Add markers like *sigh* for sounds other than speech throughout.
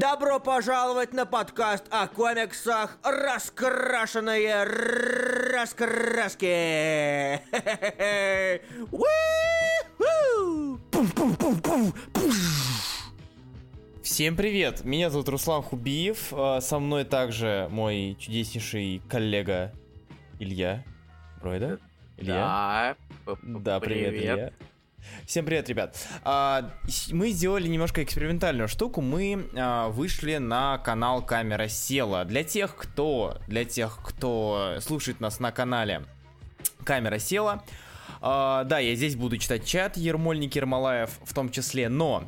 Добро пожаловать на подкаст о комиксах «Раскрашенные раскраски». *laughs* Всем привет! Меня зовут Руслан Хубиев. а Со мной также мой чудеснейший коллега Илья. Бройда? Илья? Да, Да, привет, Илья. Всем привет, ребят. А, мы сделали немножко экспериментальную штуку. Мы а, вышли на канал Камера Села. Для тех, кто, для тех, кто слушает нас на канале Камера Села. а, да, я здесь буду читать чат Ермольник Ермолаев в том числе, но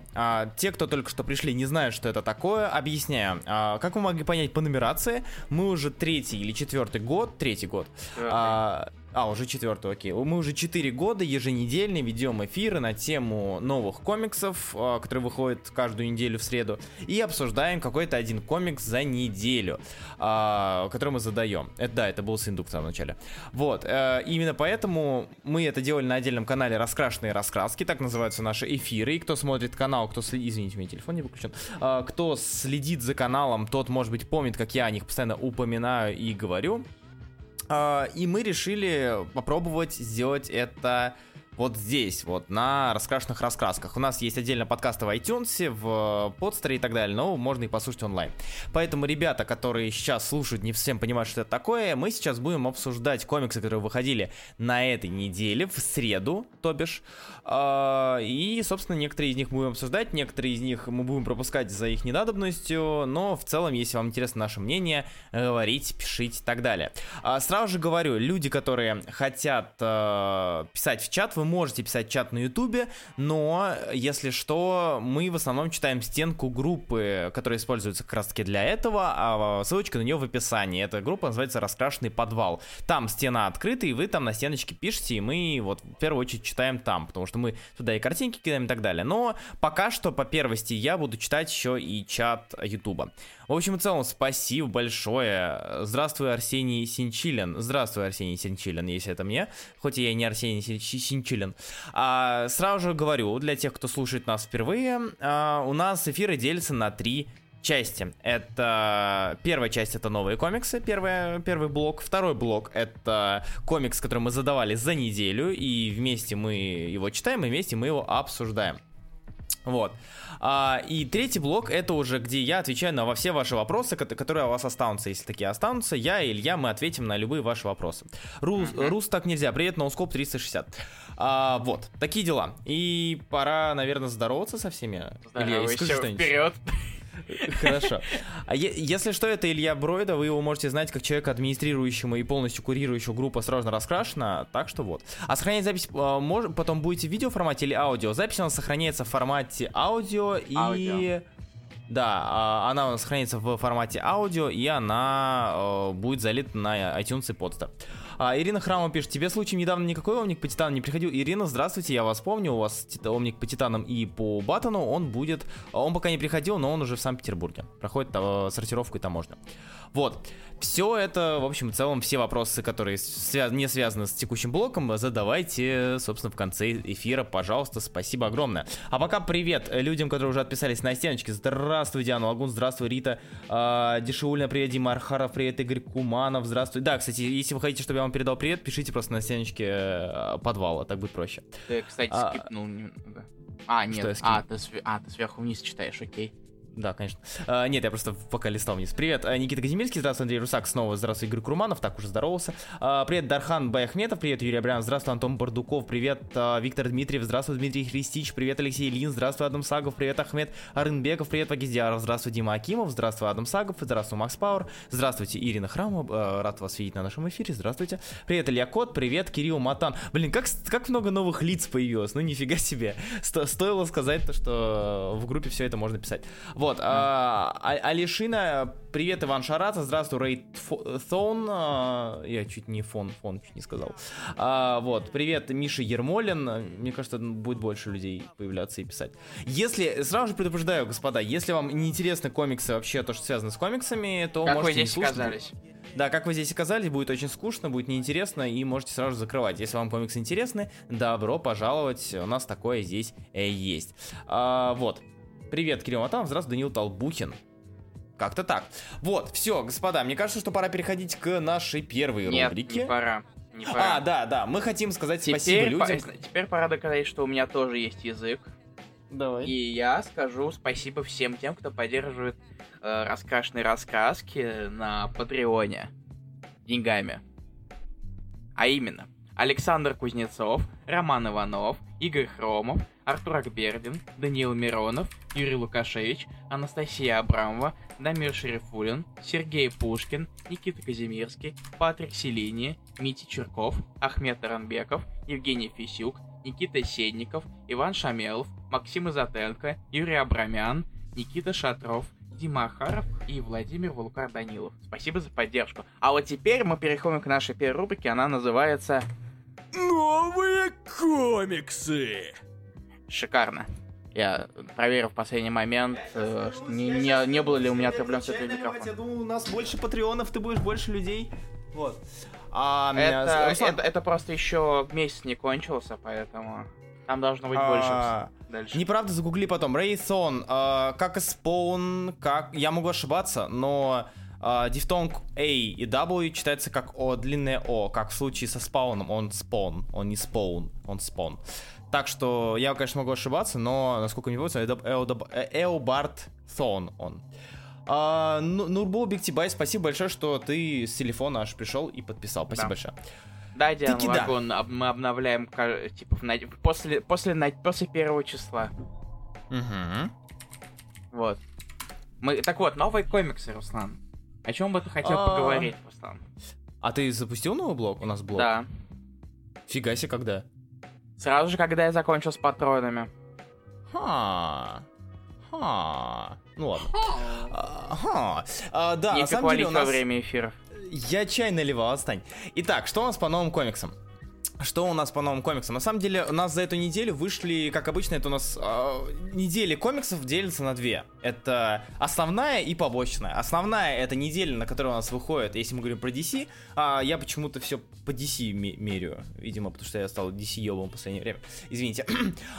те, кто только что пришли, не знают, что это такое, объясняю. Как вы могли понять по нумерации, мы уже третий или четвертый год, третий год, а, а, уже четвертый, окей. Мы уже четыре года еженедельно ведем эфиры на тему новых комиксов, а, которые выходят каждую неделю в среду, и обсуждаем какой-то один комикс за неделю, а, который мы задаем. Это да, это был Синдук в самом начале. Вот, э, именно поэтому мы это делали на отдельном канале «Раскрашенные раскраски», так называются наши эфиры. И кто смотрит канал, кто следит... Извините, у меня телефон не выключен. А, кто следит за каналом, тот, может быть, помнит, как я о них постоянно упоминаю и говорю. А, И мы решили попробовать сделать это вот здесь, вот на раскрашенных раскрасках. У нас есть отдельно подкасты в iTunes, в подстере и так далее, но можно и послушать онлайн. Поэтому ребята, которые сейчас слушают, не всем понимают, что это такое, мы сейчас будем обсуждать комиксы, которые выходили на этой неделе, в среду, то бишь. А, И, собственно, некоторые из них будем обсуждать, некоторые из них мы будем пропускать за их недадобностью, но в целом, если вам интересно наше мнение, говорите, пишите и так далее. А, Сразу же говорю, люди, которые хотят э, писать в чат, вы можете писать чат на ютубе, но, если что, мы в основном читаем стенку группы, которая используется как раз таки для этого, а ссылочка на нее в описании. Эта группа называется «Раскрашенный подвал». Там стена открыта, и вы там на стеночке пишете, и мы вот в первую очередь читаем там, потому что мы туда и картинки кидаем и так далее. Но пока что по первости я буду читать еще и чат ютуба. В общем и целом, спасибо большое. Здравствуй, Арсений Синчилин. Здравствуй, Арсений Синчилин, если это мне. Хоть я и не Арсений Син- Синчилин. А, сразу же говорю, для тех, кто слушает нас впервые, а, у нас эфиры делятся на три части. Это первая часть это новые комиксы, первый, первый блок. Второй блок это комикс, который мы задавали за неделю, и вместе мы его читаем, и вместе мы его обсуждаем. Вот. А, и третий блок это уже где я отвечаю на во все ваши вопросы, кото- которые у вас останутся. Если такие останутся, я и Илья, мы ответим на любые ваши вопросы. Рус, Рус так нельзя. Привет, ноускоп 360. А, вот, такие дела. И пора, наверное, здороваться со всеми. Илья, Илья, скажи что-нибудь. вперед. Хорошо. А если что, это Илья Бройда, вы его можете знать как человека, администрирующего и полностью курирующего группу «Осторожно раскрашена», так что вот. А сохранять запись а, мож- потом будете в видео формате или аудио? Запись у нас сохраняется в формате аудио и... Аудио. Да, а, она у нас сохранится в формате аудио, и она э, будет залита на iTunes и Podster. А, Ирина Храмова пишет, тебе случаем недавно никакой омник по титану не приходил? Ирина, здравствуйте, я вас помню, у вас омник по титанам и по батону, он будет, он пока не приходил, но он уже в Санкт-Петербурге, проходит э, сортировку и таможню. Вот, все это, в общем и целом, все вопросы, которые свя- не связаны с текущим блоком, задавайте, собственно, в конце эфира, пожалуйста, спасибо огромное. А пока привет людям, которые уже отписались на стеночке. Здравствуй, Диана Лагун, здравствуй, Рита, э, Дешиульна, привет, Дима Архаров, привет, Игорь Куманов, здравствуй. Да, кстати, если вы хотите, чтобы я вам передал привет, пишите просто на стеночке э, подвала, так будет проще. Ты, кстати, А, скипнул немного. А, нет, а ты, све- а, ты сверху вниз читаешь, окей. Да, конечно. А, нет, я просто пока листал вниз. Привет, а, Никита Казимирский, здравствуй, Андрей Русак, снова здравствуй, Игорь Курманов, так уже здоровался. А, привет, Дархан Баяхметов, привет, Юрий Абрянов, здравствуй, Антон Бардуков, привет, а, Виктор Дмитриев, здравствуй, Дмитрий Христич, привет, Алексей Ильин, здравствуй, Адам Сагов, привет, Ахмед Арынбеков, привет, Вагиздиаров, здравствуй, Дима Акимов, здравствуй, Адам Сагов, здравствуй, Макс Пауэр, здравствуйте, Ирина Храмова, а, рад вас видеть на нашем эфире, здравствуйте. Привет, Илья Кот, привет, Кирилл Матан. Блин, как, как много новых лиц появилось, ну нифига себе. Сто- стоило сказать то, что в группе все это можно писать. Вот, а, А- Алишина, привет, Иван Шарата, здравствуй, Рейд Фо- Thon, а, я чуть не фон, фон чуть не сказал. А, вот, привет, Миша Ермолин, мне кажется, будет больше людей появляться и писать. Если, сразу же предупреждаю, господа, если вам не интересны комиксы, вообще то, что связано с комиксами, то Как вы можете не здесь слушать. оказались? Да, как вы здесь оказались, будет очень скучно, будет неинтересно, и можете сразу же закрывать. Если вам комиксы интересны, добро пожаловать, у нас такое здесь э, есть. А, вот. Привет, Кирилл Матан, здравствуй, Данил Толбухин. Как-то так. Вот, все, господа, мне кажется, что пора переходить к нашей первой Нет, рубрике. не пора. Не пора. А, да, да, мы хотим сказать спасибо Теперь, по- людям. теперь пора доказать, что у меня тоже есть язык. Давай. И я скажу спасибо всем тем, кто поддерживает э, раскрашенные рассказки на Патреоне деньгами. А именно, Александр Кузнецов, Роман Иванов, Игорь Хромов, Артур Акбердин, Даниил Миронов, Юрий Лукашевич, Анастасия Абрамова, Дамир Шерифулин, Сергей Пушкин, Никита Казимирский, Патрик Селини, Митя Черков, Ахмед Таранбеков, Евгений Фисюк, Никита Седников, Иван Шамелов, Максим Изотенко, Юрий Абрамян, Никита Шатров, Дима Ахаров и Владимир Вулкар Данилов. Спасибо за поддержку. А вот теперь мы переходим к нашей первой рубрике. Она называется Новые комиксы. «Шикарно». Я проверил в последний момент, э, не, не- не было ли у меня проблем с этой Я микрофоном. думаю, у нас больше патреонов, ты будешь больше людей. Вот. А, Это, Руслан, это, это просто еще месяц не кончился, поэтому там должно быть а, больше дальше. Неправда, загугли потом. Рейсон, э, как и спаун, как... Я могу ошибаться, но э, дифтонг A и W читается как О, длинное О, как в случае со спауном. Он спон, он не спаун, он спон. Так что я, конечно, могу ошибаться, но, насколько мне помнится, э, Эобард Сон он. А, Ну- Нурбул Биктибай, спасибо большое, что ты с телефона аж пришел и подписал. Спасибо Да. большое. Да, Диана Таки да. Мы обновляем типа в после, после, после первого числа. Мгм. Вот. Мы, так вот, новые комиксы, Руслан. О чем бы ты хотел А. поговорить, Руслан? А ты запустил новый блог? У нас блог. Да. Фига себе, когда? Сразу же, когда я закончил с патронами. Ха. Ха. Ну ладно. А, Ха. А, да, Не на самом деле у во нас... время эфиров. Я чай наливал, отстань. Итак, что у нас по новым комиксам? Что у нас по новым комиксам? На самом деле, у нас за эту неделю вышли, как обычно, это у нас э, недели комиксов делятся на две. Это основная и побочная. Основная это неделя, на которой у нас выходит, если мы говорим про DC, а я почему-то все по DC ме- меряю. Видимо, потому что я стал DC ебом в последнее время. Извините. *clears throat*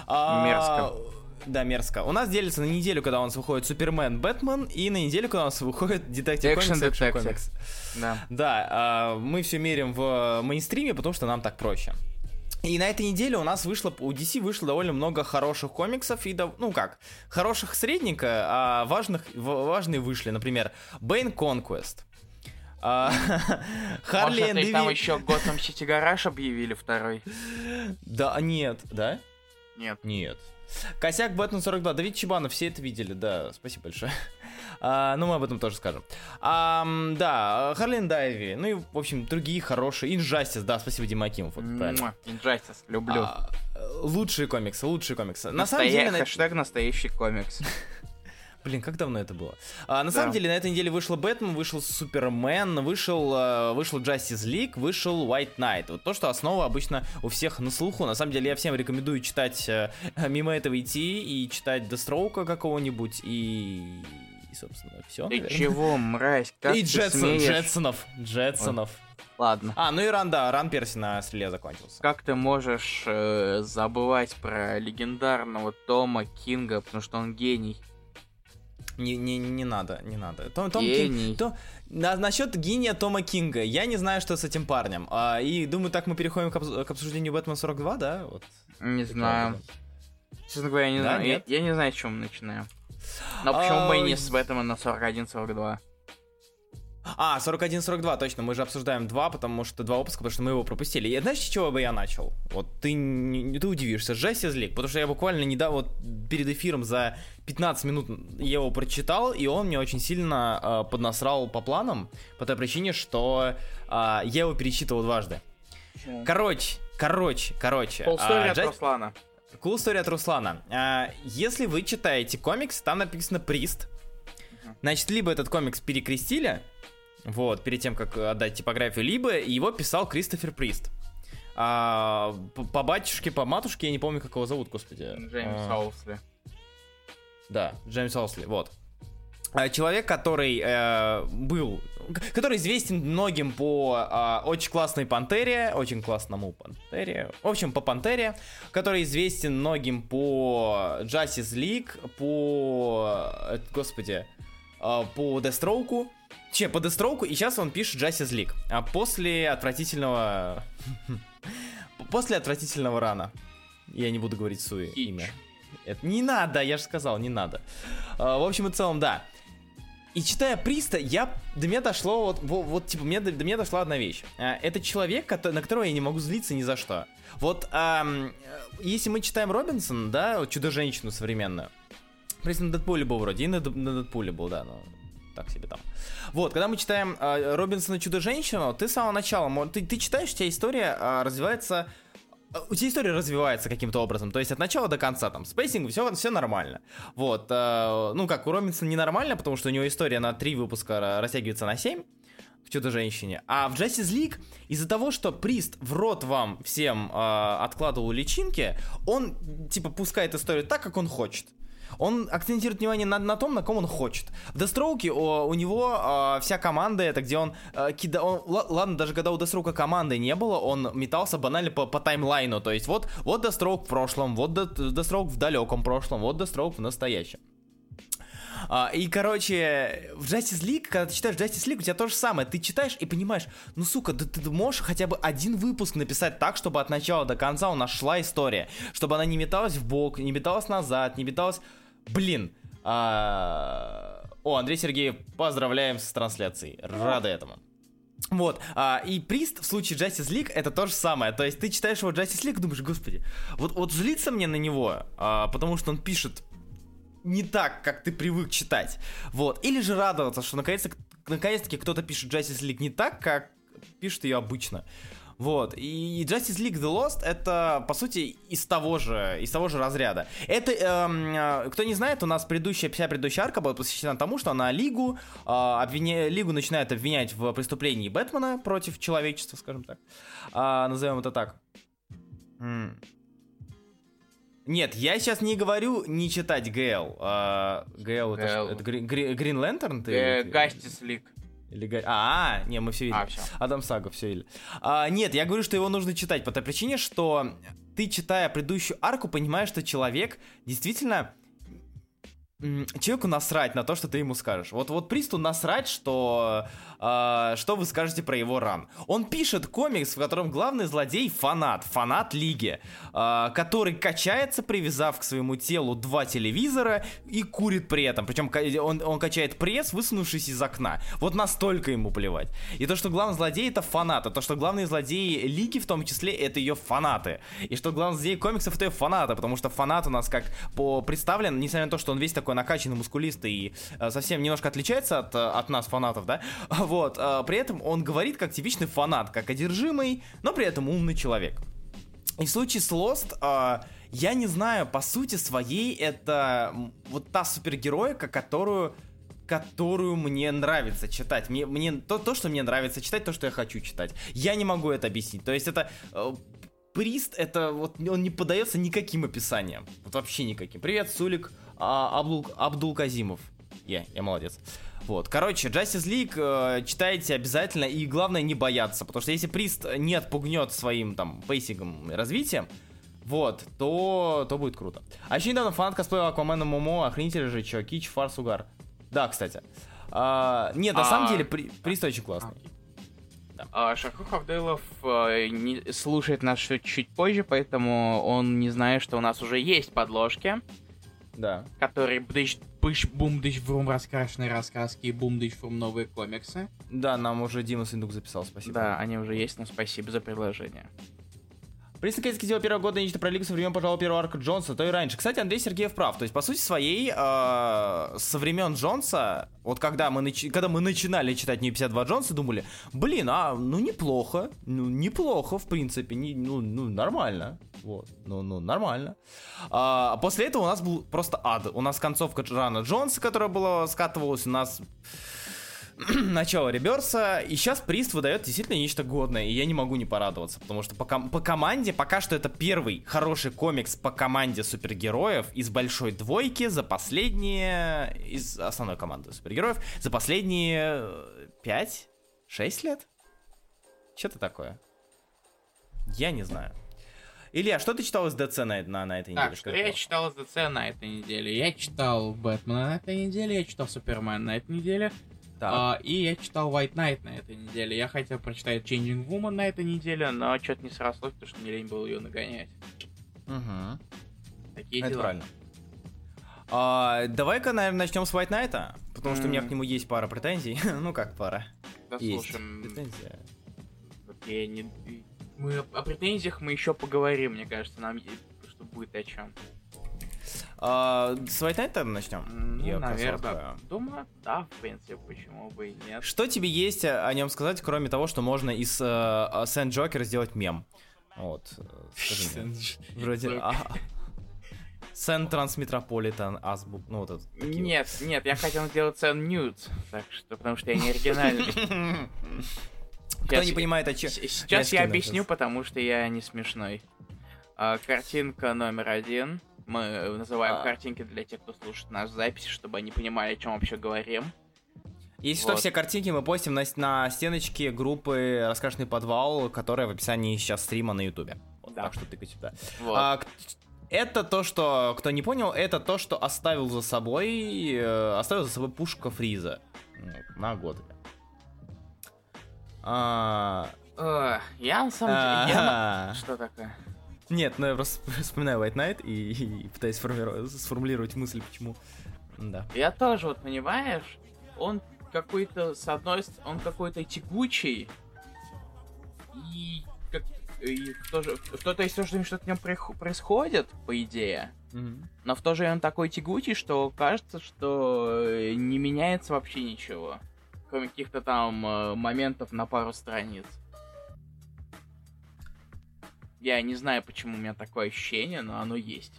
А, Мерзко. Да, мерзко. У нас делится на неделю, когда у нас выходит Супермен, Бэтмен, и на неделю, когда у нас выходит Детектив Комикс, Action. Комикс. Да. Да, а, мы все мерим в мейнстриме, потому что нам так проще. И на этой неделе у нас вышло, у DC вышло довольно много хороших комиксов, и, ну как, хороших средненько, а важных, важные вышли, например, Bane Conquest. А, *laughs* Харли Может, там еще Gotham City Гараж объявили второй? Да, нет, да? Нет. Нет. Косяк Бэтмен 42. Давид Чебанов, все это видели, да, спасибо большое. *laughs* А, ну, мы об этом тоже скажем. А, да, Харлин Дайви, ну и, в общем, другие хорошие. Инжастис, да, спасибо, Дима Акимов, Injustice, люблю. А, лучшие комиксы, лучшие комиксы. На самом деле, Хэштег настоящий комикс. *laughs* блин, как давно это было? А, на Да. самом деле, на этой неделе вышел Бэтмен, вышел Супермен, вышел, э, вышел Justice League, вышел White Knight. Вот то, что основа обычно у всех на слуху. На самом деле, я всем рекомендую читать, э, *laughs* мимо этого идти и читать Дестроука какого-нибудь и... и, собственно, все. Ты чего, мразь? Как и Джетсон, смеешь? Джетсонов. Джетсонов. Ладно. А, ну и Ран, да, Ран Перси на стреле закончился. Как ты можешь э, забывать про легендарного Тома Кинга, потому что он гений? Не, не, не надо, не надо. Том, Том Кинг-. То, на, насчет гения Тома Кинга, я не знаю, что с этим парнем. А, и думаю, так мы переходим к, обс- к обсуждению Бэтмен 42, да? Вот. Не таким знаю. образом. Честно говоря, я не Да, знаю. Я, нет? я не знаю, с чем мы начинаем. Но почему бы и не А, с Бэтмена на 41-42? А, 41-42, точно, мы же обсуждаем два, потому что два выпуска, потому что мы его пропустили. И знаешь, с чего бы я начал? Вот ты, ты удивишься, Justice League, потому что я буквально недавно, вот перед эфиром за 15 минут я его прочитал, и он мне очень сильно э, поднасрал по планам, по той причине, что э, я его перечитывал дважды. Короче, короче, короче. Полстори а, от Джа- Руслана. Cool story от Руслана. А, если вы читаете комикс, там написано Прист. Значит, либо этот комикс перекрестили, вот, перед тем, как отдать типографию, либо его писал Кристофер Прист. А, по, по батюшке, по матушке, я не помню, как его зовут, господи. Джеймс А, Соусли. Да, Джеймс Олсли, вот. А, Человек, который э, был, который известен многим по а, очень классной Пантере, очень классному Пантере, в общем, по Пантере, который известен многим по Justice League, по, э, господи, э, по Дестроуку, Че, по Дестроуку, и сейчас он пишет Justice League. А после отвратительного... *laughs* После отвратительного рана. Я не буду говорить Суи имя. Это не надо, я же сказал, не надо. А, в общем и целом, да. И читая Приста, я до меня дошло вот, вот, вот типа мне до, до меня дошла одна вещь. А, это человек, который, на которого я не могу злиться ни за что. Вот эм, если мы читаем Робинсон, да, Чудо-женщину современную, Прист на Дэдпуле был вроде, и на, на Дэдпуле был, да, но так себе там. Вот, когда мы читаем э, Робинсона Чудо-женщину, ты с самого начала, ты, ты читаешь, у тебя история э, развивается у тебя история развивается каким-то образом, то есть от начала до конца, там, с pacing, все, все нормально. Вот, э, ну как, у Робинсона ненормально, потому что у него история на три выпуска растягивается на 7, в Чудо-женщине. А в Justice League из-за того, что Прист в рот вам всем э, откладывал личинки, он, типа, пускает историю так, как он хочет он акцентирует внимание на, на том, на ком он хочет. В Дестроуке у, у него э, вся команда, это где он э, кида... Он, ладно, даже когда у Дестроука команды не было, он метался банально по, по таймлайну. То есть вот, вот Дестроук в прошлом, вот Дестроук в далеком прошлом, вот Дестроук в настоящем. Uh, и, короче, в Justice League, когда ты читаешь Justice League, у тебя то же самое. Ты читаешь и понимаешь, ну, сука, да ты можешь хотя бы один выпуск написать так, чтобы от начала до конца у нас шла история. Чтобы она не металась в бок, не металась назад, не металась Блин. А... О, Андрей Сергеев, поздравляем с трансляцией. Рады этому. Вот, а, и Прист в случае Justice League это то же самое. То есть ты читаешь его Justice League, думаешь, господи, вот, вот злиться мне на него, а, потому что он пишет не так, как ты привык читать. Вот. Или же радоваться, что наконец-таки наконец кто-то пишет Justice League не так, как пишет ее обычно. Вот. И Justice League The Lost это, по сути, из того же, из того же разряда. Это, эм, э, кто не знает, у нас предыдущая, вся предыдущая арка была посвящена тому, что она Лигу, э, обвиня... Лигу начинает обвинять в преступлении Бэтмена против человечества, скажем так. Э, назовем это так. Нет, я сейчас не говорю не читать ГЛ. А, ГЛ это, это Грин Лэнтерн? Гастис Лиг. Или... А, не, мы все видели. А, все. Адам Сага, все видели. А, нет, я говорю, что его нужно читать по той причине, что ты, читая предыдущую арку, понимаешь, что человек действительно человеку насрать на то, что ты ему скажешь. Вот, вот Присту насрать, что, э, что вы скажете про его ран. Он пишет комикс, в котором главный злодей фанат, фанат лиги, э, который качается, привязав к своему телу два телевизора и курит при этом. Причем он, он качает пресс, высунувшись из окна. Вот настолько ему плевать. И то, что главный злодей это фанат, а то, что главные злодеи лиги в том числе это ее фанаты. И что главный злодей комиксов это ее фанаты, потому что фанат у нас как по представлен, несмотря на то, что он весь такой такой накачанный, мускулистый и э, совсем немножко отличается от, э, от нас, фанатов, да, *laughs* вот, э, при этом он говорит как типичный фанат, как одержимый, но при этом умный человек. И в случае с Lost, я не знаю, по сути своей, это вот та супергероика, которую которую мне нравится читать. Мне, мне то, то, что мне нравится читать, то, что я хочу читать. Я не могу это объяснить. То есть это э, Прист, это вот он не подается никаким описанием. Вот вообще никаким. Привет, Сулик а, Абдул, Абдул Казимов. Я, я молодец. Вот, короче, Justice League э, читайте обязательно и главное не бояться, потому что если Прист не отпугнет своим там pacing ом и развитием, вот, то, то будет круто. А еще недавно фанат косплея Аквамена Момо, охренитель же, чё, Кич, Фарс, Угар. Да, кстати. А, нет, на а... самом деле, при, Прист очень классный. Да. А Шахрух Авдейлов э, не, слушает нас чуть позже, поэтому он не знает, что у нас уже есть подложки. Да. Который бдыщ, пыш, бумдыщ, врум, раскрашенные рассказки и бумдыщ, врум, новые комиксы. Да, нам уже Дима Сындук записал, спасибо. Да, они уже есть, но спасибо за предложение. Признак сделал первого года нечто про со времен, пожалуй, первого арка Джонса, то и раньше. Кстати, Андрей Сергеев прав. То есть, по сути своей, э, со времен Джонса, вот когда мы, нач... когда мы начинали читать New 52 Джонса, думали, блин, а, ну неплохо, ну неплохо, в принципе, не, ну, ну нормально. Вот, ну, ну, нормально. А, после этого у нас был просто ад. У нас концовка Рана Джонса, которая была скатывалась, у нас *clears throat* начало реберса, и сейчас Прист выдает действительно нечто годное, и я не могу не порадоваться, потому что по, ком- по команде, пока что это первый хороший комикс по команде супергероев из большой двойки за последние, из основной команды супергероев, за последние 5-6 лет? Что-то такое. Я не знаю. Илья, что ты читал из ДЦ на, на, на этой неделе? Что Скажи, я читал из ДЦ на этой неделе? Я читал Бэтмена на этой неделе, я читал Супермен на этой неделе, Так. а, и я читал White Knight на этой неделе. Я хотел прочитать Changing Woman на этой неделе, но что-то не срослось, потому что мне лень было ее нагонять. Мгм. Такие Это дела. правильно. А, давай-ка, наверное, начнем с White Knight, потому что у меня к нему есть пара претензий. *laughs* ну как пара? Да Есть. слушай, м, Претензия. я не... Мы о- о претензиях мы еще поговорим, мне кажется, нам есть, что будет о чем. А, с White Knight начнем? Ну, Я наверное. Думаю, да, в принципе, почему бы и нет. Что тебе есть о о нем сказать, кроме того, что можно из э, Сент Джокера сделать мем? Вот. э, скажи мне. Вроде... а, Сент Трансметрополитен Азбук, ну вот это. такие вот. Нет, нет, я хотел сделать Сен Ньюд, так что, потому что я не оригинальный. Кто Сейчас- не понимает, о чем... Я Сейчас я объясню, сейчас. потому что я не смешной. А, Картинка номер один. Мы называем А. картинки для тех, кто слушает нас в записи, чтобы они понимали, о чем вообще говорим. Если что, Вот. все картинки мы постим на, на стеночке группы «Раскрашенный подвал», которая в описании сейчас стрима на ютубе. Вот, Да. Так что тыкайте туда. Вот. А, это то, что, кто не понял, это то, что оставил за собой, э, оставил за собой пушка Фриза на год. А, я на самом деле... а, Что такое? Нет, ну я просто *laughs* вспоминаю White Knight и, и пытаюсь сформулировать мысль, почему. Да. Я тоже, вот понимаешь, он какой-то, с одной стороны, он какой-то тягучий, и, как, и в то то, есть то, что что-то в нем происходит, по идее, но в то же время он такой тягучий, что кажется, что э, не меняется вообще ничего. Кроме каких-то там э, моментов на пару страниц. Я не знаю, почему у меня такое ощущение, но оно есть.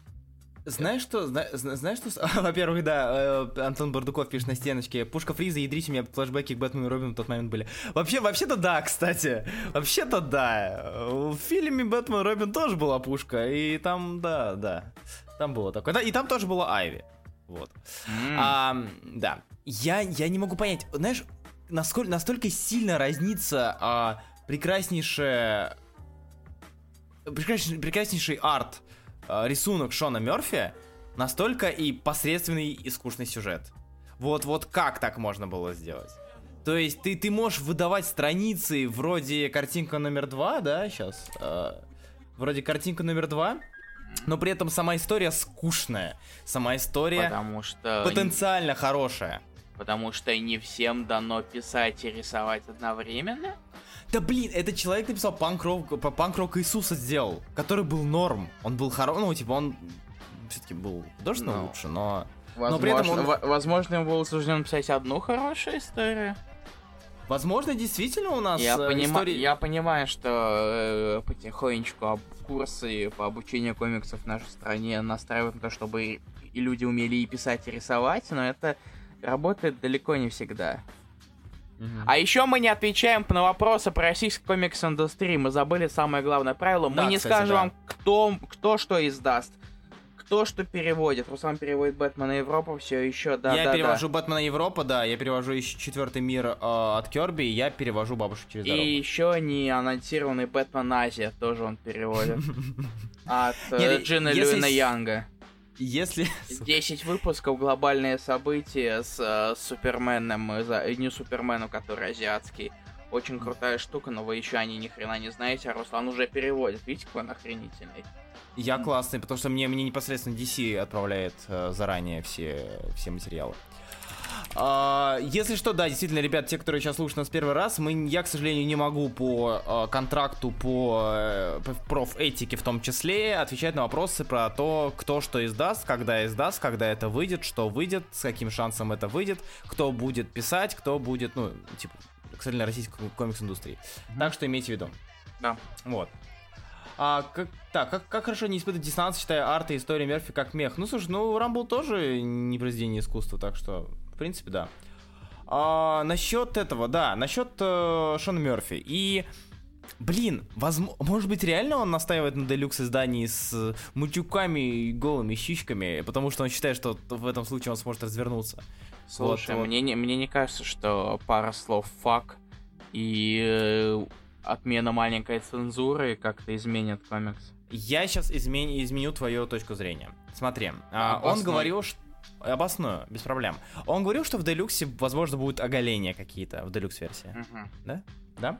Знаешь что, зна- зна- знаешь что, *laughs* во-первых, да, э, Антон Бардуков пишет на стеночке, пушка Фриза, ядрите меня флешбеки к Бэтмену и Робину в тот момент были. Вообще, вообще-то да, кстати, вообще-то да, в фильме Бэтмен и Робин тоже была пушка, и там, да, да, там было такое, да, и там тоже была Айви, вот. М. А, да. Я, я не могу понять, знаешь, насколько, настолько сильно разнится а, прекраснейшая... прекраснейший, прекраснейший арт, а, рисунок Шона Мерфи, настолько и посредственный и скучный сюжет. Вот, вот как так можно было сделать? То есть ты, ты можешь выдавать страницы вроде картинка номер два, да, сейчас? вроде картинка номер два, но при этом сама история скучная. Сама история Потому что... потенциально хорошая. Потому что не всем дано писать и рисовать одновременно. Да блин, этот человек написал панк-рок, панк-рок Иисуса сделал, который был норм. Он был хорош, ну, типа, он все-таки был художественно Ну. лучше, но... Возможно, Но при этом он- во- возможно, ему было суждено писать одну хорошую историю. Возможно, действительно у нас Я, э, понима- истории- я понимаю, что э, потихонечку об- курсы по обучению комиксов в нашей стране настраивают на то, чтобы и люди умели и писать, и рисовать, но это работает далеко не всегда. А еще мы не отвечаем на вопросы про российскую комикс-индустрию. Мы забыли самое главное правило. Мы Да, не кстати, скажем да. вам, кто, кто что издаст. Кто что переводит. Руслан переводит Бэтмена Европу, все еще, да, я да, перевожу Бэтмена Европа, да, я перевожу еще четвертый мир э, от Керби, и я перевожу бабушек через да. дорогу. И еще не анонсированный Бэтмен Азия тоже он переводит. *laughs* От э, Джина с- Янга. Если... *laughs* 10 выпусков, глобальные события с э, Суперменом, за- э, не Суперменом, который азиатский. Очень крутая штука, но вы еще о ней ни хрена не знаете, а Руслан уже переводит. Видите, какой он охренительный? Я классный, потому что мне, мне непосредственно DC отправляет э, заранее все, все материалы. А, если что, да, действительно, ребят, те, которые сейчас слушают нас первый раз, мы, я, к сожалению, не могу по э, контракту, по, э, по профэтике в том числе, отвечать на вопросы про то, кто что издаст, когда издаст, когда это выйдет, что выйдет, с каким шансом это выйдет, кто будет писать, кто будет, ну, типа, кстати, российской комикс-индустрии. Так что имейте в виду. Да. Вот. А как, так, как, как хорошо не испытывать диссонанс, читая арты и истории Мерфи как мех? Ну, слушай, ну, Рамбл тоже не произведение искусства, так что, в принципе, да. А, насчет этого, да, насчет э, Шона Мерфи. И, блин, возможно, может быть, реально он настаивает на делюкс издании с мутюками и голыми щичками, потому что он считает, что в этом случае он сможет развернуться. Слушай, Вот, вот. Мне, не, мне не кажется, что пара слов фак и э, отмена маленькой цензуры как-то изменит комикс? Я сейчас измен... изменю твою точку зрения. Смотри, а, он говорил, что... Обосную, без проблем. Он говорил, что в делюксе, возможно, будут оголения какие-то в делюкс-версии. Мгм. Да? Да?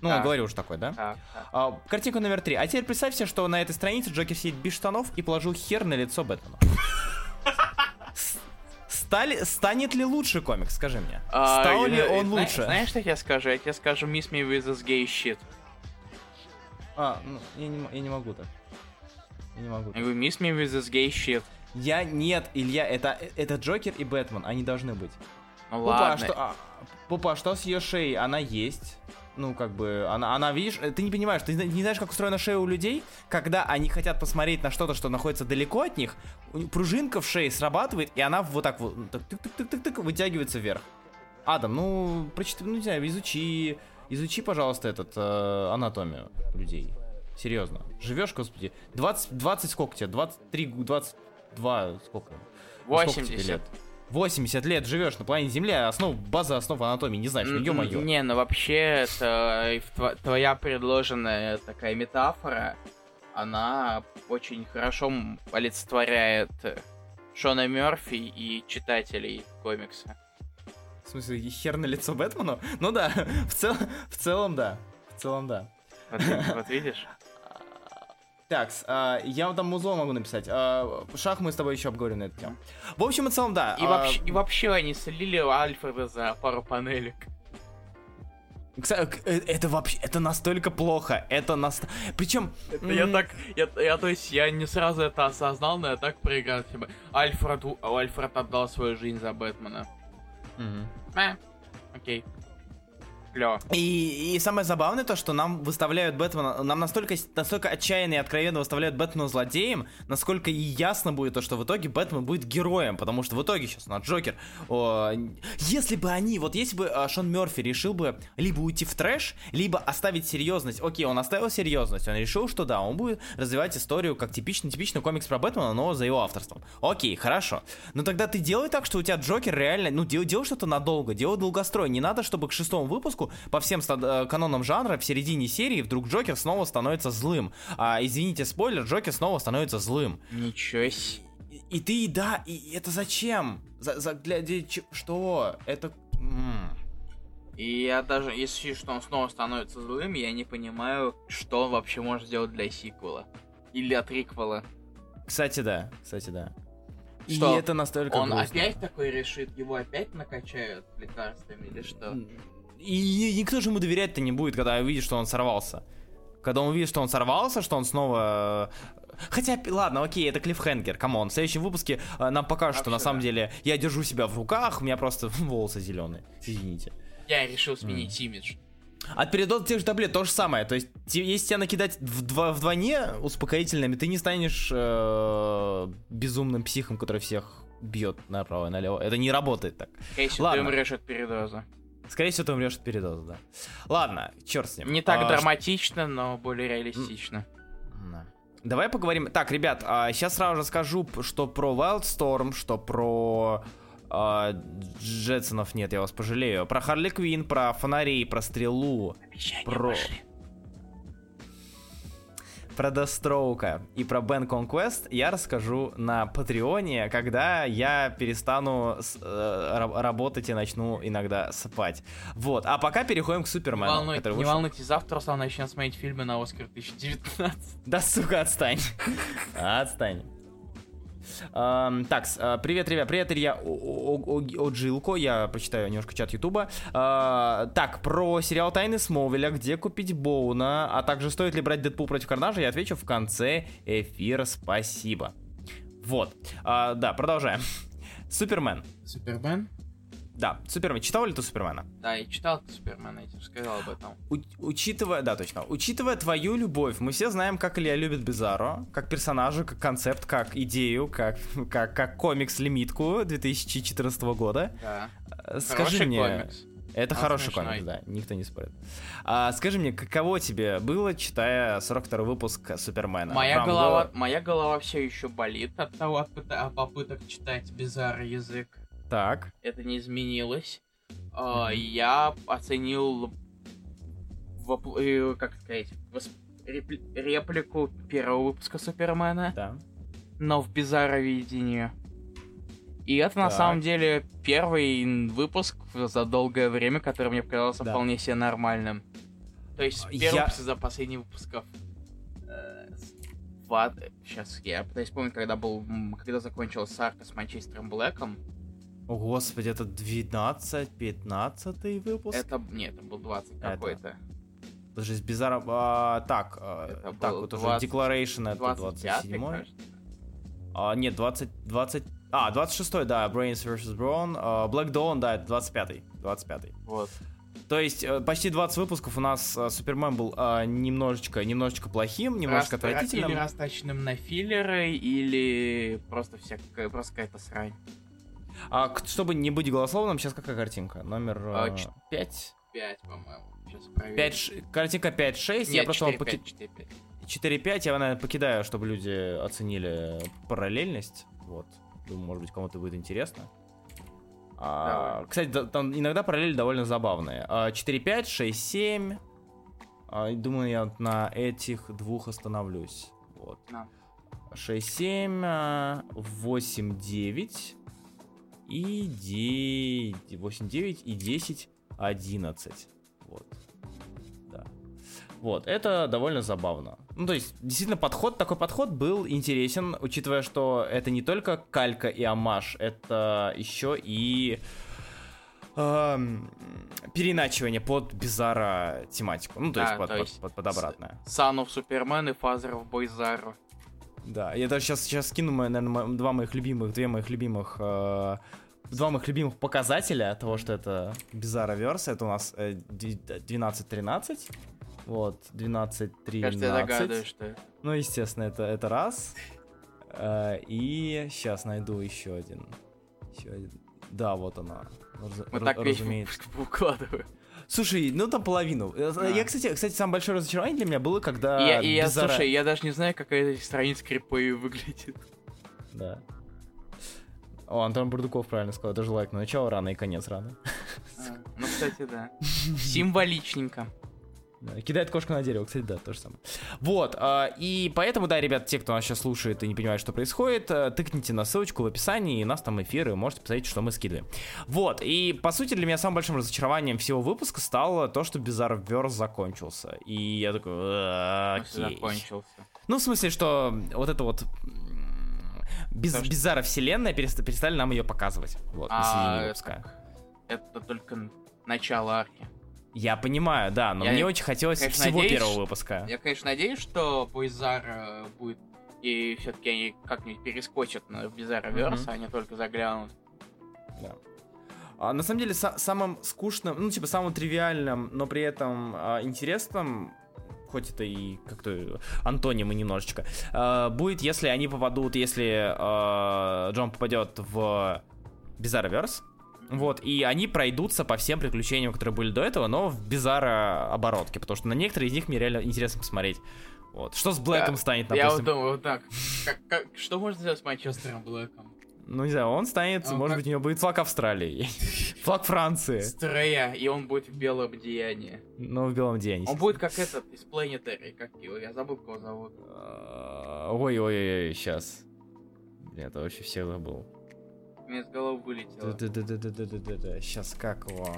Ну, он Да. говорил уже такой, да? Так, так. А, картинка номер три. А теперь представь себе, что на этой странице Джокер сидит без штанов и положил хер на лицо Бэтмена. *laughs* С- Стали, станет ли лучше комикс, скажи мне? А, Стал ли э, он лучше? Знаешь, что я скажу? Я тебе скажу Miss Me With This Gay Shit. А, ну, я не, я не могу так. Я не могу. Я говорю, Miss Me With This Gay Shit. Я нет, Илья, это, это Джокер и Бэтмен, они должны быть. Ну Пупа, а ладно. что, а, Пупа, а что с ее шеей? Она есть. Ну, как бы, она, она, видишь, ты не понимаешь, ты не знаешь, как устроена шея у людей, когда они хотят посмотреть на что-то, что находится далеко от них, пружинка в шее срабатывает, и она вот так вот, так тык-тык-тык-тык, вытягивается вверх. Адам, ну, прочитай, ну, не знаю, изучи, изучи, пожалуйста, этот, э, анатомию людей. Серьезно. Живешь, господи, 20, 20 сколько тебе? 23, 22, сколько? Ну, сколько 80. лет? 80 лет живешь на планете Земля, основ, база основ анатомии, не знаешь, ну М, ё-моё. Не, ну вообще, это э, твоя предложенная такая метафора, она очень хорошо олицетворяет э, Шона Мерфи и читателей комикса. В смысле, и хер на лицо Бэтмену? Ну да, *laughs* в, цел, в целом да. В целом да. Вот, вот видишь? Так, я вам там музло могу написать. А, Шах мы с тобой еще обговорим на эту тему. В общем и целом, да. И а, вообще, и вообще они слили Альфреда за пару панелек. кса- к- э, это вообще, это настолько плохо. Это нас... Причем... Я так, я, я, то есть, я не сразу это осознал, но я так проиграл, типа, Альфред, Альфред отдал свою жизнь за Бэтмена. Э, окей. И, и самое забавное то, что нам выставляют Бэтмена, нам настолько, настолько отчаянно и откровенно выставляют Бэтмена злодеем, насколько и ясно будет то, что в итоге Бэтмен будет героем, потому что в итоге сейчас на Джокер, о, если бы они, вот если бы а, Шон Мерфи решил бы либо уйти в трэш, либо оставить серьезность, окей, он оставил серьезность, он решил, что да, он будет развивать историю как типичный, типичный комикс про Бэтмена, но за его авторством. Окей, хорошо. Но тогда ты делай так, что у тебя Джокер реально, ну, делай, делай что-то надолго, делай долгострой. Не надо, чтобы к шестому выпуску по всем ста- э, канонам жанра в середине серии вдруг Джокер снова становится злым. А, извините, спойлер, Джокер снова становится злым. Ничего себе. И, и ты, да, и это зачем? За, за- для, для ч- что? Это... м. И я даже, если что он снова становится злым, я не понимаю, что он вообще может сделать для сиквела. Или от риквела. Кстати, да, кстати, да. Что? И это настолько он грустно. опять такой решит, его опять накачают лекарствами или что? И никто же ему доверять-то не будет, когда увидит, что он сорвался. Когда он увидит, что он сорвался, что он снова... э, Хотя, ладно, окей, это клиффхенгер, come on. В следующем выпуске э, нам покажут, что на самом да. деле я держу себя в руках, у меня просто *laughs* волосы зеленые. Извините. Я решил сменить имидж. От передоза тех же таблет то же самое. То есть, если тебя накидать в два- вдвойне успокоительными, ты не станешь э, безумным психом, который всех бьет направо и налево. Это не работает так. Всего, Ладно. ты умрешь от передоза. Скорее всего, ты умрешь от передоза, да. Ладно, черт с ним. Не так А, драматично, но более реалистично. Да. Давай поговорим. Так, ребят, сейчас сразу же скажу, что про Wildstorm, что про а, Джетсонов нет, я вас пожалею. Про Харли Квин, про фонарей, про стрелу, Обещания Про- пошли. Про Дестроука и про Бен Conquest я расскажу на Патреоне, когда я перестану с- э, ра- работать и начну иногда спать. Вот. А пока переходим к Не, Супермену, волнуй- который не волнуйтесь, завтра Руслан начнет смотреть фильмы на Оскар 2019. Да, сука, отстань. *laughs* Отстань. Ам, так, а, привет, ребят, привет, Илья Оджилко, я почитаю немножко чат Ютуба. А, так, про сериал Тайны Смовеля, где купить Боуна, а также стоит ли брать Дэдпул против Карнажа, я отвечу в конце эфира, спасибо. Вот, А, да, продолжаем. *laughs* Супермен. Супермен? Да, Супермен. Читал ли ты Супермена? Да, я читал Супермена, я тебе сказал об этом. У- учитывая, да, точно, учитывая твою любовь, мы все знаем, как Илья любит Бизарро, как персонажа, как концепт, как идею, как, как, как комикс-лимитку 2014 года. Да. Э, Скажи Хороший мне, комикс. это Он хороший смешной. комикс, да, никто не спорит. А, скажи мне, каково тебе было, читая 42 выпуск Супермена? Моя Прям голова, было- моя голова все еще болит от того, от, попыток читать bizarre язык. Так, Это не изменилось. А, Я оценил вопл- э, как сказать, восп- репли- реплику первого выпуска Супермена, Да. но в bizarro И это на Так. самом деле первый выпуск за долгое время, который мне показался Да. вполне себе нормальным. То есть Я- первый за последних выпусков. Сейчас я пытаюсь вспомнить, когда был, когда закончилась арка с Манчестером Блэком. О, господи, это 12-15 выпуск? Это, нет, это был 20 Это. какой-то. Даже с Bizarro... а, так, а, Это так, вот уже 20 Declaration это 25 27 кажется. А, нет, 20, 20... А, 26 да, Brains vs. Brawn. А, Black Dawn, да, это 25 25 Вот. То есть э, почти 20 выпусков у нас э, Супермен был а, немножечко, немножечко плохим, немножко Раст- отвратительным. Или расточенным на филлеры, или просто всякая, просто какая-то срань. А чтобы не быть голословным, сейчас какая картинка? Номер А, ч- 5? 5, по-моему. Сейчас проверю. 5 картинка 5-6, я просто вам 4, поки- 5, 4, 5. 4-5, я, наверное, покидаю, чтобы люди оценили параллельность. Вот. Думаю, может быть, кому-то будет интересно. А, Давай. кстати, да- там иногда параллели довольно забавные. А, 4-5, 6-7. А, думаю, я на этих двух остановлюсь. Вот. На. 6-7, а, 8-9 и 9, 8-9 и 10-11. Вот. Да. Вот, это довольно забавно. Ну, то есть, действительно, подход, такой подход был интересен, учитывая, что это не только калька и амаш, это еще и эм, переначивание под бизара тематику. Ну, то Да, есть, под, то под- есть под- под обратное. Son of Superman и Father of Boyzaro. Да, я даже сейчас, сейчас скину, наверное, два моих любимых, две моих любимых, э, два моих любимых показателя того, что это Bizarro Verse. Это у нас э, ди- 12-13, вот, 12-13. Кажется, я догадываюсь, что это. Ну, естественно, это, это раз. Э, и сейчас найду еще один. Еще один. Да, вот она. Раз- Мы так разумеется. *laughs* выпуск укладываем. Слушай, ну там половину. Э, Да. Я, кстати, кстати, самое большое разочарование для меня было, когда я, и я, Bizarro- слушай, я даже не знаю, как эта страница крипы выглядит. Да. О, Антон Бурдуков правильно сказал, даже лайк. Но начало рано и конец рано. А, Ну, кстати, да. Символичненько. Да, Кидает кошку на дерево, кстати, да, то же самое. Вот, а, и поэтому, да, ребят, те, кто нас сейчас слушает и не понимает, что происходит, а, тыкните на ссылочку в описании, и у нас там эфиры, можете посмотреть, что мы скидываем. Вот, и, по сути, для меня самым большим разочарованием всего выпуска стало то, что Bizarre Verse закончился. И я такой, «А, В смысле, окей. закончился. Ну, в смысле, что вот это вот без, Bizarre вселенная переста- перестали нам ее показывать. Вот, А, это- выпуска. Это только начало арки. Я понимаю, да, но Я, мне очень хотелось конечно, всего надеюсь, первого выпуска. Я, конечно, надеюсь, что Бойзар будет и все-таки они как-нибудь перескочат на Bizarroverse, Мгм. а не только заглянут. Да. А, на самом деле, са- самым скучным, ну, типа, самым тривиальным, но при этом а, интересным, хоть это и как-то антонимы немножечко, а, будет, если они попадут, если а, Джон попадет в Bizarroverse, вот, и они пройдутся по всем приключениям, которые были до этого, но в Bizarro оборотке, потому что на некоторые из них мне реально интересно посмотреть. Вот. Что с Блэком Я- станет, Я допустим? вот думаю, вот так. Как- как- что можно сделать с Манчестером Блэком? Ну, не знаю, он станет, Он может как- быть, у него будет флаг Австралии, *laughs* флаг Франции, Стрея, и он будет в белом деянии. но в белом деянии. Он будет как этот из Planetary, как его, я забыл, кого зовут. А, Ой-ой-ой, сейчас. Это вообще все забыл. У меня с головы вылетело. Да-да-да-да-да-да-да. Сейчас как его?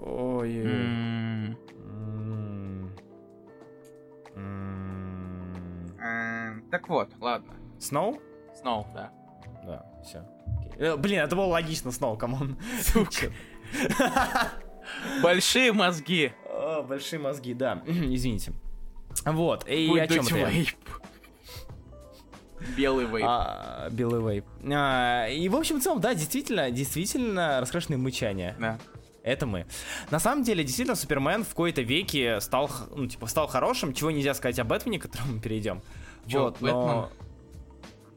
Ой. Эм, Так вот, ладно. Сноу? Сноу, да. Да, все. Блин, это было логично, Сноу, come on. Сука. Большие мозги. О, Большие мозги, да. Извините. Вот, и Будет о чем это. Белый вейп. А, белый вейп. А, и в общем и целом, да, действительно, действительно раскрашенные мычания. Да. Это мы. На самом деле, действительно, Супермен в кои-то веке стал, ну, типа, стал хорошим, чего нельзя сказать о Бэтмене, к которому мы перейдем. Чё, вот, но...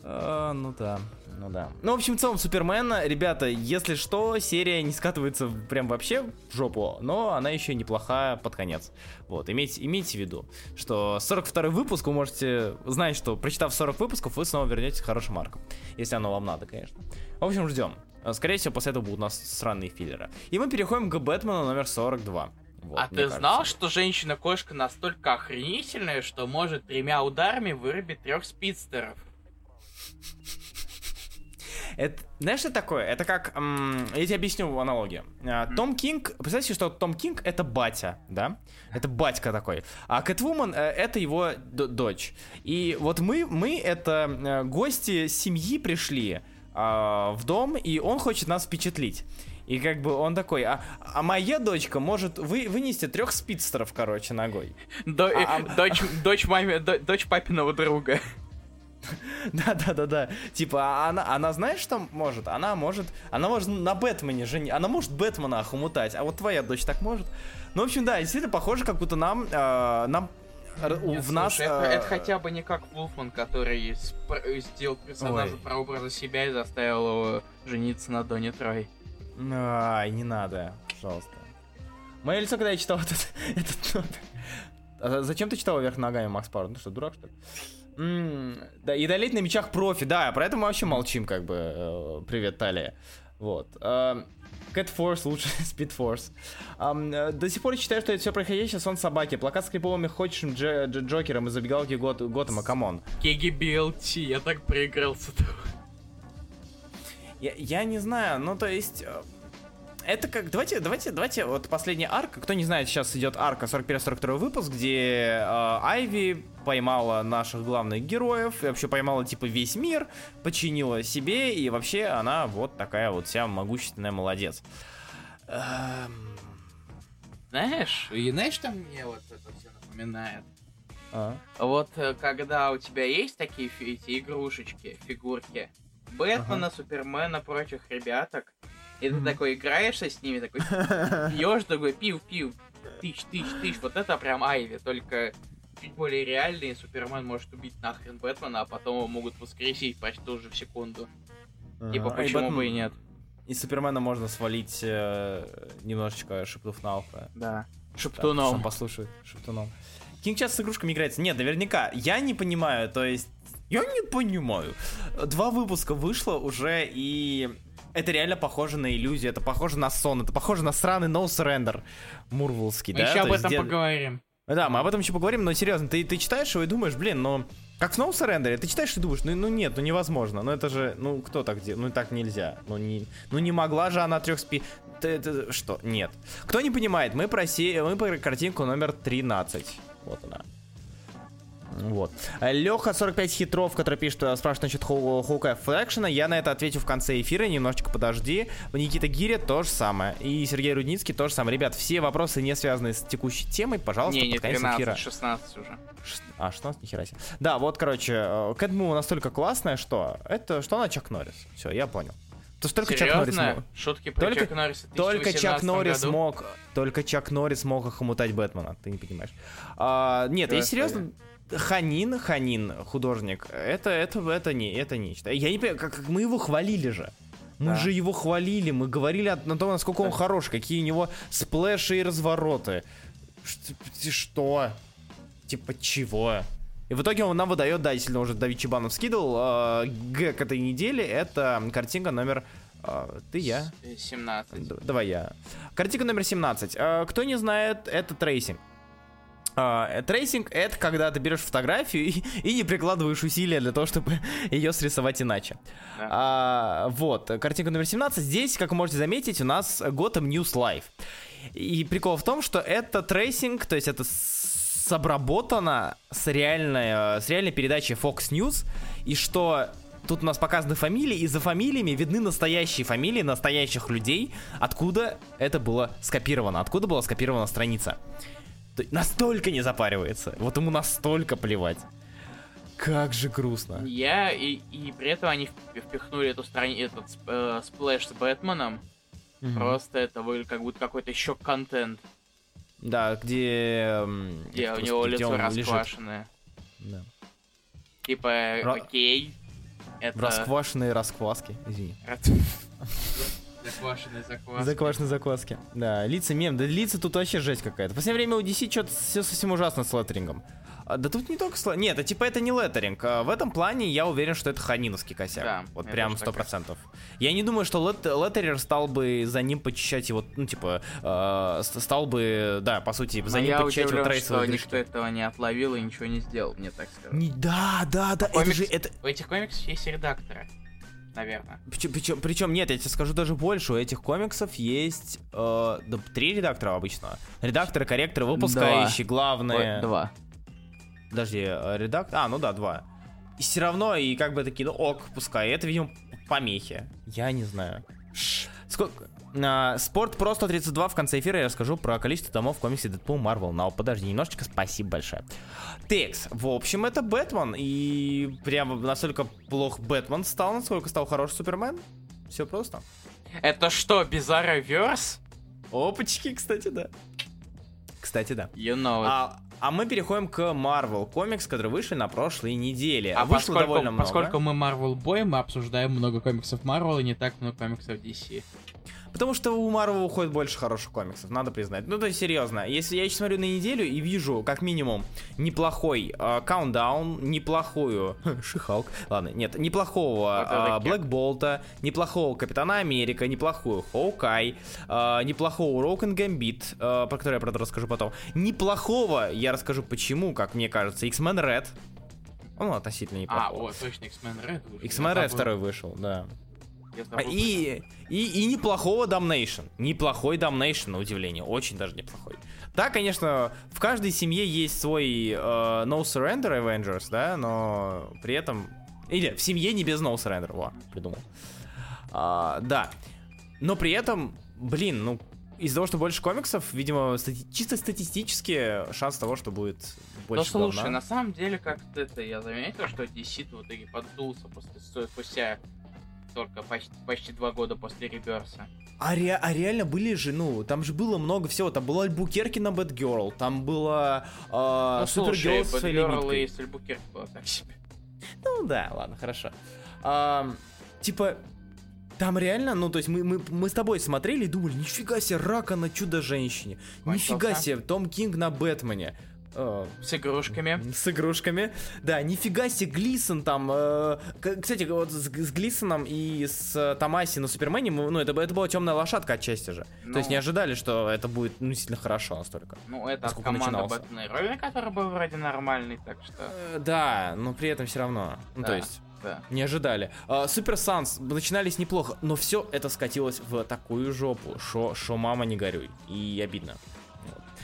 А, ну да, ну да. Ну, в общем, в целом, Супермен, ребята, если что, серия не скатывается прям вообще в жопу, но она еще неплохая под конец. Вот, имейте, имейте в виду, что 42 выпуск вы можете знать, что прочитав 40 выпусков, вы снова вернетесь к хорошим маркам. Если оно вам надо, конечно. В общем, ждем. Скорее всего, после этого будут у нас сраные филлеры. И мы переходим к Бэтмену номер 42. Вот, а ты кажется. знал, что женщина-кошка настолько охренительная, что может тремя ударами вырубить трех спидстеров? Это, знаешь, что такое? Это как, м, я тебе объясню аналогию. А, Том Кинг, представьте, что Том Кинг это батя, да? Это батька такой. А Кэтвумен э, это его дочь. И вот мы, мы это э, гости семьи пришли а, в дом, и он хочет нас впечатлить. И как бы он такой, а, а моя дочка может вы, вынести трех спидстеров, короче, ногой. До- э, А- дочь, дочь, маме, до- дочь папиного друга. Да, да, да, да. Типа, а она, она знаешь, что может? Она может, она может на Бэтмене жени, она может Бэтмена охомутать, а вот твоя дочь так может. Ну, в общем, да, действительно похоже, как будто нам, э, нам Нет, в нас. слушай, это, э, это хотя бы не как Вулфман, который спр- сделал персонажа Ой. прообраза себя и заставил его жениться на Доне Трой. Ай, не надо, пожалуйста. Мое лицо, когда я читал этот, *laughs* этот номер. А зачем ты читал вверх ногами, Макс Пауэр? Ну что, дурак, что ли? Да, и дуэль на мечах профи, да, про это мы вообще молчим, как бы. э, Привет, Талия. Вот. Эм, Cat Force лучше *laughs* Speed Force. Э, до сих пор считаю, что это все происходящее сон собаки. Плакат с криповыми ходящим Дж- Дж- Джокером из забегалки Гот- Готэма, come on. Кеги БЛТ, я так проигрался. Я, я не знаю, ну то есть... Это как, давайте, давайте, давайте, вот последняя арка, кто не знает, сейчас идет арка 41-42 выпуск, где э, Айви поймала наших главных героев, и вообще поймала типа весь мир, починила себе, и вообще она вот такая вот вся могущественная молодец. Эм, Знаешь, и знаешь, что мне вот это все напоминает? а? Вот э, когда у тебя есть такие эти игрушечки, фигурки, Бэтмена, Супермена, прочих ребяток, и ты такой играешься с ними, такой *laughs* пьешь, такой пив-пив, тыщ, тыщ, тыщ, вот это прям Айви, только чуть более реальный, Супермен может убить нахрен Бэтмена, а потом его могут воскресить почти тоже в секунду. Типа. И почему бы и нет? И Супермена можно свалить э, немножечко шепнув на ухо. Да. Шептуном. сам послушает шептуном. Кинг часто с игрушками играется. Нет, наверняка. Я не понимаю, то есть... Я не понимаю. Два выпуска вышло уже, и... Это реально похоже на иллюзию, это похоже на сон, это похоже на сраный No Surrender мурвулский, Мы да? еще То об есть этом где- поговорим. Да, мы об этом еще поговорим, но серьезно, ты, ты читаешь его и думаешь, блин, ну... Как в No Surrender, ты читаешь и думаешь, ну, ну нет, ну невозможно, ну это же, ну кто так делает, ну так нельзя, ну не, ну не могла же она трех спи... Ты- это что? Нет. Кто не понимает, мы про, се- мы про картинку номер 13. Вот она. Вот. Леха 45 хитров, который пишет, э, спрашивает насчет Хоу- Хоукая Флекшена. Я на это отвечу в конце эфира, немножечко подожди. Никита Гиря то же самое. И Сергей Рудницкий то же самое. Ребят, все вопросы, не связанные с текущей темой, пожалуйста, Не, не под конец 13, эфира. 16 уже. Ш- А, 16, нихера себе. Да, вот, короче, э, Кэтму настолько классная, что это, что она Чак Норрис. Все, я понял. То есть только Чак Норрис Серьезно? мог, Шутки про Только- Чака Норриса только Чак 2018 Норрис году? мог, только Чак Норрис мог охомутать Бэтмена, ты не понимаешь. А, нет, Да, если серьезно, Ханин, Ханин, художник, это, это, это не, это нечто. Я не понимаю, как, как мы его хвалили же. Мы Да. же его хвалили, мы говорили о, на том, насколько он хорош, какие у него сплэши и развороты. Ш- Что? Типа чего? И в итоге он нам выдает, да, действительно, уже Давид Чебанов скидывал, э, гэг этой недели, это картинка номер... э, ты, я? С- 17. Д- Давай я. Картинка номер 17. Э, Кто не знает, это tracing. А, Tracing — это когда ты берешь фотографию и, *laughs* и не прикладываешь усилия для того, чтобы *laughs* ее срисовать иначе. Да. А, вот, картинка номер 17. Здесь, как вы можете заметить, у нас Gotham News Live. И прикол в том, что это tracing, то есть это с- обработано с реальной, э, с реальной передачи Fox News, и что тут у нас показаны фамилии, и за фамилиями видны настоящие фамилии настоящих людей, откуда это было скопировано, откуда была скопирована страница. Настолько не запаривается, вот ему настолько плевать. Как же грустно. Я и, и при этом они вп- впихнули эту страни... этот э, splash с Бэтменом. Мгм. Просто это выглядит как будто какой-то еще контент, Да, где... м, где у него где лицо расквашенное. Да. Типа, Ра- окей. Это... Расквашенные раскваски, извини. *laughs* Заквашенный закваски. Заквашенные закваски. Да, лица мем. Да лица тут вообще жесть какая-то. В последнее время у DC что-то все совсем ужасно с леттерингом. А, Да тут не только сло... Нет, это типа это не леттеринг. А, В этом плане я уверен, что это ханиновский косяк. Да, вот прям сто процентов. Я не думаю, что лет... леттерер стал бы за ним почищать его, ну типа, э, стал бы, да, по сути, за Но ним я почищать его удивлен, трейсовые что никто этого не отловил и ничего не сделал, мне так сказать. Не- Да, да, да, это Комикс- же, это, У этих комиксов есть редакторы, наверное. Причем, причем, нет, я тебе скажу даже больше. У этих комиксов есть э, да, три редактора обычно. Редакторы, корректоры, выпускающие, главное. Ой, Два. Подожди, э, редактор. А, ну да, два. И все равно, и как бы такие, ну ок, пускай. Это, видимо, помехи. Я не знаю. Сколько? А, Спорт Про 132 в конце эфира я расскажу про количество томов в комиксе Дэдпул Марвел. Но подожди немножечко, спасибо большое. Текс. В общем, это Бэтмен. И прямо настолько плох Бэтмен стал, насколько стал хороший Супермен. Все просто. Это что, Bizarre Verse? Опачки, кстати, да. Кстати, да. You know it. А, а мы переходим к Marvel комикс, который вышли на прошлой неделе. А Вышло поскольку, довольно много. поскольку мы Marvel Boy, мы обсуждаем много комиксов Marvel и не так много комиксов DC. Потому что у Marvel уходит больше хороших комиксов, надо признать. Ну, то есть, серьезно, если я сейчас смотрю на неделю и вижу, как минимум, неплохой Countdown, неплохую *laughs* Шихалк, ладно, нет, неплохого это Блэк Болта, неплохого Капитана Америка, неплохую Хоукай, э, неплохого Роукен Гамбит, э, про который я, правда, расскажу потом. Неплохого, я расскажу почему, как мне кажется, X-Men Red. Ну, относительно А, неплохого. о, точно, X-Men Red вышел. X-Men Red второй вышел, да. А. И, и, и неплохого Damnation. Неплохой Damnation, на удивление. Очень даже неплохой. Да, конечно, в каждой семье есть свой э, No Surrender Avengers, да, но при этом... Или в семье не без No Surrender, во, придумал. А, да. Но при этом, блин, ну, из-за того, что больше комиксов, видимо, стати- чисто статистически шанс того, что будет Ну больше слушай, говна. на самом деле, как-то это я заметил, что DC в итоге поддулся после спустя только почти, почти два года после реберса. А, ре- а реально были же, ну, там же было много всего. Там была Альбукерки на Бэтгерл, там была э, ну Супергерл своей Бэтгерл и Сальбукерк было так себе. *laughs* Ну да, ладно, хорошо. Ам, типа, там реально, ну, то есть мы, мы, мы с тобой смотрели и думали, нифига себе, Рака на Чудо-женщине, нифига себе, Том Кинг на Бэтмене. Э, С игрушками. с игрушками. Да, нифига себе, Глисон там. э, кстати, вот с, с Глисоном и с э, Томаси на Супермене, ну, это, это была темная лошадка отчасти же. То есть Ну. не ожидали, что это будет, ну, действительно хорошо настолько. Ну, это от команды начинался. Бэтмена и Робина, который был вроде нормальный, так что... Э, да, но при этом все равно. Ну, то Да. есть. Да. Не ожидали. А, Супер Санс начинались неплохо, но все это скатилось в такую жопу, что мама не горюй. И обидно.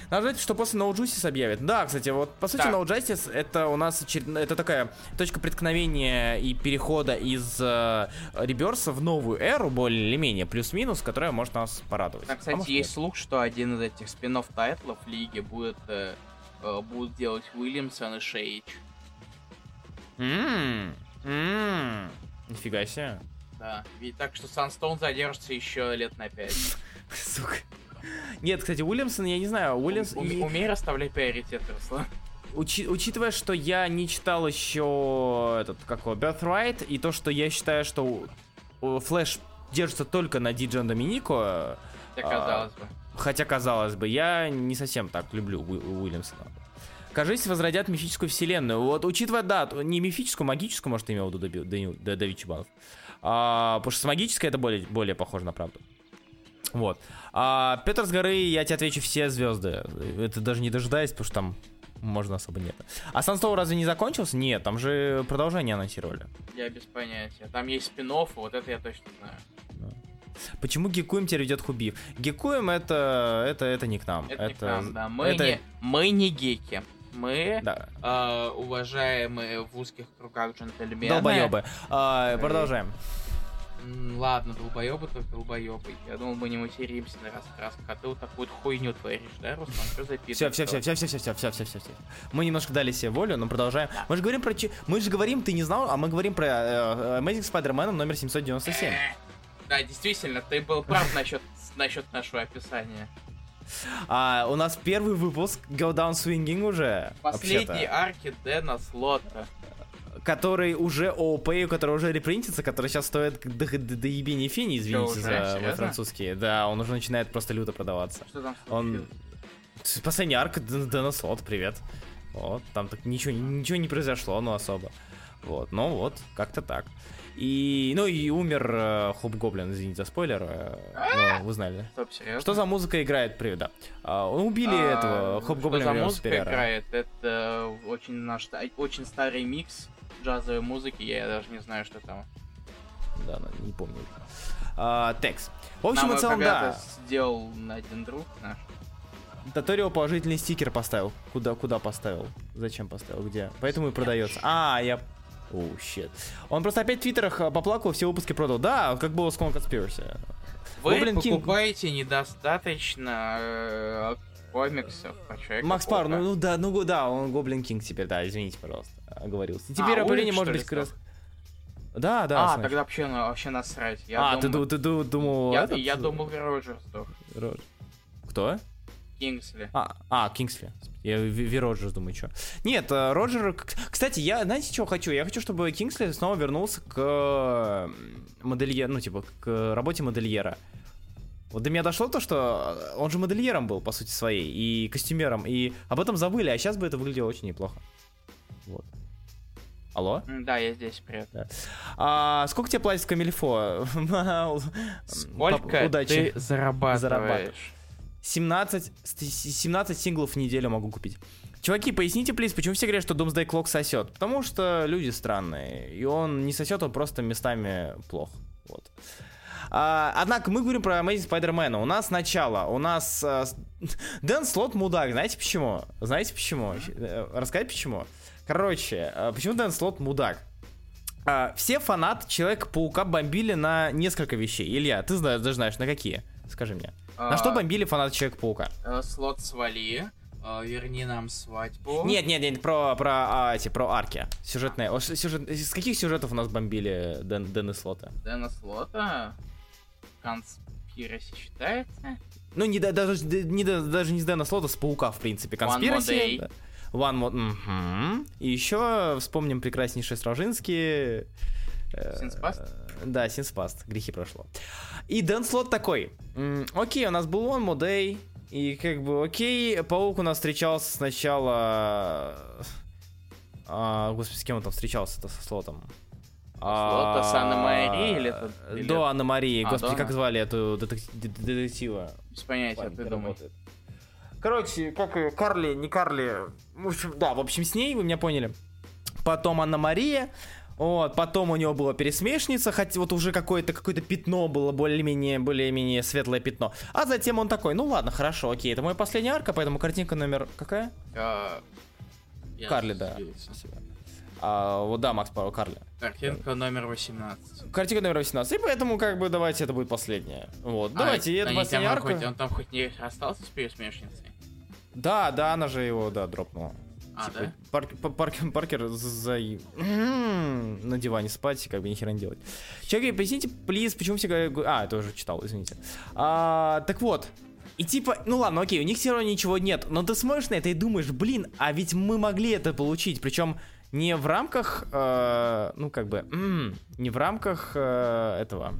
Надо ждать, что после No Justice объявят. Да, кстати, вот по сути Да. No Justice это у нас очеред- это такая точка преткновения и перехода из э, Rebirth а в новую эру, более или менее, плюс-минус, которая может нас порадовать. Там, А кстати, может, есть нет. слух, что один из этих спин тайтлов лиги будет, э, э, будут делать Уильямсон и Шейдж. М, м, Нифига себе. Да. И так что Sunstone задержится еще лет на пять. *laughs* Сука. Нет, кстати, Уильямсон, я не знаю, Уильямс... Уме- и- Умей расставлять приоритеты, Руслан. Учи- учитывая, что я не читал еще этот, как его, Birthright, и то, что я считаю, что у- у Флэш держится только на Диджон Доминико, Хотя, А, казалось бы. хотя, казалось бы, я не совсем так люблю Уи- Уильямсона. Кажись, возродят мифическую вселенную. Вот, учитывая, да, не мифическую, магическую, может, имел в виду Давид Чебанов. А, потому что с магической это более, более похоже на правду. Вот. А, Петр с горы, я тебе отвечу, все звезды. Это даже не дожидаясь, потому что там можно особо нет. А Санстоу разве не закончился? Нет, там же продолжение анонсировали. Я без понятия. Там есть спин вот это я точно знаю. Почему Гекуем теперь ведет Хубив? Гекуем это, это, это не к нам. Это, не к нам, да. Мы, это- не, мы не геки. Мы Да, э, уважаемые в узких кругах джентльмены. долбоебы. А, Эй. продолжаем. Ладно, долбоебы, так долбоебы. Я думал, мы не материмся на раскрасках, а ты вот такую хуйню творишь, да, Руслан? Что за пидор? Все, все, все, все, все, все, все, все, все, все, все. Мы немножко дали себе волю, но продолжаем. Мы же говорим про... Мы же говорим, ты не знал, а мы говорим про э, Amazing Spider-Man номер 797. Да, действительно, ты был прав насчет, насчет нашего описания. А у нас первый выпуск Go Down Swinging уже. Вообще-то, арки Дэна Слота. Который уже ООП, который уже репринтится, который сейчас стоит до, до, до ебения фени, извините за мой французский. Да, он уже начинает просто люто продаваться. Что там Он... Последний арк Д- Дэна Слотта, привет. Вот, там так ничего, ничего не произошло, ну, особо. Вот, ну вот, как-то так. И, ну и умер э, Хобгоблин, извините за спойлер, э, ну, вы знали. Стоп, серьезно? Что за музыка играет при, да. А, убили А, этого Хоп что Гоблина за во время музыка играет? Это очень наш очень старый микс джазовой музыки, я даже не знаю, что там. Да, ну, не помню. А, текст. В общем Нам и целом, да. сделал один друг наш. Таторио положительный стикер поставил. Куда, куда поставил? Зачем поставил? Где? Поэтому и продается. А, я... Оу, щит. Он просто опять в твиттерах э, поплакал, все выпуски продал. Да, как было с Con Conspiracy. Вы Гоблин покупаете недостаточно э, комиксов про человека. Макс Пар, ну, ну да, ну да, он Гоблин Кинг теперь, да, извините, пожалуйста, оговорился. А, теперь опыление что может быть как раз... Да, да, а, Снэч. тогда вообще, ну, вообще насрать. Я А, ты, думал, ду- ты ду- думал... я, этот? я думал Роджерс, что Род- Кто? Кингсли. А, а, Кингсли. Я Ви Роджерс думаю, что. Нет, э, Роджер... Кстати, я, знаете, что хочу? Я хочу, чтобы Кингсли снова вернулся к э, моделье... Ну, типа, к работе модельера. Вот до меня дошло то, что э, он же модельером был, по сути своей, и костюмером, и об этом забыли, а сейчас бы это выглядело очень неплохо. Вот. Алло? Да, я здесь, привет. А, сколько тебе платят в Камильфо? *laughs* Сколько Удачи. ты зарабатываешь? Зарабатываешь. 17, с- 17 синглов в неделю могу купить. Чуваки, поясните, плиз, почему все говорят, что Doomsday Clock сосет? Потому что люди странные. И он не сосет, он просто местами плох. Вот. А, однако мы говорим про Amazing Spider-Man. У нас начало. У нас а, *laughs* Дэн Слот мудак. Знаете почему? Знаете почему? Э, Рассказать почему? Короче, а, почему Дэн Слот мудак? А, все фанаты Человека-паука бомбили на несколько вещей. Илья, ты знаешь, даже знаешь, на какие? Скажи мне. На А, что бомбили фанаты Человека-паука? э, Слот свали. э, Верни нам свадьбу. Нет, нет, нет, про, про, а, эти, про арки. Сюжетные. О, сюжет, с каких сюжетов у нас бомбили Дэн, Дэн и Слота? Дэна Слота. Конспираси считается? Ну, не, да- даже, не, да- даже не с Дэна Слота, с Паука, в принципе. One More Конспираси. Day. One more... мгм. И еще вспомним прекраснейшие Стражинские. э, Синспаст? Да, Синспаст. Грехи прошло. И Дэн Слот такой. «М, Окей, у нас был One More Day. И как бы, окей, Паук у нас встречался сначала... а, господи, с кем он там встречался-то со Слотом? Слота с Анной Марией или это- или- До Анны Марии. А, Господи, как звали эту детектива? Без понятия, Парень, ты думаешь. Короче, как Карли, не Карли. В общем, да, в общем, с ней, вы меня поняли. Потом Анна Мария. Вот, потом у него была пересмешница, хотя вот уже какое-то какое-то пятно было более-менее более-менее светлое пятно. А затем он такой, ну ладно, хорошо, окей, это мой последний арка, поэтому картинка номер какая? А, я Карли, да. А, вот да, Макс Пауэр, Карли. Картинка номер 18. Картинка номер 18, и поэтому как бы давайте это будет последняя. Вот, А, давайте, и это последняя арка. хоть- он там хоть не остался с пересмешницей? Да, да, она же его, да, дропнула. А, Типа, да? Парк- П- Паркер, за... На диване спать, как бы ни хера не делать. Человек, поясните, плиз, почему все говорят... А, это уже читал, извините. А, так вот, и типа, ну ладно, окей, у них все равно ничего нет, но ты смотришь на это и думаешь, блин, а ведь мы могли это получить, причем не в рамках, э, ну как бы, м, не в рамках э, этого,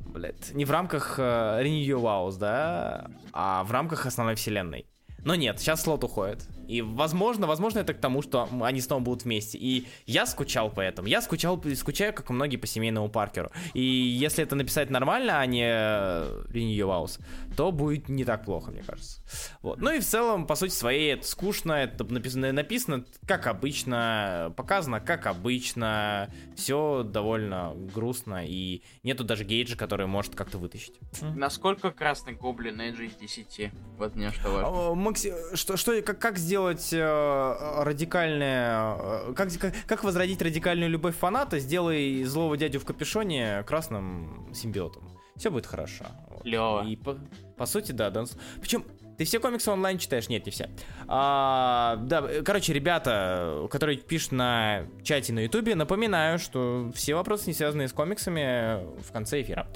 блядь, не в рамках э, Renew Wows, да, а в рамках основной вселенной. Но нет, сейчас слот уходит. И возможно, возможно это к тому, что они снова будут вместе. И я скучал по этому. Я скучал, скучаю, как и многие по семейному Паркеру. И если это написать нормально, а не э, Renew Your Vows, то будет не так плохо, мне кажется. Вот. Ну и в целом, по сути своей, это скучно, это написано, написано как обычно, показано как обычно, все довольно грустно, и нету даже гейджа, который может как-то вытащить. Насколько красный гоблин Эйджи из 10? Вот мне что важно. А, Макси, что, что, как, как сделать э, радикальное, э, как, как, как возродить радикальную любовь фаната? Сделай злого дядю в капюшоне красным симбиотом. Все будет хорошо. Клёво. И по, по сути, да, Дэнс. Причем ты все комиксы онлайн читаешь? Нет, не все. А, да, короче, ребята, которые пишут на чате на ютубе, напоминаю, что все вопросы, не связанные с комиксами, в конце эфира.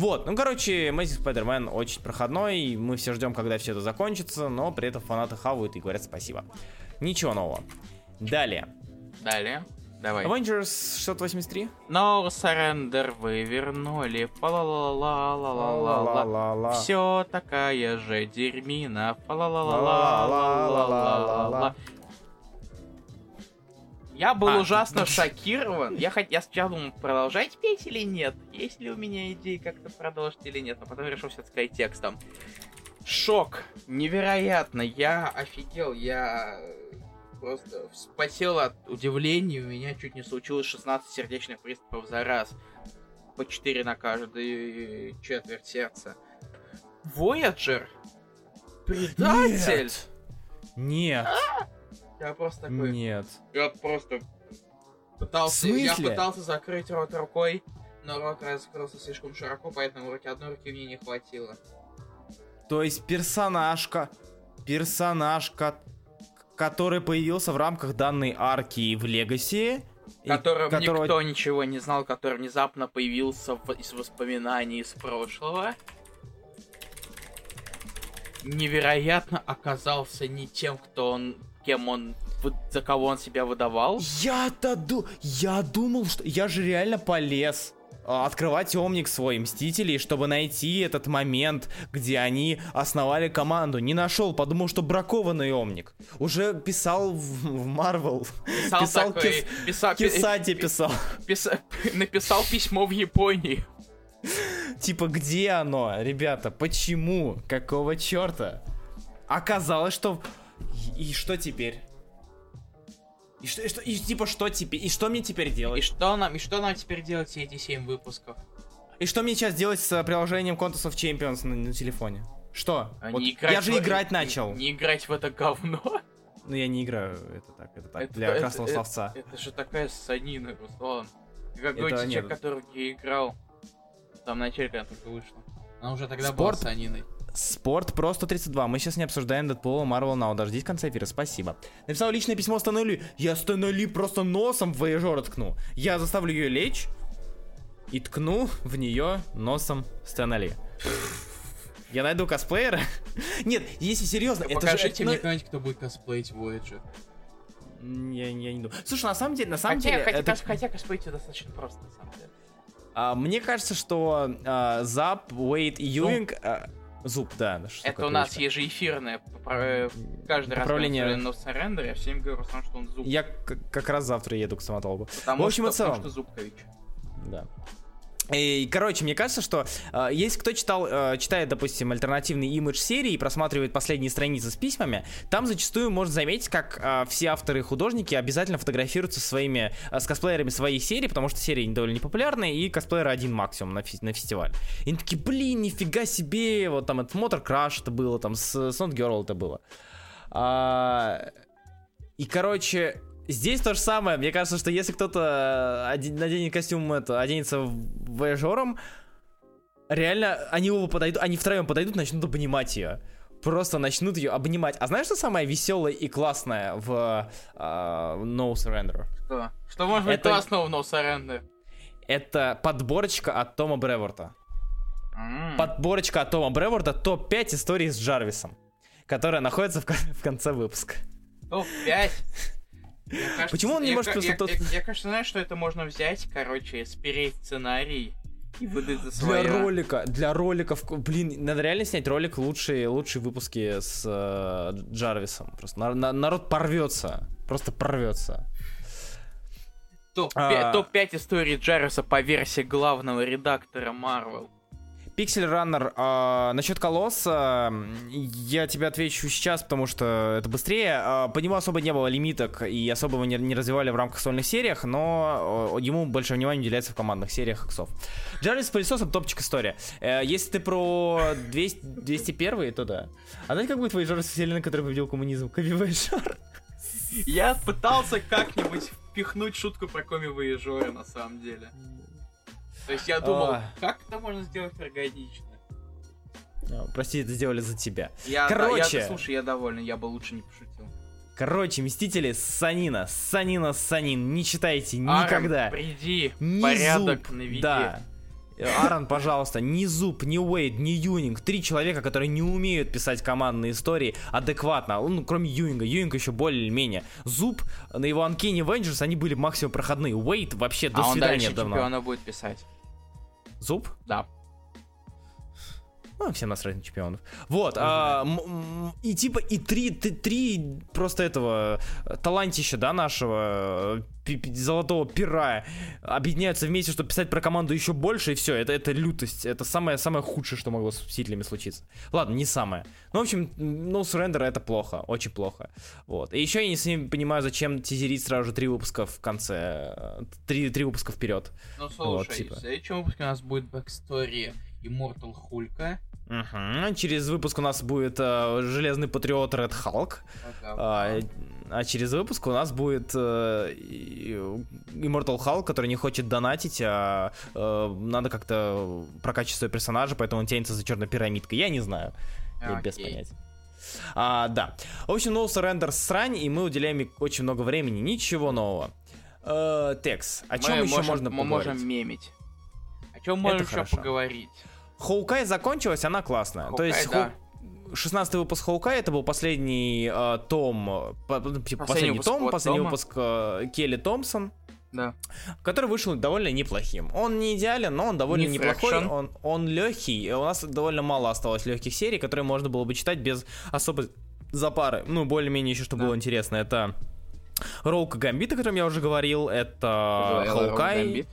Вот, ну, короче, Amazing Spider-Man очень проходной, мы все ждем, когда все это закончится, но при этом фанаты хавают и говорят спасибо. Ничего нового. Далее. Далее. Давай. Avengers 683. No Surrender вы вернули. Фа-ла-ла-ла-ла-ла-ла. Ла-ла-ла-ла. Все такая же дерьмина. Фа-ла-ла-ла-ла-ла-ла-ла. Я был А, ужасно шокирован. Я, хот... я сначала думал, продолжать петь или нет. Есть ли у меня идеи как-то продолжить или нет. Но потом решил все сказать текстом. Шок. Невероятно. Я офигел. Я просто вспотел от удивления. У меня чуть не случилось 16 сердечных приступов за раз. По 4 на каждую четверть сердца. Voyager? Предатель? Нет. Я просто такой... Нет. Я просто пытался, я пытался закрыть рот рукой, но рот раскрылся слишком широко, поэтому руки одной руки мне не хватило. То есть персонажка, персонажка, который появился в рамках данной арки в Легаси, и Которым которого- никто ничего не знал, который внезапно появился в- из воспоминаний из прошлого. Невероятно оказался не тем, кто он, кем он, за кого он себя выдавал. Я-то ду... Я думал, что... Я же реально полез а, открывать омник свой Мстителей, чтобы найти этот момент, где они основали команду. Не нашел, подумал, что бракованный омник. Уже писал в Марвел. Писал, Писал такой, Кис- писал, Кисати писал. писа- написал письмо в Японии. Типа, где оно, ребята? Почему? Какого черта? Оказалось, что... И, и что теперь? И что, и что, и типа, что теперь? И что мне теперь И делать? что нам, и что нам теперь делать все эти 7 выпусков? И что мне сейчас делать с э, приложением Contest of Champions на, на телефоне? Что? А Вот не я же в- играть не- начал. Не, играть в это говно. Ну, я не играю, это так, это так, Это- для это- красного это- словца. Это же такая санина, Руслан. Какой Это человек, нет. который не играл. Там начале, когда только вышло. Она уже тогда Спорт? была саниной. Спорт Про 132. Мы сейчас не обсуждаем Дэдпула, Марвел Now. Дождись конца эфира. Спасибо. Написал личное письмо Стэну Ли. Я Стэну Ли просто носом в Вояжера ткну. Я заставлю ее лечь и ткну в нее носом Стэна Ли. Я найду косплеера. *laughs* Нет, если серьезно, это же... Покажите мне ну, кого-нибудь, кто будет косплеить Voyager. Я, я не думаю. Слушай, на самом деле, на самом Хотя, деле, хотя, это- хотя косплеить достаточно просто, на самом деле. а, мне кажется, что а, Зап, Уэйт и Юинг... а, Зуб, да. что Это у нас ежеэфирное попра- каждый раз Поправление. когда Surrender, я всем говорю, Руслан, что он зуб. Я как раз завтра еду к стоматологу. Потому в общем и что, потому целом. что Зубкович. Да. И, короче, мне кажется, что э, если кто читал, э, читает, допустим, альтернативный имидж серии и просматривает последние страницы с письмами, там зачастую можно заметить, как э, все авторы и художники обязательно фотографируются со своими, э, с косплеерами своей серии, потому что серия довольно непопулярная, и косплееры один максимум на, фи- на фестиваль. И они такие, блин, нифига себе, вот там это Motor Crash это было, там с, Not Girl это было. А, и, короче, здесь то же самое. Мне кажется, что если кто-то э, наденет костюм, это, оденется вояжером, реально они оба подойдут, они втроем подойдут, начнут обнимать ее. Просто начнут ее обнимать. А знаешь, что самое веселое и классное в э, No Surrender? Что? Что может быть Это- классного в No Surrender? Это подборочка от Тома Бреворта. М. Подборочка от Тома Бреворта топ-5 историй с Джарвисом, которая находится в, в конце выпуска. Топ-5. Кажется, Почему он не я может просто я, тот- я, я, кажется, знаю, что это можно взять, короче, спереть сценарий и выдать за Для свое. ролика, для роликов, блин, надо реально снять ролик лучшие, лучшие выпуски с э, Джарвисом. Просто на- на- народ порвется, просто порвется. Топ-5 А. топ-5 историй Джарриса по версии главного редактора Marvel. Пиксель Раннер, а, насчет колосса, я тебе отвечу сейчас, потому что это быстрее. А, по нему особо не было лимиток и особо его не, не развивали в рамках сольных сериях, но э, ему больше внимания уделяется в командных сериях иксов. Джарвис с пылесосом топчик история. Э, если ты про 200, 201, то да. А знаете, как будет Вояжер с вселенной, который победил коммунизм? Коми Вояжер. Я пытался как-нибудь впихнуть шутку про Коми Вояжера, на самом деле. То есть я думал, А. как это можно сделать органично? Прости, это сделали за тебя. Я, Короче. я, слушай, я доволен, я бы лучше не пошутил. Короче, Мстители Санина, Санина, Санин, не читайте никогда. приди, Ни порядок наведи. Да. Аарон, пожалуйста, ни Зуб, ни Уэйд, ни Юнинг. Три человека, которые не умеют писать командные истории адекватно. Ну, кроме Юинга. Юинг еще более-менее. Зуб на его Uncanny Avengers, они были максимум проходные. Уэйд вообще до а он свидания дальше давно. чемпиона будет писать. Зуб? Да. Ну, всем насрать на чемпионов. Вот, а, и типа, и три, т- три просто этого э, талантища, да, нашего э, золотого пера объединяются вместе, чтобы писать про команду еще больше, и все, это, это лютость, это самое, самое худшее, что могло с Мстителями случиться. Ладно, не самое. Ну, в общем, No Surrender это плохо, очень плохо. Вот. И еще я не совсем понимаю, зачем тизерить сразу же три выпуска в конце, э, три, три выпуска вперед. Ну Вот, слушай, типа. в следующем выпуске у нас будет backstory Immortal Халка. Мгм. Через выпуск у нас будет э, Железный Патриот Red Hulk. А, а через выпуск у нас будет э, Immortal Hulk, который не хочет донатить, а э, надо как-то прокачивать своего персонажа, поэтому он тянется за черной пирамидкой. Я не знаю. Я без понятия. А, да. В общем, No Surrender срань, и мы уделяем очень много времени. Ничего нового. Э, Текс, о чем Мы еще можем- можно Мы поговорить? можем мемить. О чем можем еще хорошо. поговорить? Хоукай закончилась, она классная. То Хоукай, есть да. Хоу- 16 выпуск Хоукай это был последний э, том, по- ну, типа, последний, выпуск том, вот последний тома. выпуск э, Келли Томпсон, Да. который вышел довольно неплохим. Он не идеален, но он довольно Не неплохой. Он, он легкий. У нас довольно мало осталось легких серий, которые можно было бы читать без особой запары. Ну, более-менее еще, что Да. было интересно. Это Роука Гамбит, о котором я уже говорил. Это Хоукай.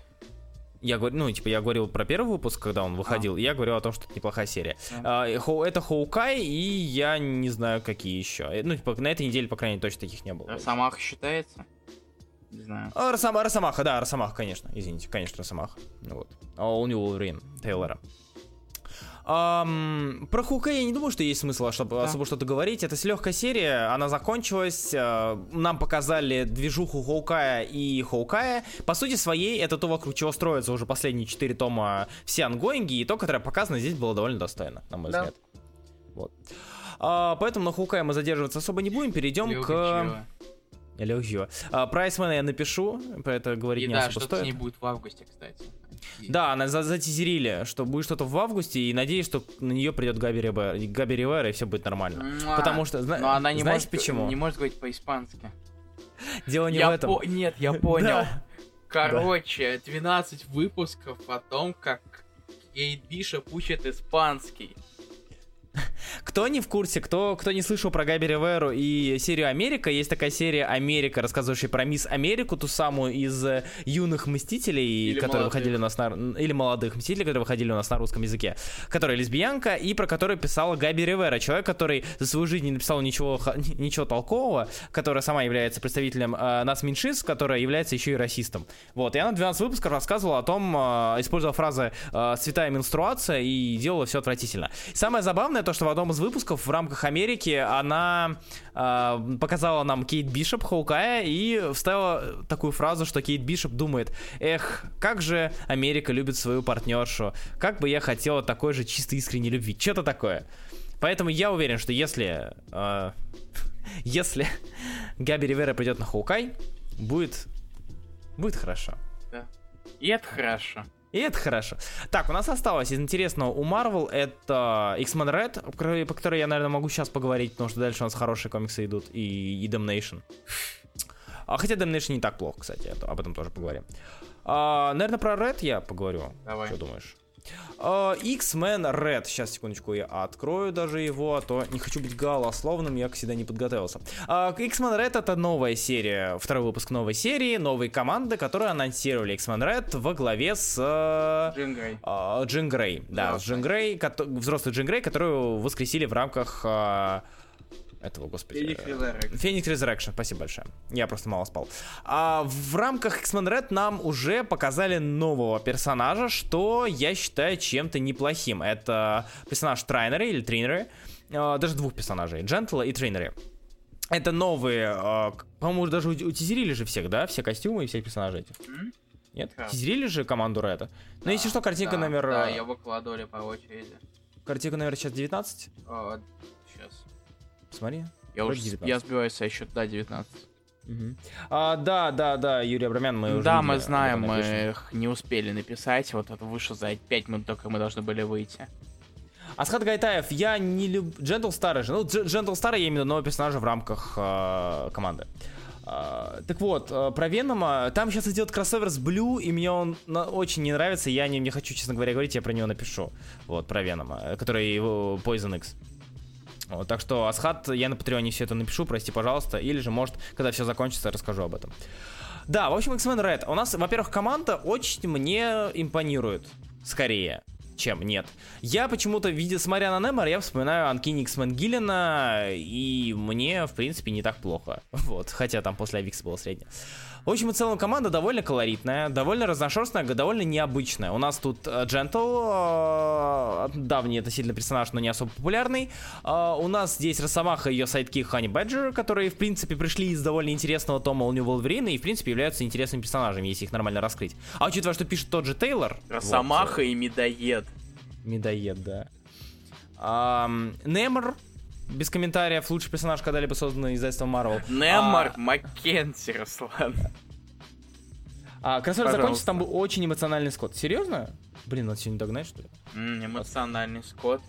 Я говорю, ну, типа, я говорил про первый выпуск, когда он выходил, и я говорил о том, что это неплохая серия. А, Хоу- это Хоукай, и я не знаю, какие еще. Э, Ну, типа, на этой неделе, по крайней мере, точно таких не было. Росомаха считается? Не знаю. А, Росома- Росомаха, да, Росомаха, конечно. Извините, конечно, Росомаха. Ну Вот. А All New Wolverine, Тейлора. Ам, про Хоукая я не думаю, что есть смысл особо, Да. особо что-то говорить. Это легкая серия, она закончилась. э, Нам показали движуху Хоукая и Хоукая. По сути своей, это то, вокруг чего строятся уже последние четыре тома все ангоинги, и то, которое показано здесь, было довольно достойно, на мой Да. взгляд. Вот. А, поэтому на Хоукая мы задерживаться особо не будем, перейдем к... Легче. А, Прайсмена я напишу, про это говорить И не да, особо что-то с ней будет в августе, кстати. Да, она за- затизерили, что будет что-то в августе, и надеюсь, что на нее придет Габи Ривера, Габи Ривера, и все будет нормально. Муа. Потому что, зна- Но она не знаете может, почему? не может говорить по-испански. *laughs* Дело не Я в этом. по- Нет, я *laughs* понял. Да. Короче, 12 выпусков о том, как Кейт Бишоп учит испанский. Кто не в курсе, кто, кто не слышал про Габи Риверу и серию Америка, есть такая серия Америка, рассказывающая про мисс Америку, ту самую из э, юных Мстителей, Или которые молодых. выходили у нас на... Или молодых Мстителей, которые выходили у нас на русском языке. Которая лесбиянка, и про которую писала Габи Ривера, человек, который за свою жизнь не написал ничего, ничего толкового, которая сама является представителем э, нас меньшинств, которая является еще и расистом. Вот, и она 12 выпусков рассказывала о том, э, используя фразы э, «святая менструация» и делала все отвратительно. Самое забавное то, что в одном из выпусков в рамках Америки она э, показала нам Кейт Бишоп, Хоукая, и вставила такую фразу, что Кейт Бишоп думает, эх, как же Америка любит свою партнершу, как бы я хотела такой же чистой искренней любви, что-то такое. Поэтому я уверен, что если... э, *laughs* если Габи Ривера придет на Хоукай, будет... Будет хорошо. И это хорошо. И это хорошо. Так, у нас осталось из интересного у Marvel это X-Men Red, по которой- я, наверное, могу сейчас поговорить, потому что дальше у нас хорошие комиксы идут, и, и Damnation. А, хотя Damnation не так плохо, кстати, это- об этом тоже поговорим. А, наверное, про Red я поговорю. Давай. Что думаешь? А, X-Men Red. Сейчас, секундочку, я открою даже его, а то не хочу быть голословным, я, всегда, не подготовился. А, X-Men Red это новая серия, второй выпуск новой серии, новой команды, которые анонсировали X-Men Red во главе с... э, Джин Грей. а, Джин Грей, да, Взрослый. Джин Грей, взрослый Джин Грей, которую воскресили в рамках этого, господи. Феникс Resurrection. Феникс Resurrection, спасибо большое. Я просто мало спал. А в рамках X-Men Red нам уже показали нового персонажа, что я считаю чем-то неплохим. Это персонаж Трайнеры или Тринеры, а, даже двух персонажей, Джентла и Тринеры. Это новые, а, по-моему, даже ут- утизерили же всех, да, все костюмы и всех персонажей этих. Нет? Да. Тизерили же команду Реда. Ну, Да, если что, картинка да, номер... Да, э, я выкладывали по очереди. Картинка номер сейчас 19. Сейчас. Посмотри. Я Вроде уже 19. я сбиваюсь со счета, да, 19. Мгм. А, да, да, да, Юрий Абрамян, мы уже да, мы знаем, мы их не успели написать. Вот это вышло за 5 минут, только мы должны были выйти. Асхат Гайтаев, я не люблю... Джентл Старый же. Ну, Дж- Джентл Старый, я виду нового персонажа в рамках э, команды. А, так вот, а, про Венома, там сейчас идет кроссовер с Блю, и мне он на- очень не нравится, я не, не хочу, честно говоря, говорить, я про него напишу. Вот, про Венома, э, который его Poison X. Вот, так что, Асхат, я на Патреоне все это напишу, прости, пожалуйста, или же, может, когда все закончится, расскажу об этом. Да, в общем, X-Men Red. У нас, во-первых, команда очень мне импонирует, скорее чем нет. Я почему-то, видя, смотря на Немор, я вспоминаю Анкини X-Men Гиллина, и мне, в принципе, не так плохо. *laughs* Вот, хотя там после Авикса было среднее. В общем и целом, команда довольно колоритная, довольно разношерстная, довольно необычная. У нас тут э, Джентл, э, давний относительно персонаж, но не особо популярный. Э, у нас здесь Росомаха и ее sidekick Honey Badger, которые, в принципе, пришли из довольно интересного тома New Wolverine и, в принципе, являются интересными персонажами, если их нормально раскрыть. А учитывая, что пишет тот же Тейлор... Росомаха и Медоед. Медоед, да. Ам, Нэмор, без комментариев, лучший персонаж, когда-либо созданный издательством Marvel. Нэмор А, Маккензи, Руслан. А, кроссовер Пожалуйста. закончится, там был очень эмоциональный скот. Серьезно? Блин, надо сегодня догнать, что ли? М, Эмоциональный скот.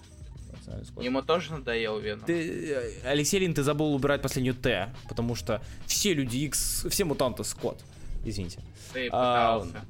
Эмоциональный скот. Ему тоже надоел Веном. Ты, э, Алексей Лин, ты забыл убирать последнюю Т, потому что все люди X, все мутанты Скотт. Извините. Ты а, пытался.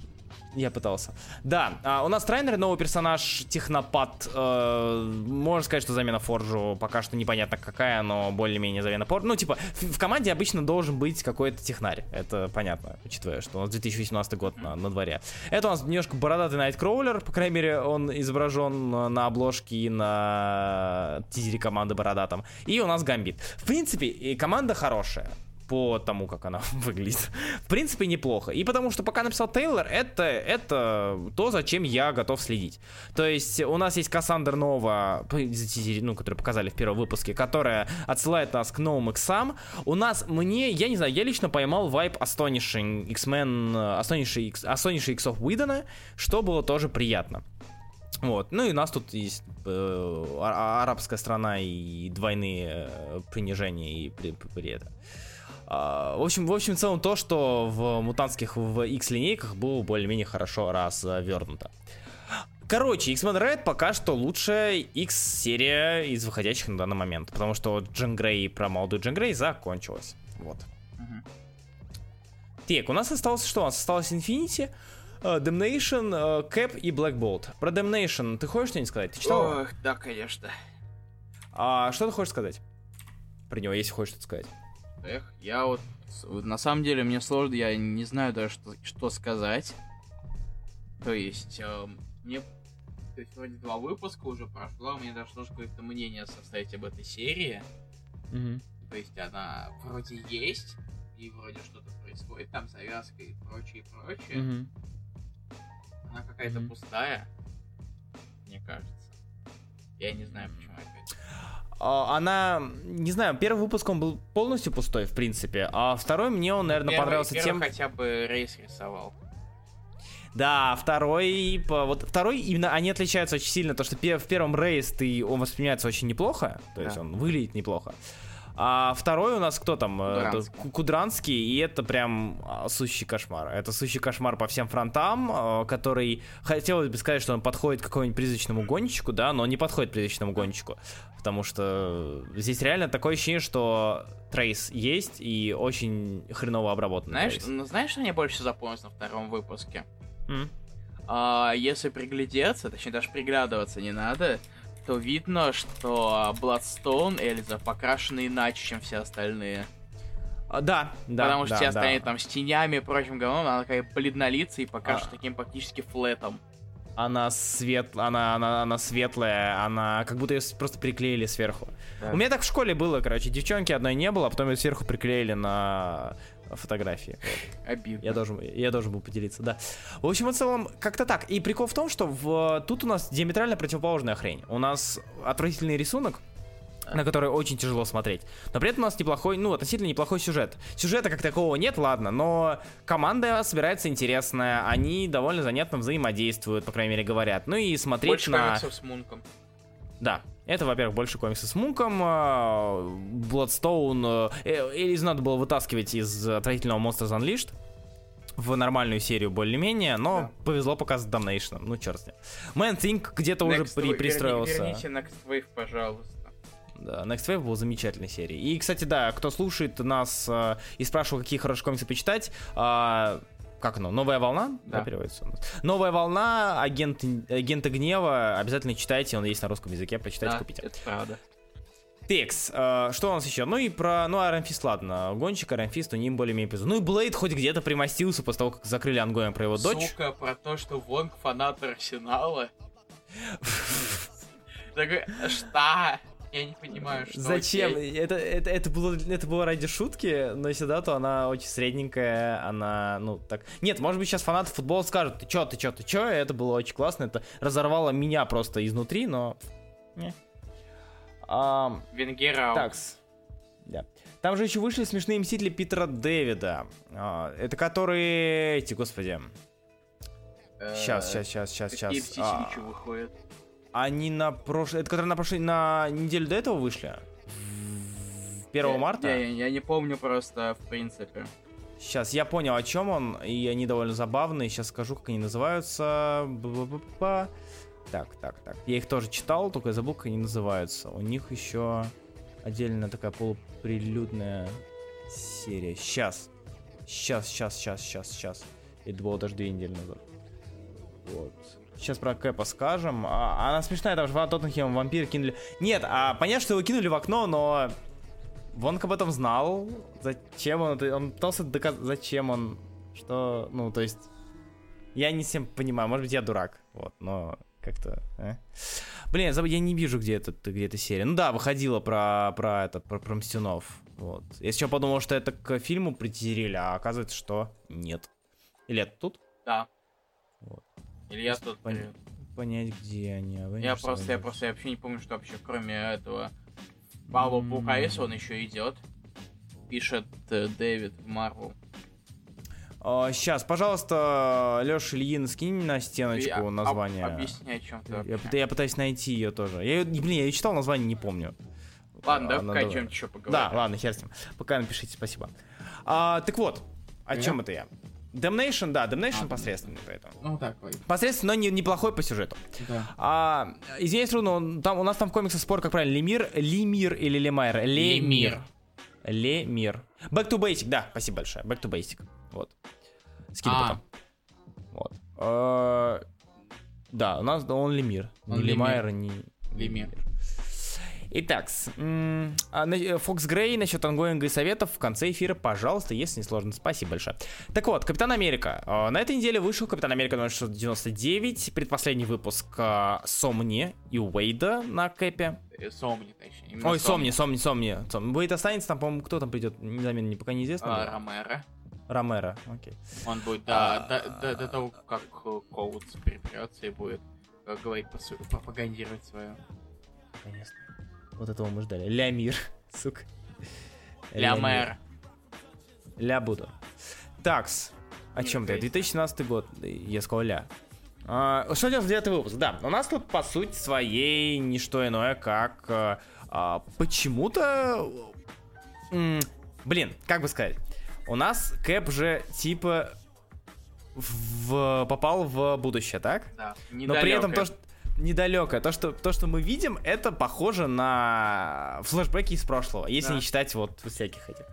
Я пытался. Да, а, у нас трейнер, новый персонаж, технопат. э, можно сказать, что замена Форджу пока что непонятно какая, но более-менее замена Форджу. Ну, типа, в, в команде обычно должен быть какой-то технарь. Это понятно, учитывая, что у нас 2018 год на, на дворе. Это у нас немножко бородатый Найткроулер, по крайней мере, он изображен на обложке и на тизере команды бородатом. И у нас Гамбит. В принципе, и команда хорошая по тому, как она *laughs* выглядит. В принципе, неплохо. И потому что пока написал Тейлор, это, это то, зачем я готов следить. То есть у нас есть Кассандр Нова, ну, которую показали в первом выпуске, которая отсылает нас к новым иксам. У нас, мне, я не знаю, я лично поймал вайп Astonishing X-Men, Astonishing, Astonishing X of Whedon, что было тоже приятно. Вот. Ну и у нас тут есть э, а- арабская страна и двойные э, принижения и при, при это. А, в общем, в общем, в целом то, что в мутантских в X линейках было более-менее хорошо развернуто. Короче, X-Men Red пока что лучшая X-серия из выходящих на данный момент, потому что Джин Грей про молодую Джин Грей закончилась. Вот. Мгм. Так, у нас осталось что? У нас осталось Infinity, э, Damnation, э, Cap и Black Bolt. Про Damnation ты хочешь что-нибудь сказать? Ты читал? Ох, да, конечно. А что ты хочешь сказать? Про него, если хочешь что-то сказать. Эх, я вот... На самом деле мне сложно, я не знаю даже, что, что сказать. То есть, эм, мне... То есть, вроде два выпуска уже прошло, мне даже сложно какое-то мнение составить об этой серии. То есть, она вроде есть, и вроде что-то происходит, там завязка и прочее, и прочее. Мгм. Она какая-то Мгм. пустая, мне кажется. Я не знаю, почему опять. А, Она, не знаю, первый выпуск он был полностью пустой, в принципе, а второй мне он, наверное, Первый- понравился первый тем... хотя бы рейс рисовал. Да, второй, вот второй именно они отличаются очень сильно, то что в первом рейс ты он воспринимается очень неплохо, то есть Да. он выглядит неплохо. А второй у нас кто там? Э, это Кудранский. Ку- Кудранский, и это прям а, сущий кошмар. Это сущий кошмар по всем фронтам, э, который хотелось бы сказать, что он подходит к какому-нибудь призрачному гонщику, да, но он не подходит призрачному гонщику, потому что здесь реально такое ощущение, что трейс есть и очень хреново обработан. Знаешь, трейс. ну, знаешь, что мне больше всего запомнилось на втором выпуске? М? А, если приглядеться, точнее даже приглядываться не надо, то видно, что Bloodstone Эльза покрашены иначе, чем все остальные. А, Да, да. Потому что да, все да. остальные там с тенями и прочим говном, она такая бледнолицая и покрашена А. таким практически флетом. Она свет, она, она, она светлая, она как будто ее просто приклеили сверху. Да. У меня так в школе было, короче, девчонки одной не было, а потом ее сверху приклеили на фотографии. Обидно. Я должен, я должен был поделиться, да. В общем и целом, как-то так. И прикол в том, что в, тут у нас диаметрально противоположная хрень. У нас отвратительный рисунок, на который очень тяжело смотреть. Но при этом у нас неплохой, ну, относительно неплохой сюжет. Сюжета как такового нет, ладно, но команда собирается интересная, они довольно занятно взаимодействуют, по крайней мере, говорят. Ну и смотреть Больше на... комиксов с Мунком. Да, это, во-первых, больше комиксы с Мунком, э, Bloodstone, э, Элизу надо было вытаскивать из отвратительного Monsters Unleashed в нормальную серию более-менее, но Да. повезло пока с Damnation, ну черт с ним. Man Think где-то уже при, пристроился. Верни- Верните Next Wave, пожалуйста. Next Wave был замечательной серией. И, кстати, да, кто слушает нас э, и спрашивал, какие хорошие комиксы почитать, э, как оно, новая волна, да, Да. переводится у нас. Новая волна, агент, агента гнева, обязательно читайте, он есть на русском языке, прочитайте, Да, купите. это правда. Текс, э, что у нас еще? Ну и про, ну Fist, ладно, гонщик Fist, у ним более-менее эпизод. Ну и Блейд хоть где-то примостился после того, как закрыли ангоем про его дочь. Сука, про то, что Вонг фанат Арсенала. *laughs* Такой, что? Я не понимаю, что Зачем? окей. Это, это, это, было, это было ради шутки, но если да, то она очень средненькая, она, ну, так... Нет, может быть, сейчас фанаты футбола скажут, ты чё, ты чё, ты чё, и это было очень классно, это разорвало меня просто изнутри, но... Не. Ам, Венгера. такс. Да. Там же еще вышли смешные мстители Питера Дэвида. А, это которые... Эти, господи. э, Сейчас, сейчас, сейчас, сейчас, Какие сейчас. птички выходят? Они на прошлой... Это которые на прошлой... На неделю до этого вышли? 1 Я- марта? Я, я не помню просто, в принципе. Сейчас, я понял, о чем он, и они довольно забавные. Сейчас скажу, как они называются. Ба-ба-ба-ба. Так, так, так. Я их тоже читал, только я забыл, как они называются. У них еще отдельная такая полуприлюдная серия. Сейчас. Сейчас, сейчас, сейчас, сейчас, сейчас. Это было даже две недели назад. Вот. Сейчас про Кэпа скажем. А, она смешная, там же Ван Тоттенхем вампир кинули. Нет, а понятно, что его кинули в окно, но Вонг об этом знал. Зачем он это... Он пытался доказать, зачем он... Что... Ну, то есть... Я не всем понимаю. Может быть, я дурак. Вот, но как-то... э. Блин, я, не вижу, где, этот, где эта серия. Ну да, выходила про, про этот, про, про Мстюнов. Вот. Я сначала подумал, что это к фильму притизерили, а оказывается, что нет. Или это тут? Да. Вот. Или я тут... Пон- блин. Понять, где они. Я Avengers, просто, я Avengers. просто я вообще не помню, что вообще кроме этого М. Пукаиса он еще идет. Пишет э, Дэвид в Марвел. сейчас, А, пожалуйста, Леша Ильин, скинь на стеночку а, название. об- объясни, о чем ты Я, я пытаюсь найти ее тоже. Я, блин, я ее читал, название не помню. Ладно, А, давай пока о чем-нибудь еще поговорим. Да, ладно, хер с ним. Пока напишите, спасибо. А, так вот, о Мгм. чем это я? Damnation, да, Damnation А, посредственный поэтому. Ну так, ой. Посредственно, но не, неплохой по сюжету. Да. А, извиняюсь, трудно, он- там, у нас там в комиксах спор, как правильно, Лемир, Лемир или Лемайр? Лемир. Лемир. Back to Basic, да, спасибо большое. Back to Basic. Вот. Скину А. потом. Вот. А, да, у нас да, он Лемир. Он. Лемайр, не... Лемир. Итак, а, э, Фокс Грей насчет ангоинга и советов в конце эфира, пожалуйста, если не сложно. Спасибо большое. Так вот, Капитан Америка. А, На этой неделе вышел Капитан Америка номер 699, предпоследний выпуск а, Сомни и Уэйда на Кэпе. Э, Сомни, точнее. Именно Ой, Сомни, Сомни, Сомни. Сомни. Уэйд останется, там, по-моему, кто там придет, незаметно, пока неизвестно. А, да? Ромеро. Ромеро, окей. Он будет А, до, до, того, как э, Коутс припрется и будет говорить, пропагандировать свое. Конечно. Вот этого мы ждали. Лямир, *laughs* сука. Лямер. Ля буду. Такс. О чем ты? 2017 год. Я сказал ля. А, что делать девятый выпуск? Да, у нас тут по сути своей не что иное, как а, а, почему-то... м, блин, как бы сказать? У нас Кэп же типа в, попал в будущее, так? Да. Но при этом то, что недалеко, то что, то, что мы видим, это похоже на флешбеки из прошлого, если Да. не считать вот всяких этих.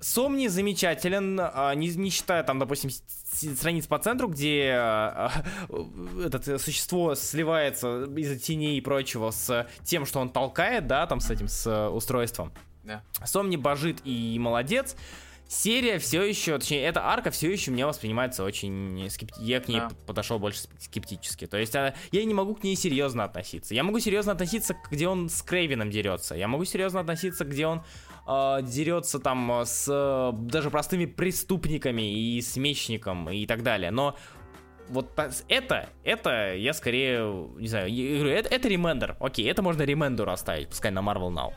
Сомни замечателен, а, не, не считая там, допустим, страниц по центру, где а, этот э, существо сливается из-за теней и прочего с тем, что он толкает, да, там с этим, с э, устройством. Да. Сомни божит и молодец. Серия все еще, точнее, эта арка все еще мне воспринимается очень скептически. Я к ней Да. подошел больше скептически. То есть а, я не могу к ней серьезно относиться. Я могу серьезно относиться, где он с Крейвином дерется. Я могу серьезно относиться, где он а, дерется там а, с а, даже простыми преступниками и с мечником и так далее. Но вот это, это я скорее, не знаю, я говорю, это, это ремендер. Окей, это можно ремендеру оставить, пускай на Marvel Now.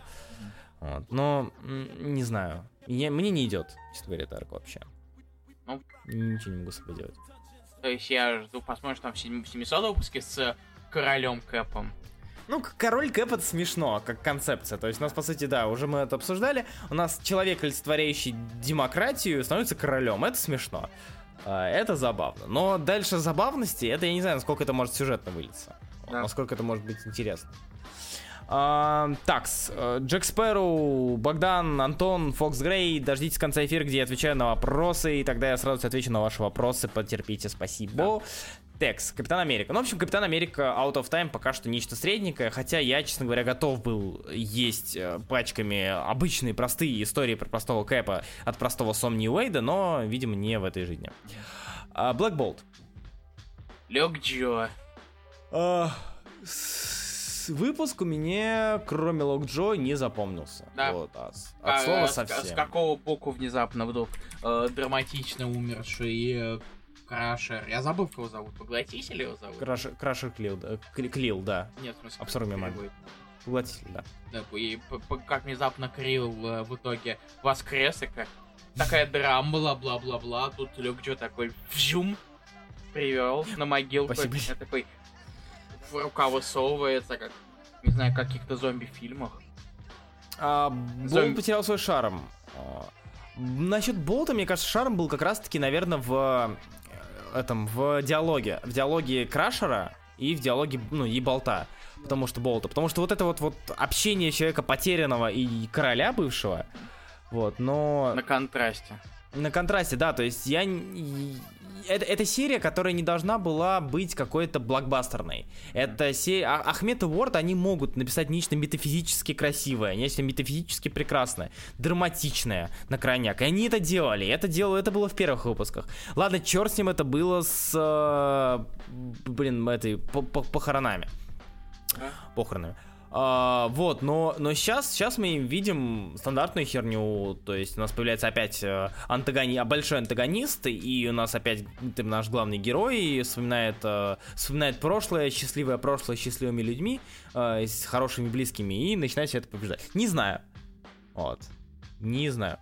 Вот, но, не знаю, мне, мне не идет, честно говоря, эта арка вообще. Ну. Ничего не могу с собой делать. То есть я жду, посмотришь там в 700 выпуске с королем Кэпом. Ну, король Кэп это смешно, как концепция. То есть у нас, по сути, да, уже мы это обсуждали. У нас человек, олицетворяющий демократию, становится королем. Это смешно. А, Это забавно. Но дальше забавности, это я не знаю, насколько это может сюжетно вылиться. Да. Насколько это может быть интересно. А, такс, э, Джек Спэру, Богдан, Антон, Фокс Грей, дождитесь конца эфира, где я отвечаю на вопросы, и тогда я сразу отвечу на ваши вопросы, потерпите, спасибо. Текс, Капитан Америка. Ну, в общем, Капитан Америка Out of Time пока что нечто средненькое, хотя я, честно говоря, готов был есть э, пачками обычные простые истории про простого Кэпа от простого Сомни Уэйда, но, видимо, не в этой жизни. А, Black Bolt. Лег Джо. А, выпуск у меня, кроме Лок Джо, не запомнился. Да. Вот, от, от А, слова с- совсем. С какого боку внезапно вдруг э, драматично умерший э, Крашер? Я забыл, как его зовут. Поглотитель его зовут? Крашер, Крашер Клил, да, Кли- Клил, да. Нет, в смысле, переводит? Поглотитель, да. Да, и как внезапно Крилл э, в итоге воскрес, и как такая драма была, бла-бла-бла, тут Люк Джо такой вжум привел на могилку, Спасибо. Я такой рука высовывается, как, не знаю, в каких-то зомби-фильмах. А, Болт Зомби- потерял свой шарм. Насчет Болта, мне кажется, шарм был как раз-таки, наверное, в э, этом, в диалоге. В диалоге Крашера и в диалоге, ну, и Болта. Потому что Болта. Потому что вот это вот, вот общение человека потерянного и короля бывшего, вот, но... На контрасте. На контрасте, да, то есть я... Это, это серия, которая не должна была быть какой-то блокбастерной. Это серия... А- Ахмед и Уорд, они могут написать нечто метафизически красивое, нечто метафизически прекрасное, драматичное на крайняк. И они это делали. Это дело, это было в первых выпусках. Ладно, черт с ним, это было с... э, блин, этой... по- по- похоронами. А? Похоронами. А, вот, но, но сейчас, сейчас мы видим стандартную херню, то есть у нас появляется опять э, антагони... большой антагонист, и у нас опять там, наш главный герой вспоминает, э, вспоминает прошлое, счастливое прошлое с счастливыми людьми, э, с хорошими близкими, и начинает все это побеждать. Не знаю. Вот. Не знаю.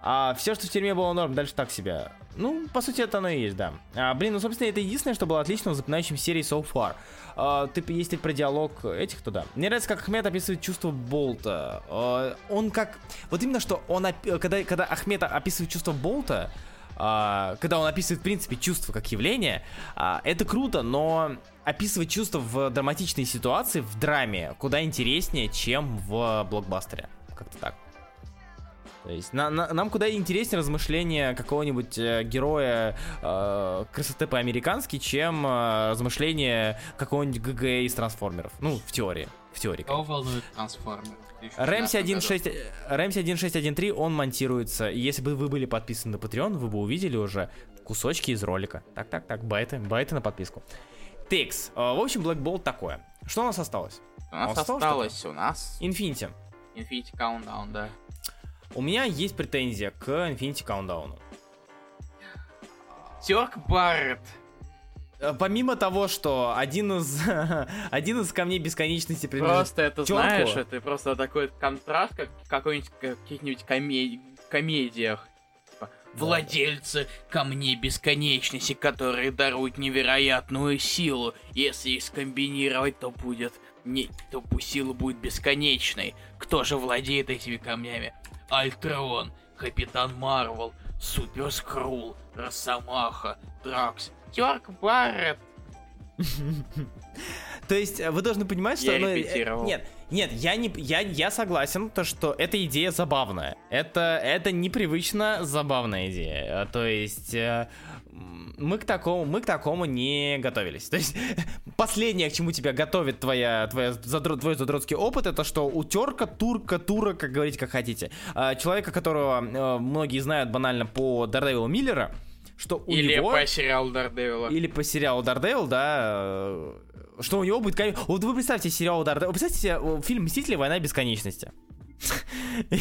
А все, что в тюрьме было норм, дальше так себе. Ну, по сути, это оно и есть, да. А, блин, ну, собственно, это единственное, что было отлично в запоминающем серии So Far. А, ты, если про диалог этих, то да. Мне нравится, как Ахмед описывает чувство Болта. А, он как... Вот именно, что он... Когда, когда Ахмед описывает чувство Болта, а, когда он описывает, в принципе, чувство как явление, это круто, но описывать чувство в драматичной ситуации, в драме, куда интереснее, чем в блокбастере. Как-то так. То есть на- на- нам куда интереснее размышления какого-нибудь э, героя э, красоты по-американски, чем э, размышления какого-нибудь ГГ из трансформеров. Ну, в теории. В теории. Кого волнует трансформер? Рэмси 1.6 Рэмси 1.6.1.3, он монтируется. И если бы вы были подписаны на Patreon, вы бы увидели уже кусочки из ролика. Так, так, так, байты, байты на подписку. Текс. В общем, Black Bolt такое. Что у нас осталось? У нас Осталось осталось, у нас Infinity. Infinity Countdown, да. У меня есть претензия к Infinity Countdown. Терк Барретт. Э, Помимо того, что один из, *laughs* один из камней бесконечности принадлежит... Просто это, Тёрку. знаешь, это просто такой контраст, как в какой-нибудь каких-нибудь коме- комедиях. Типа, Владельцы камней бесконечности, которые даруют невероятную силу. Если их скомбинировать, то будет не, то сила будет бесконечной. Кто же владеет этими камнями? Альтрон, Капитан Марвел, Супер Скрул, Росомаха, Дракс, Тёрк Барретт. *laughs* То есть э, вы должны понимать, что... Я ну, э, репетировал. Нет, нет, я не, я, я согласен, то что эта идея забавная. Это, это непривычно забавная идея. Э, То есть э, мы к такому, мы к такому не готовились. То есть *laughs* последнее, к чему тебя готовит твоя, твоя задро- твой задротский опыт, это что у терка, турка, тура, как говорите, как хотите. А, Человека, которого э, многие знают банально по Daredevil Миллера, что у Или него... по сериалу Дардевила. Или по сериалу Daredevil, да, э, что у него будет... Вот вы представьте сериал Daredevil, представьте себе э, фильм «Мстители. Война бесконечности». *laughs* И,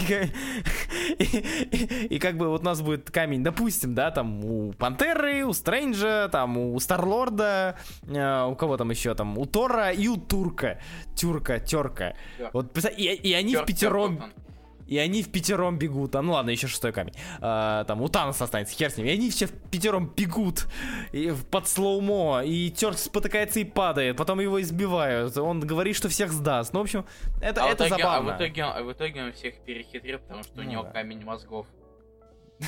и- и- и как бы вот у нас будет камень, допустим, да, там у Пантеры, у Стрэнджа, там у Старлорда, э, у кого там еще там, у Тора и у Турка. Тюрка, терка. Да. Вот, и, и они Тёрк в пятером Тёртон. И они в пятером бегут. А ну ладно, еще шестой камень. А, там у Таноса останется, хер с ним. И они все в пятером бегут и под слоумо. И Терк спотыкается и падает. Потом его избивают. Он говорит, что всех сдаст. Ну, в общем, это, а, это в итоге, забавно. а в итоге, а в итоге он всех перехитрил, потому что у Ну него да. камень мозгов. *laughs*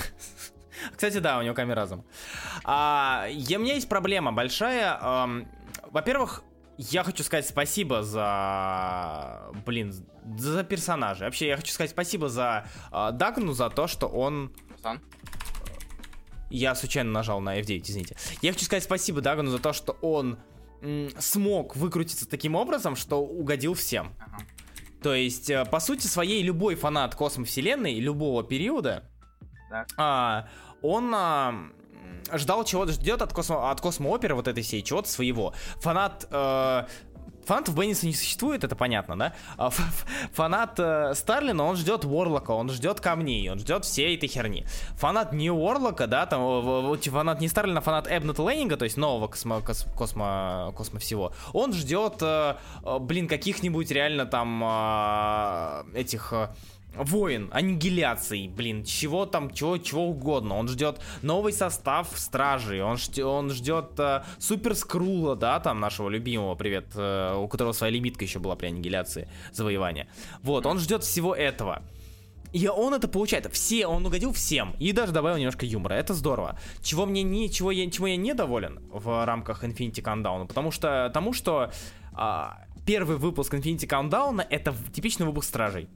Кстати, да, у него камень разум. А, я, у меня есть проблема большая. Ам, во-первых, я хочу сказать спасибо за, блин, за персонажа. Вообще, я хочу сказать спасибо за э, Дагну за то, что он... Руслан? Я случайно нажал на F9, извините. Я хочу сказать спасибо Дагану за то, что он м, смог выкрутиться таким образом, что угодил всем. Ага. То есть, э, по сути своей, любой фанат космовселенной, любого периода, Так. а, он а, ждал чего-то, ждет от, космо, от космооперы вот этой всей чего-то своего. Фанат... э, Фанатов Бенниса не существует, это понятно, да? А фанат э, Старлина, он ждет Ворлока, он ждет камней, он ждет всей этой херни. Фанат не Ворлока, да, там, вот фанат не Старлина, а фанат Эбнета Лейнинга, то есть нового космо, кос- космо, космо всего, он ждет, э, э, блин, каких-нибудь реально там э, этих... Воин, аннигиляций, блин, чего там, чего, чего угодно. Он ждет новый состав стражей, он, он ждет э, Супер Скрула, да, там нашего любимого, привет, э, у которого своя лимитка еще была при аннигиляции завоевания. Вот, он ждет всего этого. И он это получает. Все, он угодил всем. И даже добавил немножко юмора. Это здорово. Чего мне не, чего я, чего я недоволен в рамках Infinity Countdown, потому что тому, что а, первый выпуск Infinity Countdown это типичный выпуск Стражей.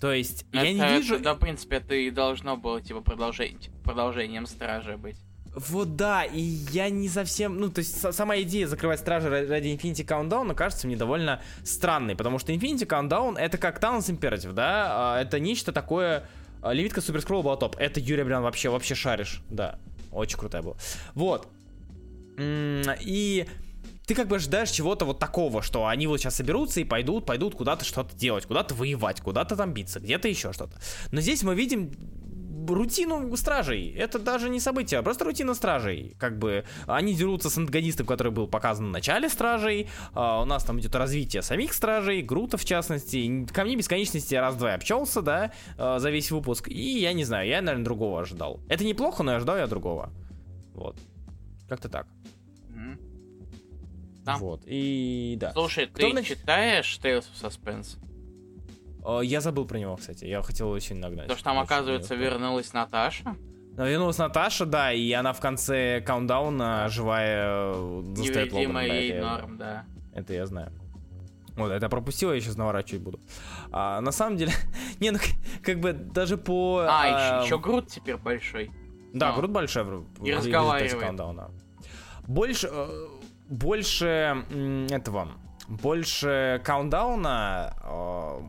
То есть я Это- не это, вижу. Да, в принципе, это и должно было, типа, продолжение, типа, продолжением Стража быть. Вот да, и я не совсем, ну, то есть са- сама идея закрывать стражи ра- ради Infinity Countdown кажется мне довольно странной, потому что Infinity Countdown это как Towns Imperative, да, А, это нечто такое, а, лимитка Супер Скролл была топ, это Юрий Брян вообще, вообще шаришь, да, очень крутая была. Вот, и ты как бы ждаешь чего-то вот такого, что они вот сейчас соберутся и пойдут, пойдут куда-то что-то делать, куда-то воевать, куда-то там биться, где-то еще что-то. Но здесь мы видим рутину стражей. Это даже не событие, а просто рутина стражей. Как бы они дерутся с антагонистом, который был показан в начале стражей. А, у нас там идет развитие самих стражей, Грута в частности. Ко мне бесконечности я раз-два общался, да, а, за весь выпуск. И я не знаю, я, наверное, другого ожидал. Это неплохо, но я ожидал я другого. Вот. Как-то так. Да. Вот. И да. Слушай, Кто ты нач- читаешь Tales of Suspense? А, Я забыл про него, кстати. Я хотел очень нагнать. То, что там, Очень оказывается, вернулась Наташа? Но Вернулась Наташа, да, и она в конце каунтдауна живая э, Логана. Невредимая да, ей это норм, да. Это я знаю. Вот, это пропустил, я сейчас наворачивать буду. А, на самом деле, *laughs* не, ну, как бы даже по... А, а, еще, Грут теперь большой. Да, а. груд большой И разговаривает. Больше, э, больше этого, больше каунтдауна, э,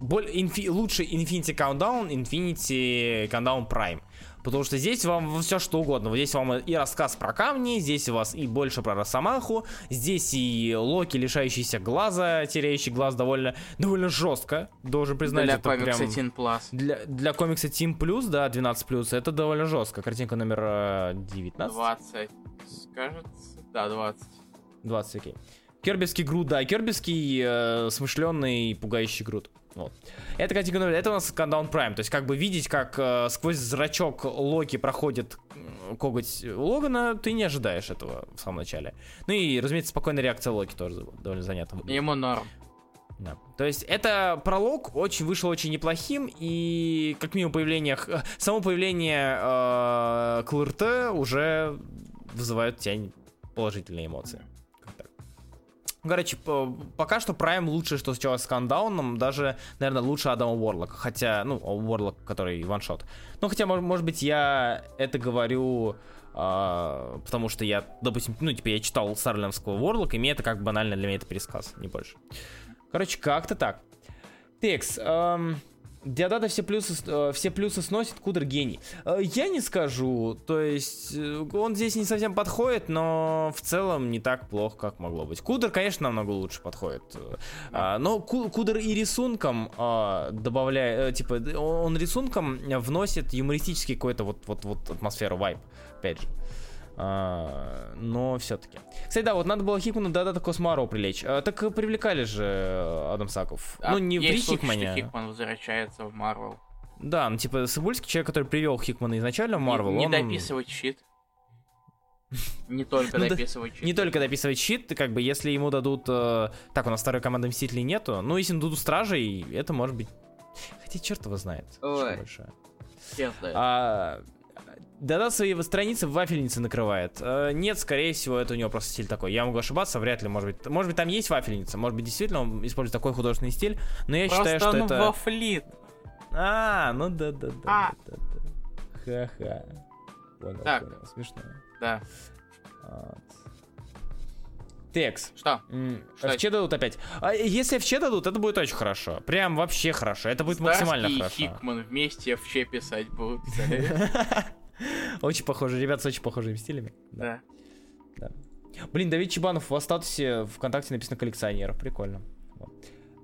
боль- инфи- лучше Infinity Countdown, Infinity Countdown Prime. Потому что здесь вам все что угодно. Вот здесь вам и рассказ про камни, здесь у вас и больше про Росомаху, здесь и Локи, лишающийся глаза, теряющий глаз довольно, довольно жестко, должен признать. Для это комикса прям... Teen Plus. Для, для комикса Team Plus, да, 12 плюс, это довольно жестко. Картинка номер э, 19. 20. Кажется, да, 20. 20, окей. Кербиский груд, да, кербиский э, смышленный пугающий груд. Вот. Это номер, это у нас Countdown Prime, то есть как бы видеть, как э, сквозь зрачок Локи проходит коготь Логана, ты не ожидаешь этого в самом начале. Ну и, разумеется, спокойная реакция Локи тоже довольно выглядит. Ему норм. Да. То есть это пролог очень вышел очень неплохим и как минимум появление *laughs* само появление э, КЛРТ уже вызывает тебя положительные эмоции. Ну, Короче, по- пока что Prime лучше, что случилось с Кандауном, даже, наверное, лучше Адама Уорлока. Хотя, ну, Уорлок, который ваншот. Ну, хотя, мож- может быть, я это говорю, а, потому что я, допустим, ну, типа, я читал Старлинского Уорлока, и мне это как банально для меня это пересказ, не больше. Короче, как-то так. Текс. Эм, Диодата все плюсы, э, все плюсы сносит, Кудр гений. Э, я не скажу, то есть э, он здесь не совсем подходит, но в целом не так плохо, как могло быть. Кудр, конечно, намного лучше подходит. а, но Ку- Кудр и рисунком добавляет, типа, он рисунком вносит юмористический какой-то вот, вот, вот атмосферу, вайб, опять же. А, но все-таки. Кстати, да, вот надо было Хикману до дата Космару привлечь. А, так и привлекали же э, Адам Саков. А ну, не что Хикмане. Хикман возвращается в Марвел. Да, ну типа Сыбульский человек, который привел Хикмана изначально в Марвел, Не, не он дописывать щит. Не только *laughs* Ну дописывать щит. не только дописывать щит, как бы если ему дадут... э, Так, у нас второй команды Мстителей нету, ну если дадут Стражей, это может быть... Хотя черт его знает. что Ой. большое. Хер знает. А, Да-да, свои страницы в вафельнице накрывает. Э, нет, скорее всего, это у него просто стиль такой. Я могу ошибаться, вряд ли, может быть. Может быть, там есть вафельница, может быть, действительно он использует такой художественный стиль, но я Просто считаю, что он это... вафлит. А, ну да-да-да. А. да-да. Ха-ха. Понял, Так. понял, смешно. Да. Вот. Текс. Что? М, Что В че дадут опять? А если в че дадут, это будет очень хорошо. Прям вообще хорошо. Это будет максимально Старский и хорошо. Хикман вместе в че писать будут. *laughs* *laughs* Очень похоже, ребят с очень похожими стилями. Да. Блин, Давид Чебанов в статусе ВКонтакте написано коллекционер. Прикольно. Вот.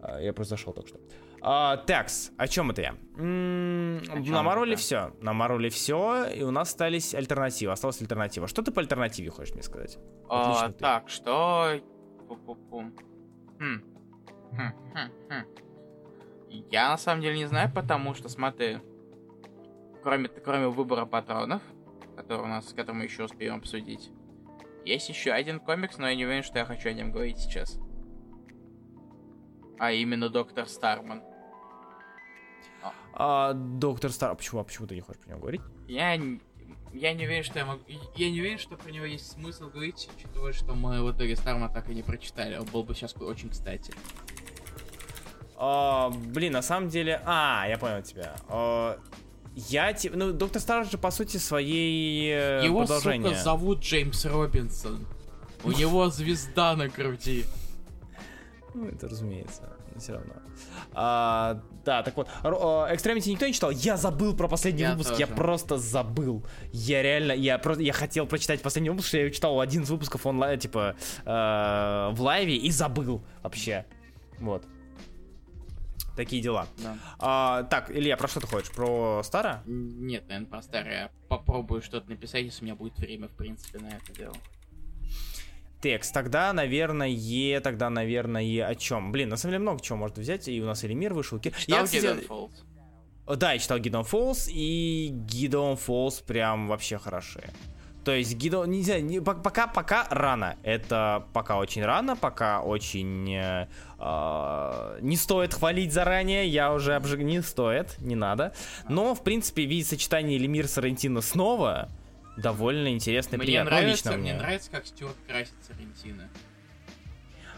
А, Я просто зашел только что. А, такс, о чем это я? М, О чём Намороли все. Намороли все, и у нас остались альтернативы. Осталась альтернатива. Что ты по альтернативе хочешь мне сказать? А. Так, что... Хм. Хм, хм, хм. Я на самом деле не знаю, потому что, смотри, кроме, кроме выбора патронов, который у нас, который мы еще успеем обсудить, есть еще один комикс, но я не уверен, что я хочу о нем говорить сейчас. А именно Доктор Старман. А, доктор Стар... а Почему, а почему ты не хочешь про него говорить? Я, я не уверен, что я могу... Я не уверен, что про него есть смысл говорить, учитывая, что мы в итоге Старма так и не прочитали. Он был бы сейчас очень кстати. А, блин, на самом деле... А, я понял тебя. А, я типа... Ну, Доктор Стар же, по сути, своей э, Его, продолжение. сука, зовут Джеймс Робинсон. У него звезда на груди. Ну, это разумеется, но все равно. А, да, так вот, а, Extremity никто не читал? Я забыл про последний Я выпуск, я тоже. просто забыл. Я реально, я просто, я хотел прочитать последний выпуск, что я читал один из выпусков онлайн, типа, э, в лайве и забыл вообще. Вот. Такие дела. Да. А, так, Илья, про что ты хочешь? Про Стара? Нет, наверное, про старое. Я попробую что-то написать, если у меня будет время, в принципе, на это дело. Текст. Тогда, наверное, тогда, наверное, о чем? Блин, на самом деле много чего можно взять. И у нас Элимир вышел. Ки- Читал кстати, Hidden Falls? Да, я читал Гидон Фолс, и Гидон Фолс прям вообще хороши. То есть Гидон, не знаю, не- пок- пока, пока рано. Это пока очень рано, пока очень... э, не стоит хвалить заранее, я уже обжиг... Не стоит, не надо. Но, в принципе, видеть сочетание Лемир Сарантино снова довольно интересно и Мне приятно. Нравится, лично мне нравится, как Стюарт красит Сарентино.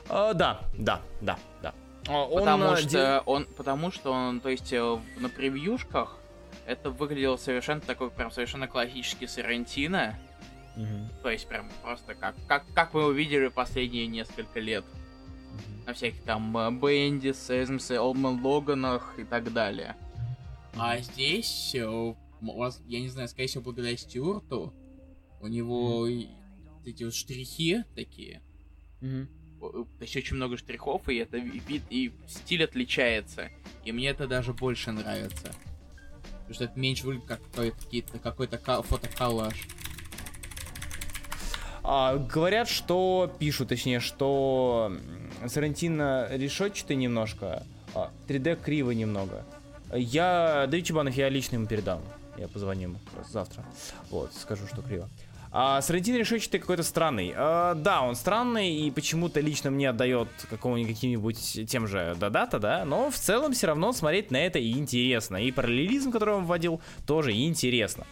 Э, да, да, да, да. А, он, Потому э, что де- он, потому что он, то есть э, на превьюшках это выглядело совершенно такой, прям совершенно классический Сарантино. Мгм, То есть прям просто как, как, как мы увидели последние несколько лет. На всяких там э, Бендис, Эзмсе, Олдман Логанах и так далее. А здесь, э, вас, я не знаю, скорее всего, благодаря Стюарту, у него и эти вот штрихи такие, о- э, то есть очень много штрихов, и это ви- вид, и стиль отличается. И мне это даже больше нравится. Потому что это меньше выглядит как какой-то, какой-то ка- фотоколлаж. А, говорят, что пишут, точнее, что Сарантино решетчатый немножко, а 3D криво немного. Я, Давид Чебанов, я лично ему передам. Я позвоню ему завтра. Вот, скажу, что криво. А Сарантино решетчатый какой-то странный. А, да, он странный и почему-то лично мне отдает какому-нибудь каким-нибудь тем же Дадата, да, но в целом все равно смотреть на это интересно. И параллелизм, который он вводил, тоже интересно.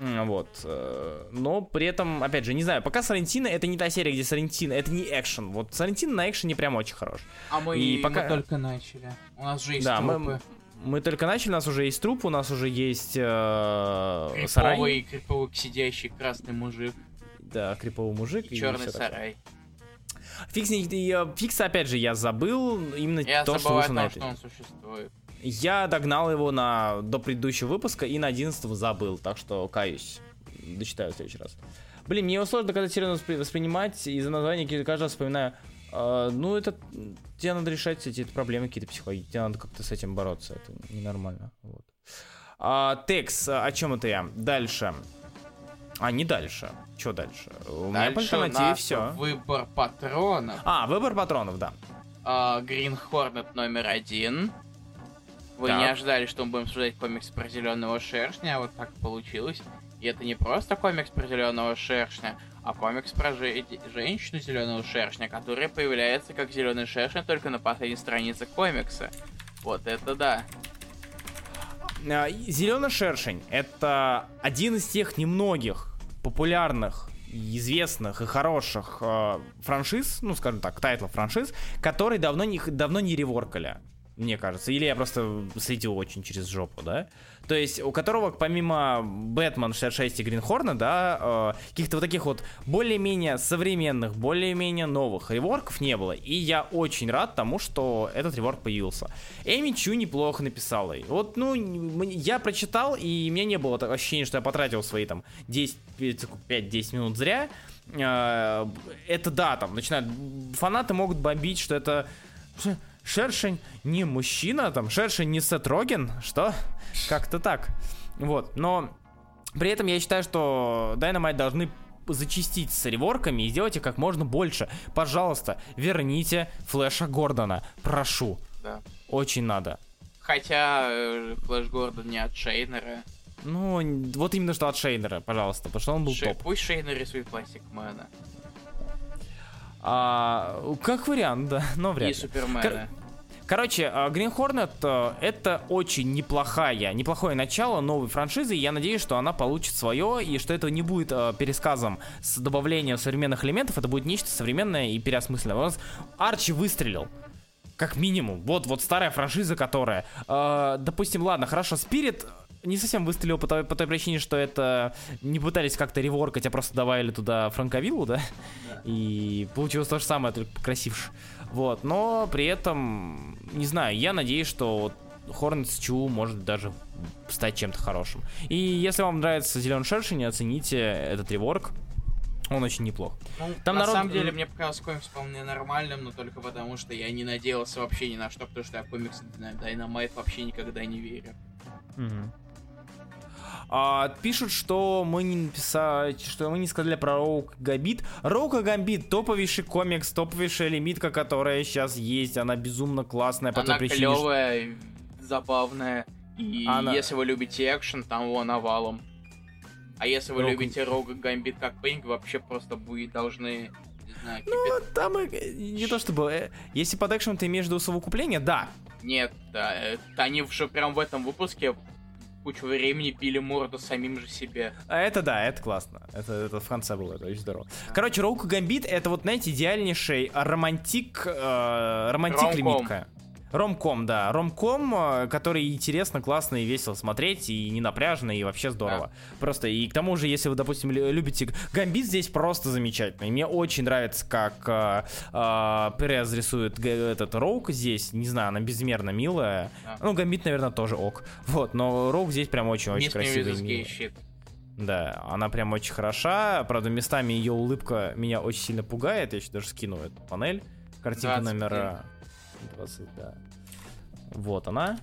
Вот. э, Но при этом, опять же, не знаю, пока Сарантино это не та серия, где Сарантино, это не экшен. Вот Сарантино на экшене прям очень хорош. А мы, И пока- мы только начали. У нас же есть Да, мы- трупы. Мы только начали, у нас уже есть труп, у нас уже есть э, сарай. Криповый, криповый сидящий красный мужик Да, криповый мужик. и и черный такое. сарай. Фикс, не- э, Фикса, опять же, я забыл именно Я то, что вышло на том, этой. что он существует. Я догнал его на, до предыдущего выпуска и на 11 забыл, так что каюсь. Дочитаю в следующий раз. Блин, мне его сложно когда серьезно воспри- воспринимать, из-за названия каждый раз вспоминаю. «А, ну, это тебе надо решать эти проблемы какие-то психологические, тебе надо как-то с этим бороться, это ненормально. Вот. А, Текс, а, о чем это я? Дальше. А, не дальше. Что дальше? У меня по Дальше альтернативе нас все. выбор патронов. А, выбор патронов, да. А, Green Hornet номер один. Вы Так. не ожидали, что мы будем обсуждать комикс про зеленого шершня, а вот так получилось. И это не просто комикс про зеленого шершня, а комикс про же- женщину зеленого шершня, которая появляется как зеленый шершень только на последней странице комикса. Вот это да. Зеленый шершень это один из тех немногих популярных известных и хороших э, франшиз, ну, скажем так, тайтлов франшиз, которые давно не, давно не реворкали, мне кажется. Или я просто следил очень через жопу, да? То есть, у которого помимо Бэтмен 66 и Гринхорна, да, э, каких-то вот таких вот более-менее современных, более-менее новых реворков не было. И я очень рад тому, что этот реворк появился. Эми Чу неплохо написала. Вот, ну, я прочитал, и у меня не было ощущения, что я потратил свои там 10, 5-10 минут зря. Э, это да, там начинают... Фанаты могут бомбить, что это... Шершень не мужчина, там, Шершень не Сет Роген, что? Как-то так. Вот, но при этом я считаю, что Dynamite должны зачистить с реворками и сделать их как можно больше. Пожалуйста, верните Флэша Гордона. Прошу. Да. Очень надо. Хотя э, Флэш Гордон не от Шейнера. Ну, вот именно что от Шейнера, пожалуйста, потому что он был Шей, топ. Пусть Шейнер рисует Пластик Мэна. А, как вариант, да, но вряд ли. И Супермена. Кор- Короче, Green Hornet э, это очень неплохая, неплохое начало новой франшизы. Я надеюсь, что она получит свое и что это не будет э, пересказом с добавлением современных элементов. Это будет нечто современное и переосмысленное. У нас Арчи выстрелил. Как минимум. Вот, вот старая франшиза, которая... Э, допустим, ладно, хорошо, Спирит не совсем выстрелил по той, по той причине, что это не пытались как-то реворкать, а просто добавили туда Франковиллу, да? да. И получилось то же самое, только покрасивше. Вот, но при этом, не знаю, я надеюсь, что вот Hornets Чу может даже стать чем-то хорошим. И если вам нравится Зеленый Шершень, оцените этот реворк. Он очень неплох. Ну, Там на народ... самом деле мне показалось комикс вполне нормальным, но только потому, что я не надеялся вообще ни на что, потому что я в комиксы Dynamite вообще никогда не верю. Угу. А, пишут, что мы не написали, что мы не сказали про Роук Гамбит. Роука Гамбит топовейший комикс, топовейшая лимитка, которая сейчас есть. Она безумно классная Она причине. клевая, забавная. И Она... если вы любите экшен, там его навалом. А если вы Роук... любите Роука Гамбит как Пейнг, вообще просто будет должны знаю, ну, там не то чтобы... Э, если под экшеном ты имеешь в виду совокупление, да. Нет, да, они уже прям в этом выпуске кучу времени пили морду самим же себе. А это да, это классно. Это, это в конце было, это очень здорово. Короче, Роуку Гамбит это вот, знаете, идеальнейший романтик, э, романтик лимитка. Ромком, да. Ромком, э, который интересно, классно и весело смотреть, и не напряжно, и вообще здорово. Да. Просто, и к тому же, если вы, допустим, любите... Гамбит здесь просто замечательный. Мне очень нравится, как э, э, Перез рисует этот Роук здесь. Не знаю, она безмерно милая. Да. Ну, Гамбит, наверное, тоже ок. Вот, но Роук здесь прям очень-очень красивый. Да, она прям очень хороша. Правда, местами ее улыбка меня очень сильно пугает. Я еще даже скину эту панель. Картинка номер 20, да. Вот она.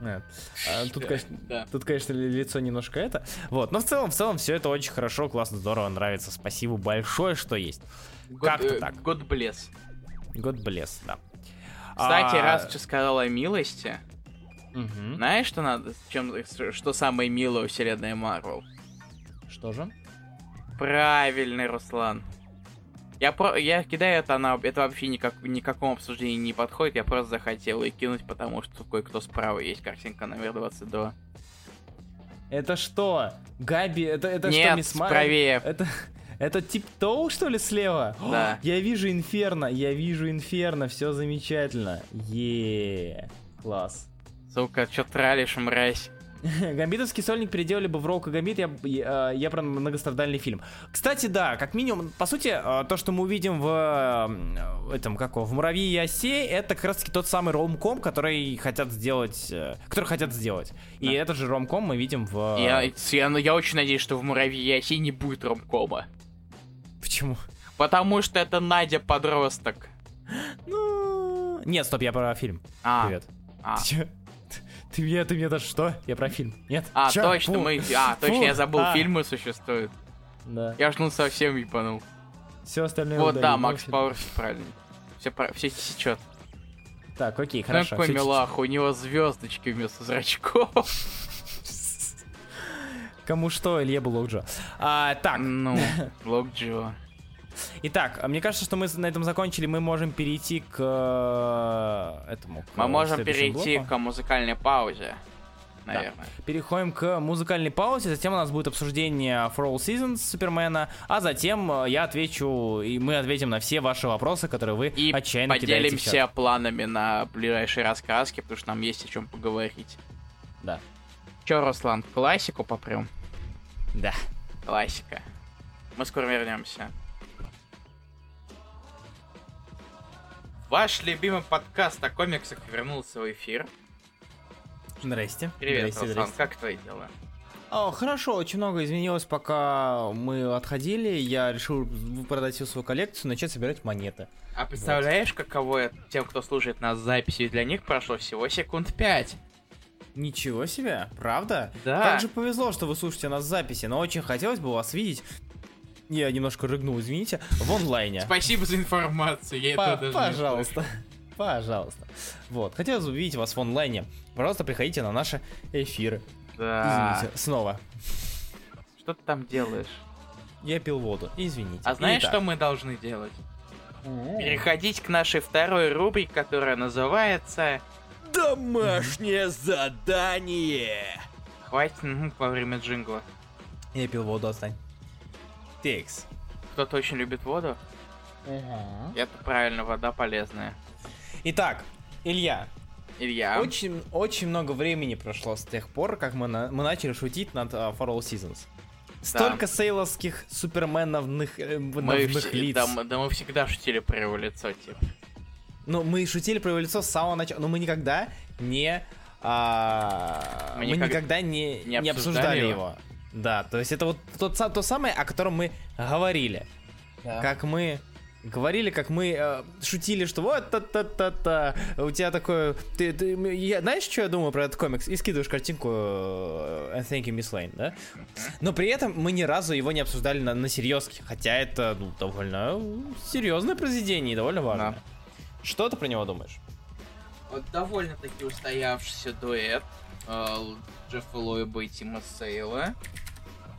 Нет. А, тут, конечно, да. тут, конечно, лицо немножко это. Вот, но в целом, в целом, все это очень хорошо, классно, здорово, нравится. Спасибо большое, что есть. Как-то э, так. Год блес. Год блес, да. Кстати, а... раз ты сказал о милости, угу. знаешь, что надо, чем, что самое милое у вселенной Марвел? Что же? Правильный, Руслан. Я, про... я кидаю это, она... это вообще никак... никакому обсуждению не подходит, я просто захотел ее кинуть, потому что кое-кто справа есть картинка номер 22. Это что? Габи, это, это Нет, что, Мисс правее. Это, это тип Тоу, что ли, слева? Да. О, *gasps* я вижу Инферно, я вижу Инферно, все замечательно. Е, класс. Сука, чё тралишь, мразь? *laughs* Гамбитовский сольник переделали бы в Роука Гамбит, я, я, я про многострадальный фильм. Кстати, да, как минимум, по сути, э, то, что мы увидим в э, этом, как в Муравьи и Осе, это как раз-таки тот самый ромком, который хотят сделать, э, который хотят сделать. И да. этот же ромком мы видим в... Я, я, я очень надеюсь, что в Муравьи и Осе не будет ромкома. Почему? Потому что это Надя подросток. Ну... Нет, стоп, я про фильм. А. Привет. А. Ты чё? Ты мне, ты мне даже что? Я про фильм. Нет? А, Чё? точно, Фу. мы... А, точно, Фу. я забыл, а. фильмы существуют. Да. Я ж ну совсем ебанул. Все остальное Вот, удалил, да, Макс Пауэрс правильно. Все, все сечет. Так, окей, хорошо. Какой милах, у него звездочки вместо зрачков. Кому что, Илье Блокджо. А, так. Ну, *laughs* Блокджо. Итак, а мне кажется, что мы на этом закончили. Мы можем перейти к э, этому. К Мы можем перейти блоку. к музыкальной паузе, наверное. Переходим к музыкальной паузе, затем у нас будет обсуждение For All Seasons Супермена, а затем э, я отвечу, и мы ответим на все ваши вопросы, которые вы И отчаянно кидаете в чат. поделимся планами на ближайшие раскраски, потому что нам есть о чем поговорить. Да. Че, Руслан, классику попрем? Да. Классика. Мы скоро вернемся. Ваш любимый подкаст о комиксах вернулся в эфир. Здрасте. Привет, Здрасте, Руслан, здрасте. как твои дела? О, хорошо, очень много изменилось, пока мы отходили. Я решил продать всю свою коллекцию, начать собирать монеты. А представляешь, каково это тем, кто слушает нас с записью, для них прошло всего секунд пять. Ничего себе, правда? Да. Как же повезло, что вы слушаете нас в записи, но очень хотелось бы вас видеть. Я немножко рыгнул, извините, в онлайне. Спасибо за информацию, я По- этого даже не пожалуйста. Пожалуйста. Вот, хотелось бы увидеть вас в онлайне. Пожалуйста, приходите на наши эфиры. Да. Извините, снова. Что ты там делаешь? Я пил воду, извините. А знаешь, Итак. что мы должны делать? Переходить к нашей второй рубрике, которая называется Домашнее задание. «Хватит мгм, во время джингла». Я пил воду, отстань. Текс. Кто-то очень любит воду? Это правильно, вода полезная. Итак, Илья, Илья, очень, очень много времени прошло с тех пор, как мы, на- мы начали шутить над uh, For All Seasons. Столько сейловских суперменовных э, мы, все- лиц. да, мы, да мы всегда шутили про его лицо, типа. Ну, мы шутили про его лицо с самого начала, но мы никогда не... а, Мы мы никак- никогда не, не не обсуждали обсуждали его. его. Да, то есть это вот тот, то самое, о котором мы говорили. Как мы говорили, как мы э, шутили, что вот та-та-та-та, у тебя такое... Ты, ты- я- знаешь, что я думаю про этот комикс? И скидываешь картинку э, Thank You, Miss Lane, да? Но при этом мы ни разу его не обсуждали на, на серьезке, хотя это ну, довольно серьезное произведение и довольно важное. Да. Что ты про него думаешь? Вот довольно-таки устоявшийся дуэт Джеффа Лоеба и Тима Сейла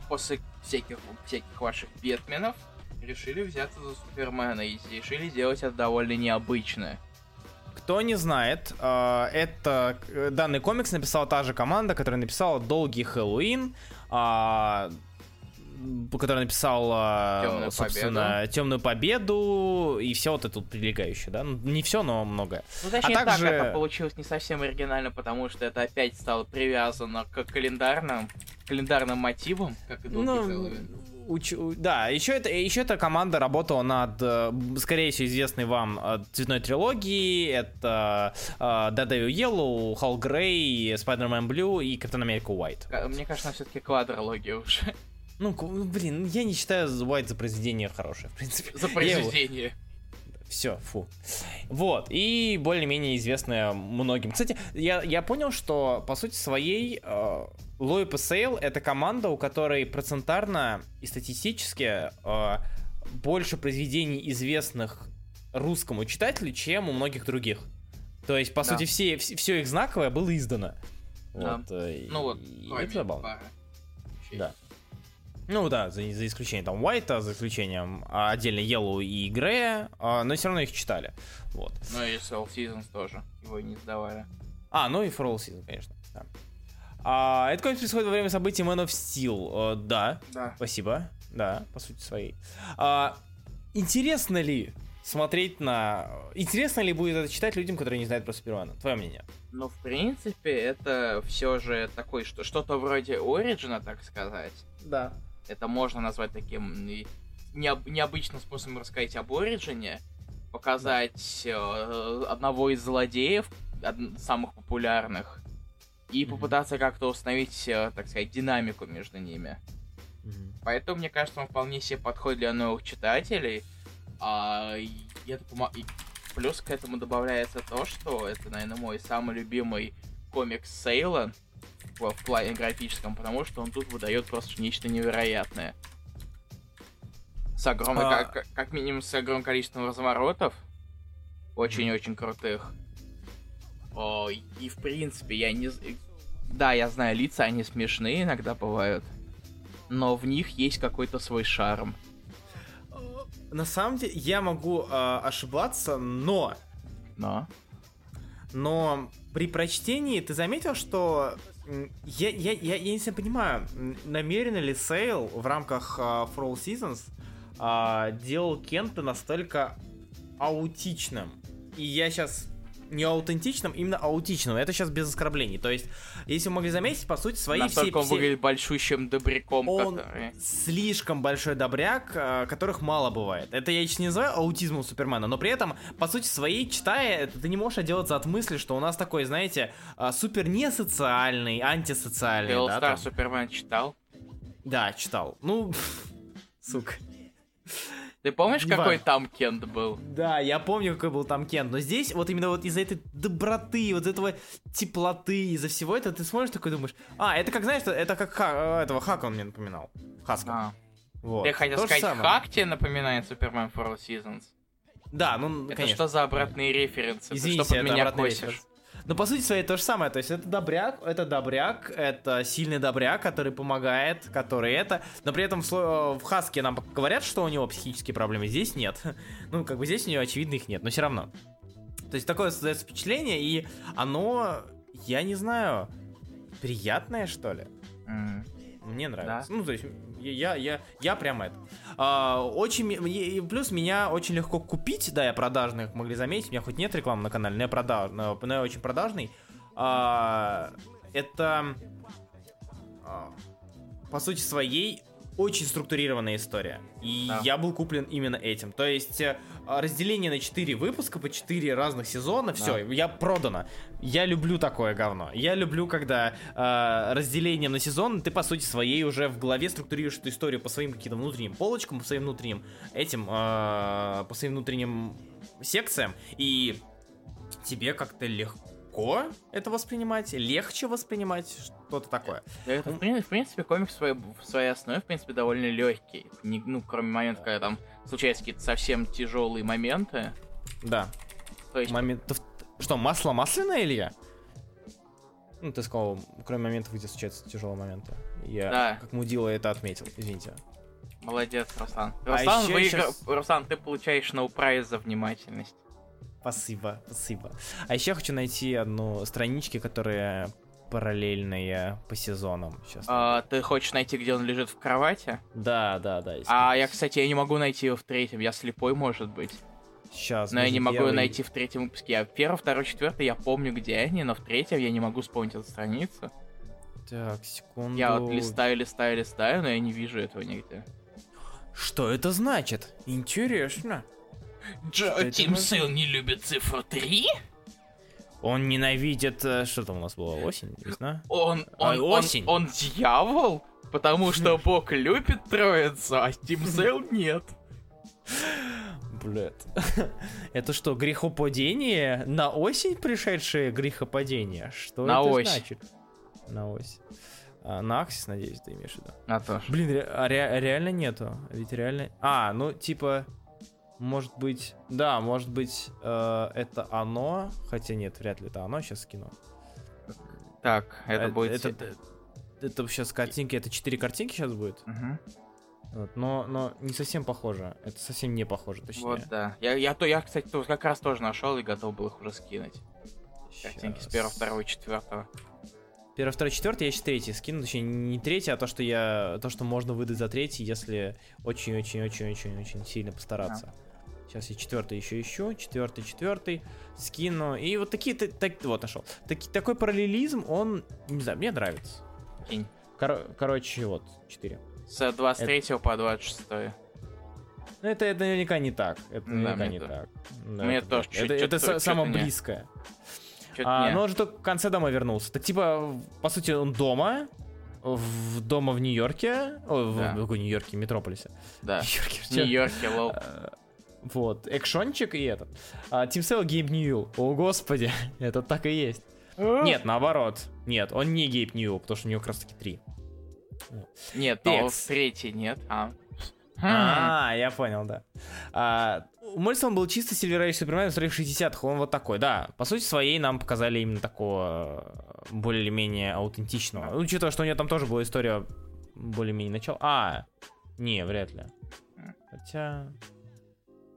после всяких, всяких ваших Бетменов решили взяться за Супермена и решили сделать это довольно необычно. Кто не знает, э, это э, данный комикс написала та же команда, которая написала «Долгий Хэллоуин», а, м, которая написала, «Тёмную собственно, «Темную победу» и все вот это тут прилегающее, да? Ну, Не все, но многое. Ну, точнее А также- так, это получилось не совсем оригинально, потому что это опять стало привязано к календарным, календарным мотивам, как и Ну, уч- да, еще это, еще эта команда работала над, э, скорее всего, известной вам э, цветной трилогией. Это э, Daredevil Yellow, Hall Grey, Spider-Man Blue и Капитан Америка White. Мне кажется, все-таки квадрология уже. Ну, к- блин, я не считаю White за произведение хорошее, в принципе. За *laughs* произведение. Все, фу. Вот, и более-менее известная многим. Кстати, я, я понял, что, по сути своей, э, Сейл — это команда, у которой процентарно и статистически э, больше произведений известных русскому читателю, чем у многих других. То есть, по Да. сути, все, все их знаковое было издано. Да. Вот, э, Ну вот, и кроме это забавно. Да. Ну да, за, за исключением там Уайта, за исключением а, отдельно Yellow и Грея, а, но все равно их читали. Вот. Ну и Soul Seasons тоже. Его не сдавали. А, ну и For All Season, конечно. Да. А, это комикс происходит во время событий Man of Steel. Э, да, Да. спасибо. Да, по сути своей. А, интересно ли смотреть на... Интересно ли будет это читать людям, которые не знают про Супермена? Твое мнение? Ну, в принципе, это все же такой, что что-то вроде Ориджина, так сказать. Да. Это можно назвать таким необ- необычным способом рассказать об Ориджине. Показать э, одного из злодеев, од- самых популярных. И Мгм. попытаться как-то установить, э, так сказать, динамику между ними. Поэтому, мне кажется, он вполне себе подходит для новых читателей. А, это помо- и плюс к этому добавляется то, что это, наверное, мой самый любимый комикс Сейла в, в плане графическом, потому что он тут выдает просто нечто невероятное. С огромным, А. как, как минимум с огромным количеством разворотов. Очень-очень крутых. О, и в принципе, я не... Да, я знаю, лица, они смешные иногда бывают. Но в них есть какой-то свой шарм. на самом деле, я могу э, ошибаться, но... Но. Но при прочтении ты заметил, что я, я, я, я не совсем понимаю, намеренно ли Сейл в рамках uh, For All Seasons uh, делал Кента настолько аутичным. И я сейчас не аутентичным, именно аутичным. Это сейчас без оскорблений. То есть, если вы могли заметить, по сути, свои Настолько все... он все... выглядит большущим добряком, Он который... слишком большой добряк, э, которых мало бывает. Это я еще не называю аутизмом Супермена, но при этом, по сути своей, читая ты не можешь отделаться от мысли, что у нас такой, знаете, э, супер несоциальный, антисоциальный. All да, Star. Супермен читал? Да, читал. Ну, *laughs* сука. Ты помнишь, Не какой там Кент был? Да, я помню, какой был там Кент, но здесь вот именно вот из-за этой доброты, вот этого теплоты, из-за всего этого ты смотришь такой думаешь, а, это как, знаешь, это как Ха- э, этого Хака он мне напоминал. Хаска. А. Вот. Я хотел То сказать. Хак тебе напоминает Супермен for All Seasons? Да, ну, Это конечно. что за обратные референсы? Извините, Ты что под меня косишь? референс. Но по сути своей то же самое, то есть это добряк, это добряк, это сильный добряк, который помогает, который это, но при этом в, в Хаске нам говорят, что у него психические проблемы, здесь нет. *laughs* Ну, как бы здесь у него очевидно их нет, но все равно. То есть такое создается впечатление, и оно, я не знаю, приятное, что ли? М. Мне нравится. Да. Ну, то есть, я, я, я прямо это. А, очень, плюс меня очень легко купить, да, я продажный, как могли заметить, у меня хоть нет рекламы на канале, но я, продаж, но но я очень продажный. А, это, а, по сути своей, очень структурированная история. И Да. я был куплен именно этим. То есть э, разделение на 4 выпуска по 4 разных сезона, все, я продано. Я люблю такое говно. Я люблю, когда э, разделением на сезон ты, по сути своей, уже в голове структурируешь эту историю по своим каким-то внутренним полочкам, по своим внутренним этим, э, по своим внутренним секциям, и тебе как-то легко это воспринимать, легче воспринимать, что-то такое. Это, в принципе, в принципе, комикс в своей, в своей основе, в принципе, довольно легкий. Не, ну, кроме момента, когда там случаются какие-то совсем тяжелые моменты. Да. То есть, Момент... Что, масло масляное, Илья? Ну, ты сказал, кроме моментов, где случаются тяжелые моменты. Я, Да. как мудила, это отметил, извините. молодец, Руслан. А Руслан, ещё выигра- щас- Руслан, ты получаешь ноу прайз за внимательность. Спасибо, спасибо. А еще я хочу найти одну странички, которые параллельные по сезонам. Сейчас. А, ты хочешь найти, где он лежит в кровати? Да, да, да. А я, кстати, я не могу найти его в третьем. Я слепой, может быть. Сейчас. Но я не могу его найти в третьем выпуске. Я первый, второй, четвертый, я помню, где они, но в третьем я не могу вспомнить эту страницу. Так, секунду. Я вот листаю, листаю, листаю, но я не вижу этого нигде. Что это значит? Интересно. Джо, Тим может- Сейл не любит цифру 3? Он ненавидит... э, Что там у нас было? Осень? Весна? Он, А, он, он, осень. он дьявол? Потому что *laughs* Бог любит троицу, а Тим Сейл *laughs* нет. Блядь. *laughs* Это что, грехопадение? На осень пришедшее грехопадение? Что На это ось. значит? На ось. А, на Аксис, надеюсь, ты имеешь в виду? А то. Блин, ре- а ре- реально нету. Ведь реально... А, ну, типа... Может быть... Да, может быть, э, это оно. Хотя нет, вряд ли это оно. Сейчас скину. Так, это Э, будет... Это, это, это сейчас картинки. Это четыре картинки сейчас будет. Мгм. Вот, но, но не совсем похоже. Это совсем не похоже, точнее. Вот, да. Я, я, то, я, кстати, тут как раз тоже нашел и готов был их уже скинуть. Картинки с Щас. первого, второго и четвертого. Первый, второй, четвертый, я сейчас третий скину, точнее не третий, а то, что я, то, что можно выдать за третий, если очень-очень-очень-очень-очень сильно постараться. Сейчас я четвертый еще ищу, четвертый, четвертый, скину, и вот такие, та- так, вот нашел. Таки, такой параллелизм, он, не знаю, мне нравится. Кинь. Коро- короче, вот, четыре. С 23 по 26. Ну, это, это наверняка не так, это Да, наверняка не то- так. Да, мне это тоже так. чуть- Это, это са- самое не. близкое. А, не. но он же только в конце домой вернулся. Так типа, по сути, он дома, в, дома в Нью-Йорке, о, в, Да. в какой Нью-Йорке, Метрополисе. Да. *laughs* Нью-Йорке, В Нью-Йорке, lol. А, Вот, экшончик и этот. А, Тим Сейл Гейб Ньюэлл. О, господи, *laughs* это так и есть. Нет, наоборот. Нет, он не Гейб Ньюэлл, потому что у него как раз таки три. Нет, но Текст. в третий нет. А. А, я понял, да. А, у Моррисона был чисто Silver Age Супермен в 60-х, он вот такой, да. По сути своей нам показали именно такого э, более-менее аутентичного. Ну, учитывая, что у него там тоже была история более-менее начала. А, не, вряд ли. Хотя...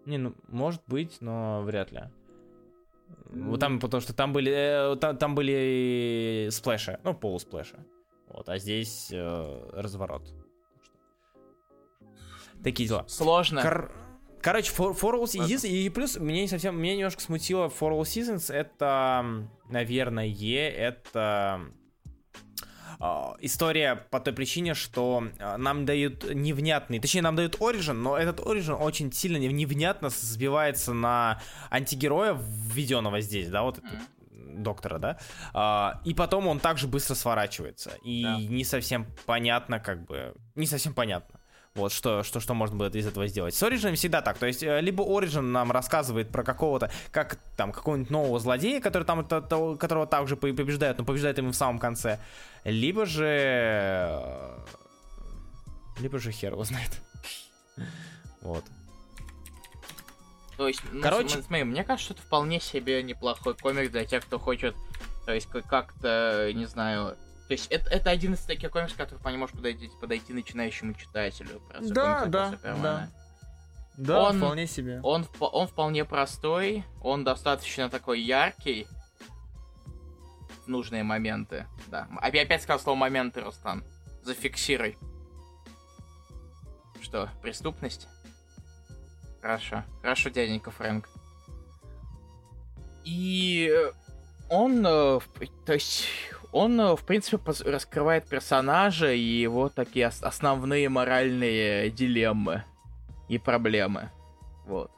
Не, ну, может быть, но вряд ли. Вот там, потому что там были, э, там, там были сплэши, ну, полусплэши. Вот, а здесь э, разворот. Такие дела. Сложно. Кор- Короче, For, For All Seasons, и плюс меня не совсем, меня немножко смутило For All Seasons, это, наверное, это история по той причине, что а, нам дают невнятный, точнее, нам дают Origin, но этот Origin очень сильно нев- невнятно сбивается на антигероя, введенного здесь, да, вот Мгм. доктора, да, А, и потом он также быстро сворачивается, и Да. не совсем понятно, как бы, не совсем понятно. Вот что, что, что можно будет из этого сделать. С Origin всегда так. То есть, э, либо Origin нам рассказывает про какого-то, как там, какого-нибудь нового злодея, который там, то- то- которого также по- побеждают, но побеждает им в самом конце. Либо же... э, Либо же хер его знает. Вот. То есть, ну, Короче- см- смотри, мне кажется, что это вполне себе неплохой комик для тех, кто хочет, то есть, как- как-то, не знаю... То есть, это, это один из таких комиксов, который по нему может подойти, подойти начинающему читателю. просто Да, да, Супермена. Да, Он- вполне себе. Он, вп- он вполне простой, он достаточно такой яркий нужные моменты. Да. Опять, опять сказал слово моменты, Рустам. Зафиксируй. Что, преступность? Хорошо. Хорошо, дяденька Фрэнк. И э, он, э, то есть, он, э, в принципе, раскрывает персонажа и его такие ос- основные моральные дилеммы и проблемы. Вот.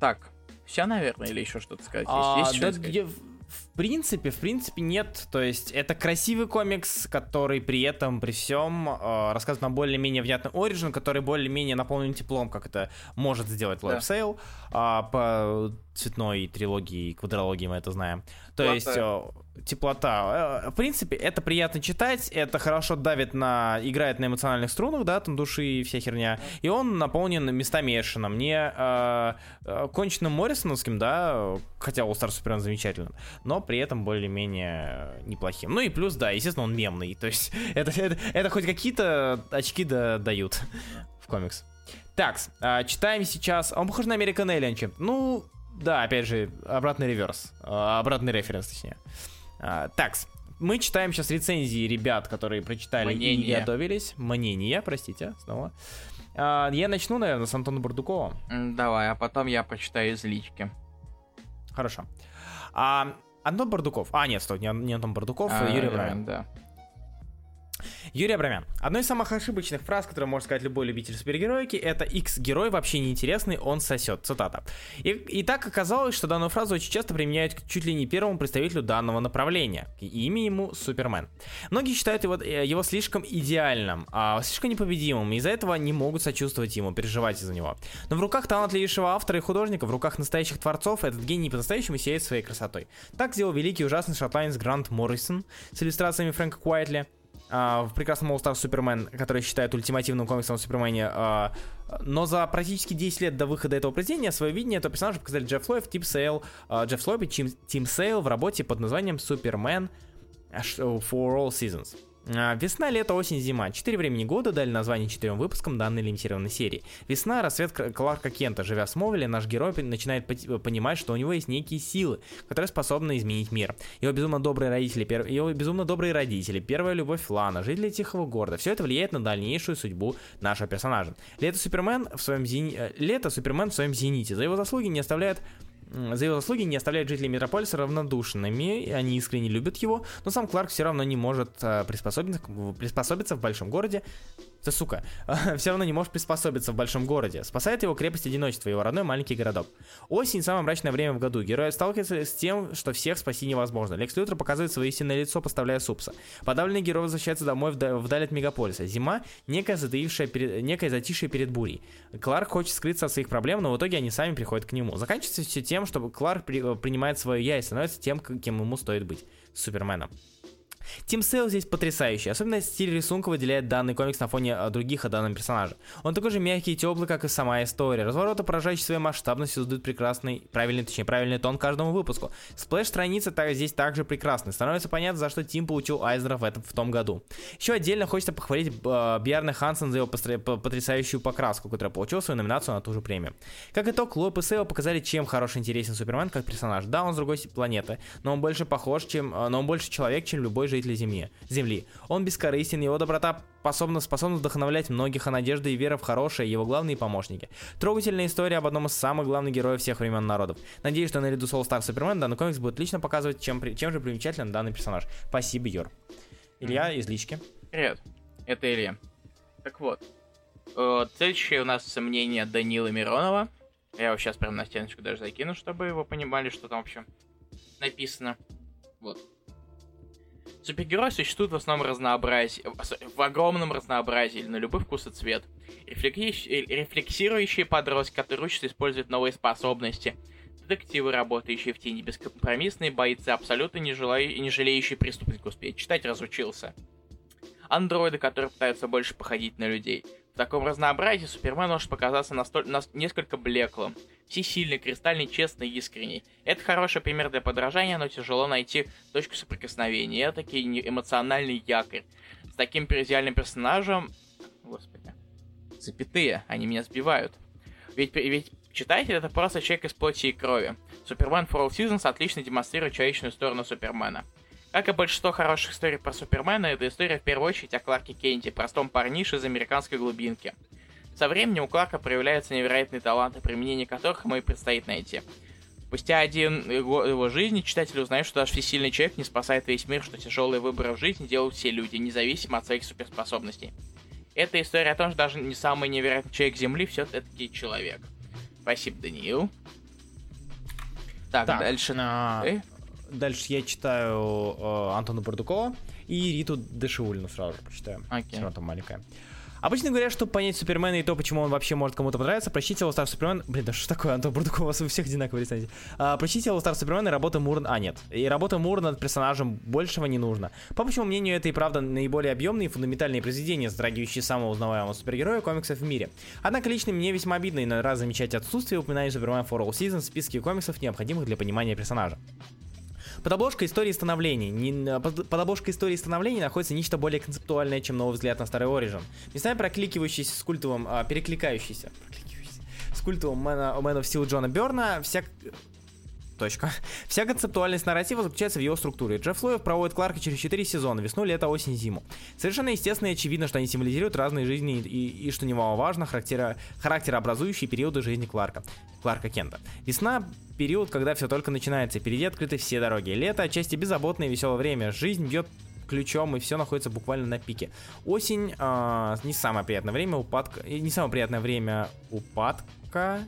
Так, все, наверное, или еще что-то сказать? Есть- А, есть что да, сказать? я- в принципе, в принципе, нет. То есть, это красивый комикс, который при этом, при всем, э, рассказывает нам более-менее внятный оригин, который более-менее наполнен теплом, как это может сделать Да. Live Sale. А, по цветной трилогии и квадрологии мы это знаем. То Теплота. есть, э, теплота. Э, В принципе, это приятно читать, это хорошо давит на... играет на эмоциональных струнах, да, там души и вся херня. И он наполнен местами экшеном. Не э, э, конченным Моррисоновским, да, хотя All Star Superman замечательно, но при этом более-менее неплохим. Ну и плюс, да, естественно, он мемный. То есть *laughs* это, это, это хоть какие-то очки да, дают *laughs* в комикс. Так, читаем сейчас... Он похож на American Alien чем-то. Ну, да, опять же, обратный реверс. а, Обратный референс, точнее. Так, мы читаем сейчас рецензии ребят, которые прочитали и Мнения. готовились. Мнения, простите, снова. А, Я начну, наверное, с Антона Бурдукова. Давай, а потом я прочитаю из лички. Хорошо. А, Антон Бардуков. А, нет, стой, не, Ан- не Антон Бардуков, А, Юрий э, Абрамян. Да. Юрий Абрамян. Одной из самых ошибочных фраз, которую может сказать любой любитель супергероики, это X-герой вообще неинтересный, он сосет. Цитата. И, и так оказалось, что данную фразу очень часто применяют к чуть ли не первому представителю данного направления. И имя ему Супермен. Многие считают его, э, его слишком идеальным, а слишком непобедимым, и из-за этого не могут сочувствовать ему, переживать из-за него. Но в руках талантливейшего автора и художника, в руках настоящих творцов, этот гений по-настоящему сияет своей красотой. Так сделал великий ужасный шотландец Грант Моррисон с иллюстрациями Фрэнка Куайтли, в прекрасном All Star Супермен, который считают ультимативным комиксом о Супермене. а, но за практически 10 лет до выхода этого произведения свое видение этого персонажа показали Джефф Лоуб, Тим Сейл, а, Джефф Лоуб и Тим Сейл в работе под названием Супермен for All Seasons. А, Весна, лето, осень, зима. Четыре времени года дали название четырем выпускам данной лимитированной серии. Весна, рассвет Кларка Кента. Живя в Смолвиле, наш герой начинает понимать, что у него есть некие силы, которые способны изменить мир. Его безумно добрые родители, пер- его безумно добрые родители, первая любовь Лана, жители Тихого города. Все это влияет на дальнейшую судьбу нашего персонажа. Лето Супермен в своем зени... э, Лето Супермен в своем зените. За его заслуги не оставляет За его заслуги не оставляют жителей Метрополиса равнодушными, они искренне любят его, но сам Кларк все равно не может э, приспособиться, приспособиться в большом городе. Да сука, *laughs* все равно не может приспособиться в большом городе. Спасает его крепость одиночества, его родной маленький городок. Осень самое мрачное время в году. Герой сталкивается с тем, что всех спасти невозможно. Лекс Лютер показывает свое истинное лицо, поставляя супса. Подавленный герой возвращается домой вда- вдаль от мегаполиса. Зима — некое, затаившее перед- некое затишье перед бурей. Кларк хочет скрыться от своих проблем, но в итоге они сами приходят к нему. Заканчивается все тем, что Кларк при- принимает свое я и становится тем, кем ему стоит быть — Суперменом. Тим Сейл здесь потрясающий, особенно стиль рисунка выделяет данный комикс на фоне а, других о данном персонаже. Он такой же мягкий и теплый, как и сама история. Развороты, поражающие своей масштабностью, создают прекрасный, правильный, точнее, правильный тон каждому выпуску. Splash страницы так, здесь также прекрасны. Становится понятно, за что Тим получил Айснера в, этом, в том году. Еще отдельно хочется похвалить э, Бьярна Хансен за его потрясающую покраску, которая получила свою номинацию на ту же премию. Как итог, Лоп и Сейл показали, чем хорош и интересен Супермен как персонаж. Да, он с другой планеты, но он больше похож, чем, но он больше человек, чем любой жители Земли. Земли. Он бескорыстен, его доброта способна, способна вдохновлять многих, а надежда и вера в хорошее его главные помощники. Трогательная история об одном из самых главных героев всех времен народов. Надеюсь, что наряду с All Star Superman данный комикс будет лично показывать, чем, чем же примечателен данный персонаж. Спасибо, Юр. Илья из лички. Привет, это Илья. Так вот, э, следующее у нас мнение Данила Миронова. Я его сейчас прямо на стеночку даже закину, чтобы вы понимали, что там вообще написано. Вот. Супергерои существуют в основном разнообразии, в огромном разнообразии, на любой вкус и цвет. Рефлексирующие подростки, которые учатся использовать новые способности. Детективы, работающие в тени, бескомпромиссные бойцы, абсолютно не, желаю, не жалеющие преступник успеть. Читать разучился. Андроиды, которые пытаются больше походить на людей. В таком разнообразии Супермен может показаться настоль... на... несколько блеклым. Всесильный, кристальный, честный искренний. Это хороший пример для подражания, но тяжело найти точку соприкосновения. Это таки эмоциональный якорь. С таким идеальным персонажем... Господи. Запятые, они меня сбивают. Ведь, ведь читатель это просто человек из плоти и крови. Супермен for All Seasons отлично демонстрирует человечную сторону Супермена. Как и большинство хороших историй про Супермена, эта история в первую очередь о Кларке Кенте, простом парнише из американской глубинки. Со временем у Кларка проявляются невероятные таланты, применение которых ему и предстоит найти. Спустя один год его жизни читатель узнает, что даже всесильный человек не спасает весь мир, что тяжелые выборы в жизни делают все люди, независимо от своих суперспособностей. Эта история о том, что даже не самый невероятный человек Земли все-таки человек. Спасибо, Даниил. Так, так дальше. На... Э? Дальше я читаю э, Антона Бардукова и Риту Дешиулину сразу же прочитаю. Okay. Все равно там маленькая. Обычно говорят, чтобы понять Супермена и то, почему он вообще может кому-то понравиться, прочтите All Star Супермен. Блин, да что такое, Антон Бурдуков, у вас у всех одинаковые рецензии. А, прочтите All Star Супермен и работа Мурна... А, нет. И работа Мурна над персонажем большего не нужно. По общему мнению, это и правда наиболее объемные и фундаментальные произведения, затрагивающие самого узнаваемого супергероя комиксов в мире. Однако лично мне весьма обидно иной раз замечать отсутствие упоминаний Супермен for All Seasons в списке комиксов, необходимых для понимания персонажа. Под обложкой истории становления. Не, под, под обложкой истории становления находится нечто более концептуальное, чем новый взгляд на старый Origin. Местами прокликивающийся с культовым, а, перекликающийся, прокликивающийся, с культовым Man, Man of Steel Джона Берна, вся Точка. *laughs* Вся концептуальность нарратива заключается в его структуре. Джефф Лоев проводит Кларка через 4 сезона, весну, лето, осень, зиму. Совершенно естественно и очевидно, что они символизируют разные жизни и, и что немаловажно, характера, характерообразующие периоды жизни Кларка. Кларка Кента. Весна — период, когда все только начинается, впереди открыты все дороги. Лето — отчасти беззаботное и веселое время. Жизнь бьет ключом, и все находится буквально на пике. Осень э, не самое приятное время упадка, не самое приятное время упадка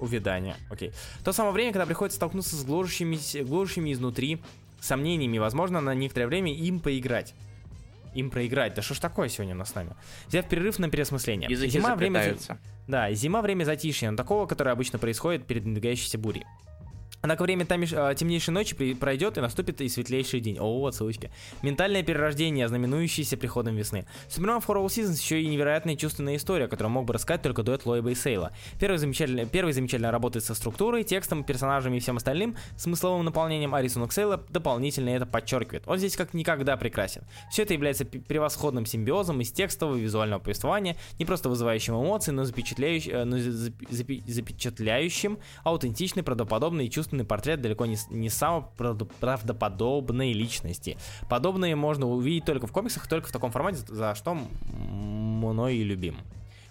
увядания. Окей. То самое время, когда приходится столкнуться с гложущими, гложущими изнутри сомнениями, возможно, на некоторое время им поиграть. Им проиграть. Да что ж такое сегодня у нас с нами? Взяв перерыв на переосмысление. Языки зима время... Да, зима время затишья, но такого, которое обычно происходит перед надвигающейся бурей. Однако время там, э, темнейшей ночи пройдет и наступит и светлейший день. О, отсылочки. Ментальное перерождение, знаменующееся приходом весны. Супермен For All Seasons еще и невероятная чувственная история, которую мог бы рассказать только дуэт Лоеба и Сейла. Первый замечательно, первый замечательно работает со структурой, текстом, персонажами и всем остальным, смысловым наполнением, а рисунок Сейла дополнительно это подчеркивает. Он здесь как никогда прекрасен. Все это является превосходным симбиозом из текстового и визуального повествования, не просто вызывающим эмоции, но запечатляющим, э, но запечатляющим аутентичный, правдоподобный и чувственный чувственный портрет далеко не, не самой правдоподобной личности. Подобное можно увидеть только в комиксах, только в таком формате, за что мной и любим.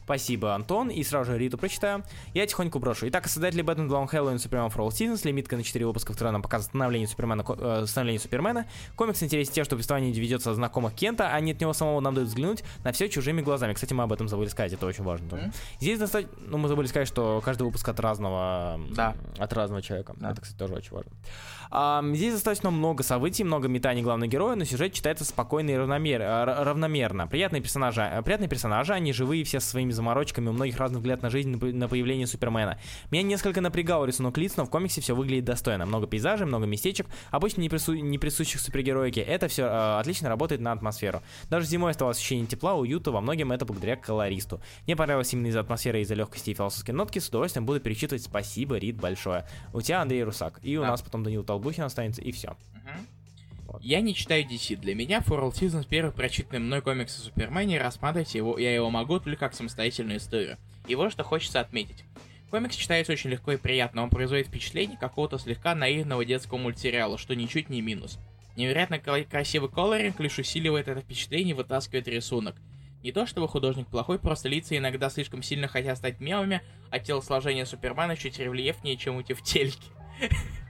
Спасибо, Антон. И сразу же Риту прочитаю. Я тихонько брошу. Итак, создатели Batman Long Halloween Superman for All Seasons, лимитка на 4 выпуска, которая нам показывает становление Супермена, э, становление Супермена. Комикс интересен тем, что повествование ведется от знакомых Кента, а не от него самого нам дают взглянуть на все чужими глазами. Кстати, мы об этом забыли сказать, это очень важно тоже. Mm-hmm. Здесь достаточно, ну, мы забыли сказать, что каждый выпуск от разного, да. от разного человека. Да. Это, кстати, тоже очень важно. А, здесь достаточно много событий, много метаний главного героя, но сюжет читается спокойно и равномер, равномерно. Приятные персонажи, приятные персонажи, они живые все со своими заморочками, у многих разный взгляд на жизнь, на появление Супермена. Меня несколько напрягал рисунок лиц, но в комиксе все выглядит достойно. Много пейзажей, много местечек, обычно не, прису... не присущих супергероике. Это все э, отлично работает на атмосферу. Даже зимой оставалось ощущение тепла, уюта, во многом это благодаря колористу. Мне понравилось именно из-за атмосферы, из-за легкости и философской нотки. С удовольствием буду перечитывать. Спасибо, Рид, большое. У тебя Андрей Русак. И у да. нас потом Данил Толбухин останется, и все. Вот. Я не читаю DC. Для меня For All Seasons первый прочитанный мной комикс о Супермене, рассматривать его я его могу только как самостоятельную историю. И вот что хочется отметить. Комикс читается очень легко и приятно, он производит впечатление какого-то слегка наивного детского мультсериала, что ничуть не минус. Невероятно красивый колоринг лишь усиливает это впечатление и вытаскивает рисунок. Не то чтобы художник плохой, просто лица иногда слишком сильно хотят стать мелами, а телосложение Супермена чуть рельефнее, чем у тефтельки. Э, *laughs*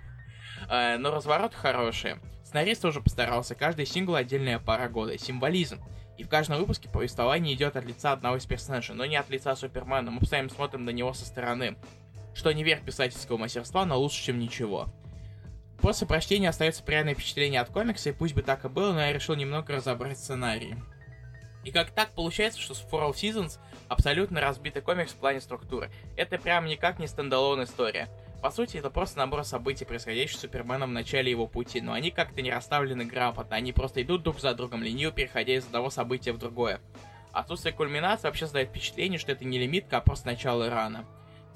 но разворот хороший. Сценарист тоже постарался, каждый сингл отдельная пара года, символизм. И в каждом выпуске повествование идет от лица одного из персонажей, но не от лица Супермена, мы постоянно смотрим на него со стороны. Что не верх писательского мастерства, но лучше, чем ничего. После прочтения остается приятное впечатление от комикса, и пусть бы так и было, но я решил немного разобрать сценарий. И как так получается, что For All Seasons абсолютно разбитый комикс в плане структуры. Это прям никак не стендалон история. По сути, это просто набор событий, происходящих с Суперменом в начале его пути, но они как-то не расставлены грамотно, они просто идут друг за другом, лениво переходя из одного события в другое. Отсутствие кульминации вообще создает впечатление, что это не лимитка, а просто начало рана.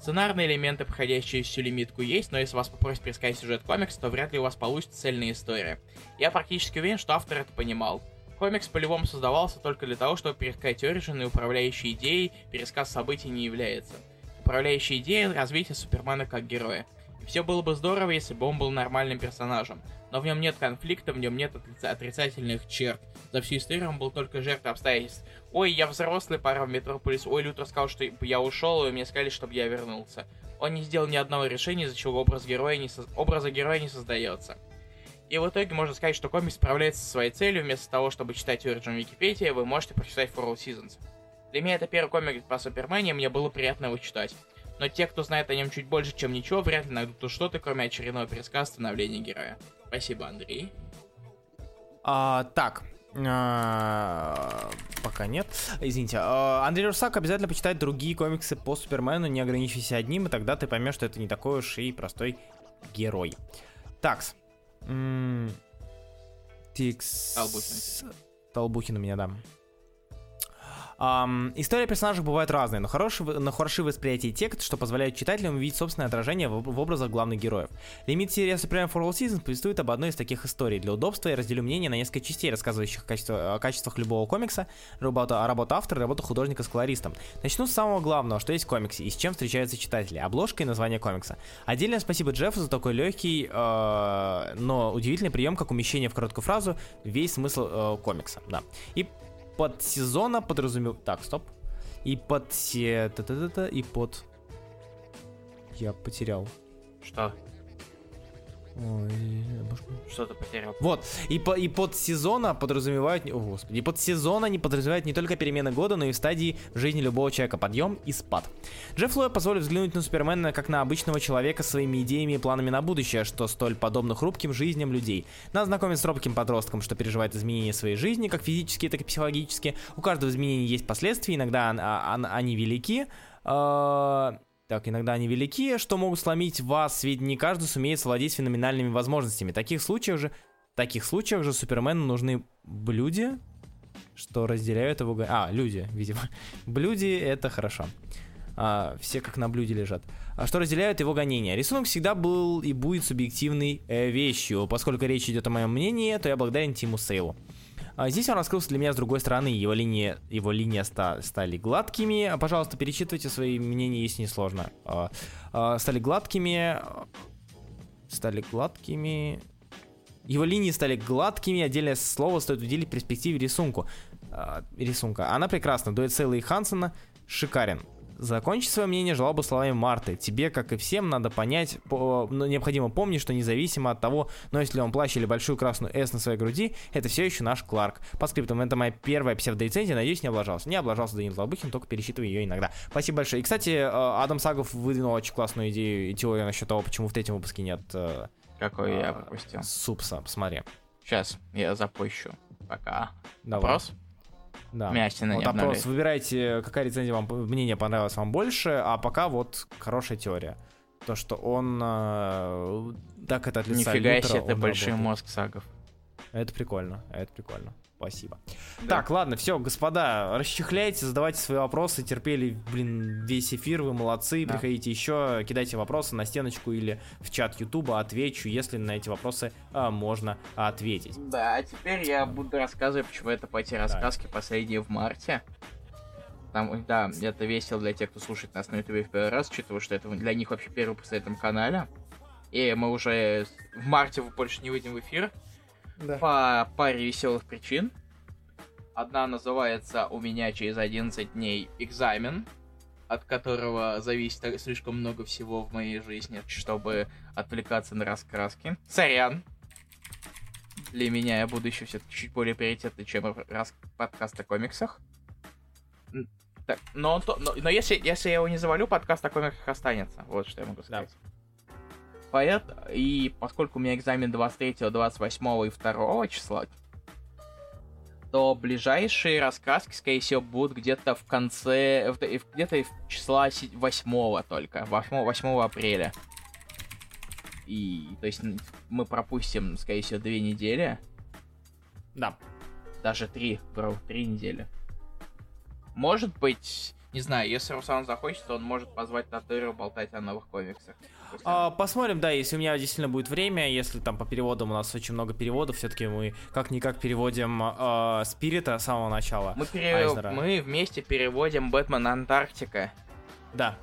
Сценарные элементы, проходящие всю лимитку, есть, но если вас попросят пересказать сюжет комикса, то вряд ли у вас получится цельная история. Я практически уверен, что автор это понимал. Комикс по-любому создавался только для того, чтобы пересказать Origin и управляющей идеей пересказ событий не является управляющая идея развития Супермена как героя. И все было бы здорово, если бы он был нормальным персонажем. Но в нем нет конфликта, в нем нет отрицательных черт. За всю историю он был только жертвой обстоятельств. Ой, я взрослый, пора в Метрополис. Ой, Лютер сказал, что я ушел, и мне сказали, чтобы я вернулся. Он не сделал ни одного решения, из-за чего образ героя не со... образа героя не создается. И в итоге можно сказать, что комикс справляется со своей целью. Вместо того, чтобы читать Origin Википедия, вы можете прочитать For All Seasons. Для меня это первый комик по Супермене, мне было приятно его читать. Но те, кто знает о нем чуть больше, чем ничего, вряд ли найдут тут что-то, кроме очередного пересказа становления героя. Спасибо, Андрей. А, так, а, пока нет. Извините. А, Андрей Русак обязательно почитает другие комиксы по Супермену, не ограничивайся одним, и тогда ты поймешь, что это не такой уж и простой герой. Такс. Тикс. Толбухин. Толбухин у меня, да. Um, история персонажей бывает разная, но, хороший, но хороши восприятие текст, что позволяет читателям увидеть собственное отражение в, в образах главных героев. Лимит серии Supreme for All Seasons повествует об одной из таких историй. Для удобства я разделю мнение на несколько частей, рассказывающих о, качестве, о качествах любого комикса, работа, работа автора и работа художника с колористом. Начну с самого главного, что есть в комиксе и с чем встречаются читатели. Обложка и название комикса. Отдельное спасибо Джеффу за такой легкий, э, но удивительный прием, как умещение в короткую фразу весь смысл э, комикса. Да. И под сезона подразумевает... Так, стоп. И под... се -та -та, и под... Я потерял. Что? Ой, Что-то потерял. Вот, и, по, и под сезона подразумевают, о господи, и под сезона не подразумевают не только перемены года, но и в стадии в жизни любого человека, подъем и спад. Джефф Лой позволит взглянуть на Супермена как на обычного человека с своими идеями и планами на будущее, что столь подобно хрупким жизням людей. Нас знакомит с робким подростком, что переживает изменения своей жизни, как физические, так и психологические. У каждого изменения есть последствия, иногда они велики, а, так, иногда они велики, что могут сломить вас, ведь не каждый сумеет совладеть феноменальными возможностями. В таких случаях же, в таких случаях же Супермену нужны блюди, что разделяют его... А, люди, *laughs* видимо. Блюди — это хорошо. А, все как на блюде лежат. А что разделяют его гонения? Рисунок всегда был и будет субъективной э, вещью. Поскольку речь идет о моем мнении, то я благодарен Тиму Сейлу. А здесь он раскрылся для меня с другой стороны, его линии, его линии ста, стали гладкими. Пожалуйста, перечитывайте свои мнения, если не сложно. А, а, стали гладкими, стали гладкими. Его линии стали гладкими, отдельное слово стоит выделить в перспективе рисунку. рисунка. Она прекрасна. Дуэт Сейла и Хансона шикарен. Закончить свое мнение желал бы словами Марты. Тебе, как и всем, надо понять, по, но необходимо помнить, что независимо от того, носит ли он плащ или большую красную S на своей груди, это все еще наш Кларк. По скриптам, это моя первая псевдорецензия, надеюсь, не облажался. Не облажался Данил Лобухин, только пересчитываю ее иногда. Спасибо большое. И, кстати, э, Адам Сагов выдвинул очень классную идею и теорию насчет того, почему в третьем выпуске нет... Э, Какой я пропустил? Супса, посмотри. Сейчас, я запущу. Пока. Давай. Вопрос? Да. Мясина Вот не опрос, выбирайте, какая рецензия вам, мнение понравилось вам больше, а пока вот хорошая теория. То, что он э, так это от лица Нифига себе, он большой работает. мозг сагов. Это прикольно, это прикольно. Спасибо. Да. Так, ладно, все, господа, расчехляйте, задавайте свои вопросы, терпели, блин, весь эфир, вы молодцы, Да. приходите еще, кидайте вопросы на стеночку или в чат Ютуба, отвечу, если на эти вопросы а, можно ответить. Да, а теперь я буду рассказывать, почему это пойти рассказки последние в марте. Там, да, это весело для тех, кто слушает нас на ютубе в первый раз, учитывая, что это для них вообще первый выпуск на этом канале. И мы уже в марте больше не выйдем в эфир. По паре веселых причин. Одна называется «У меня через 11 дней экзамен», от которого зависит слишком много всего в моей жизни, чтобы отвлекаться на раскраски. Сорян. Для меня я буду еще все-таки чуть более приоритетный, чем рас... подкаст о комиксах. Так, но, он то- но, но если, если я его не завалю, подкаст о комиксах останется. Вот что я могу сказать. Поэт, и поскольку у меня экзамен 23, 28 и 2 числа, то ближайшие рассказки, скорее всего, будут где-то в конце, где-то в числа 8 только, 8, 8 апреля. И, то есть, мы пропустим, скорее всего, две недели, Да. даже три, три недели. Может быть, не знаю, если Руслан захочет, то он может позвать Татыру болтать о новых комиксах. А, посмотрим, да, если у меня действительно будет время, если там по переводам у нас очень много переводов, все-таки мы как-никак переводим а, Спирита с самого начала. Мы, пере- Айзнера. мы вместе переводим Бэтмен Антарктика. Да.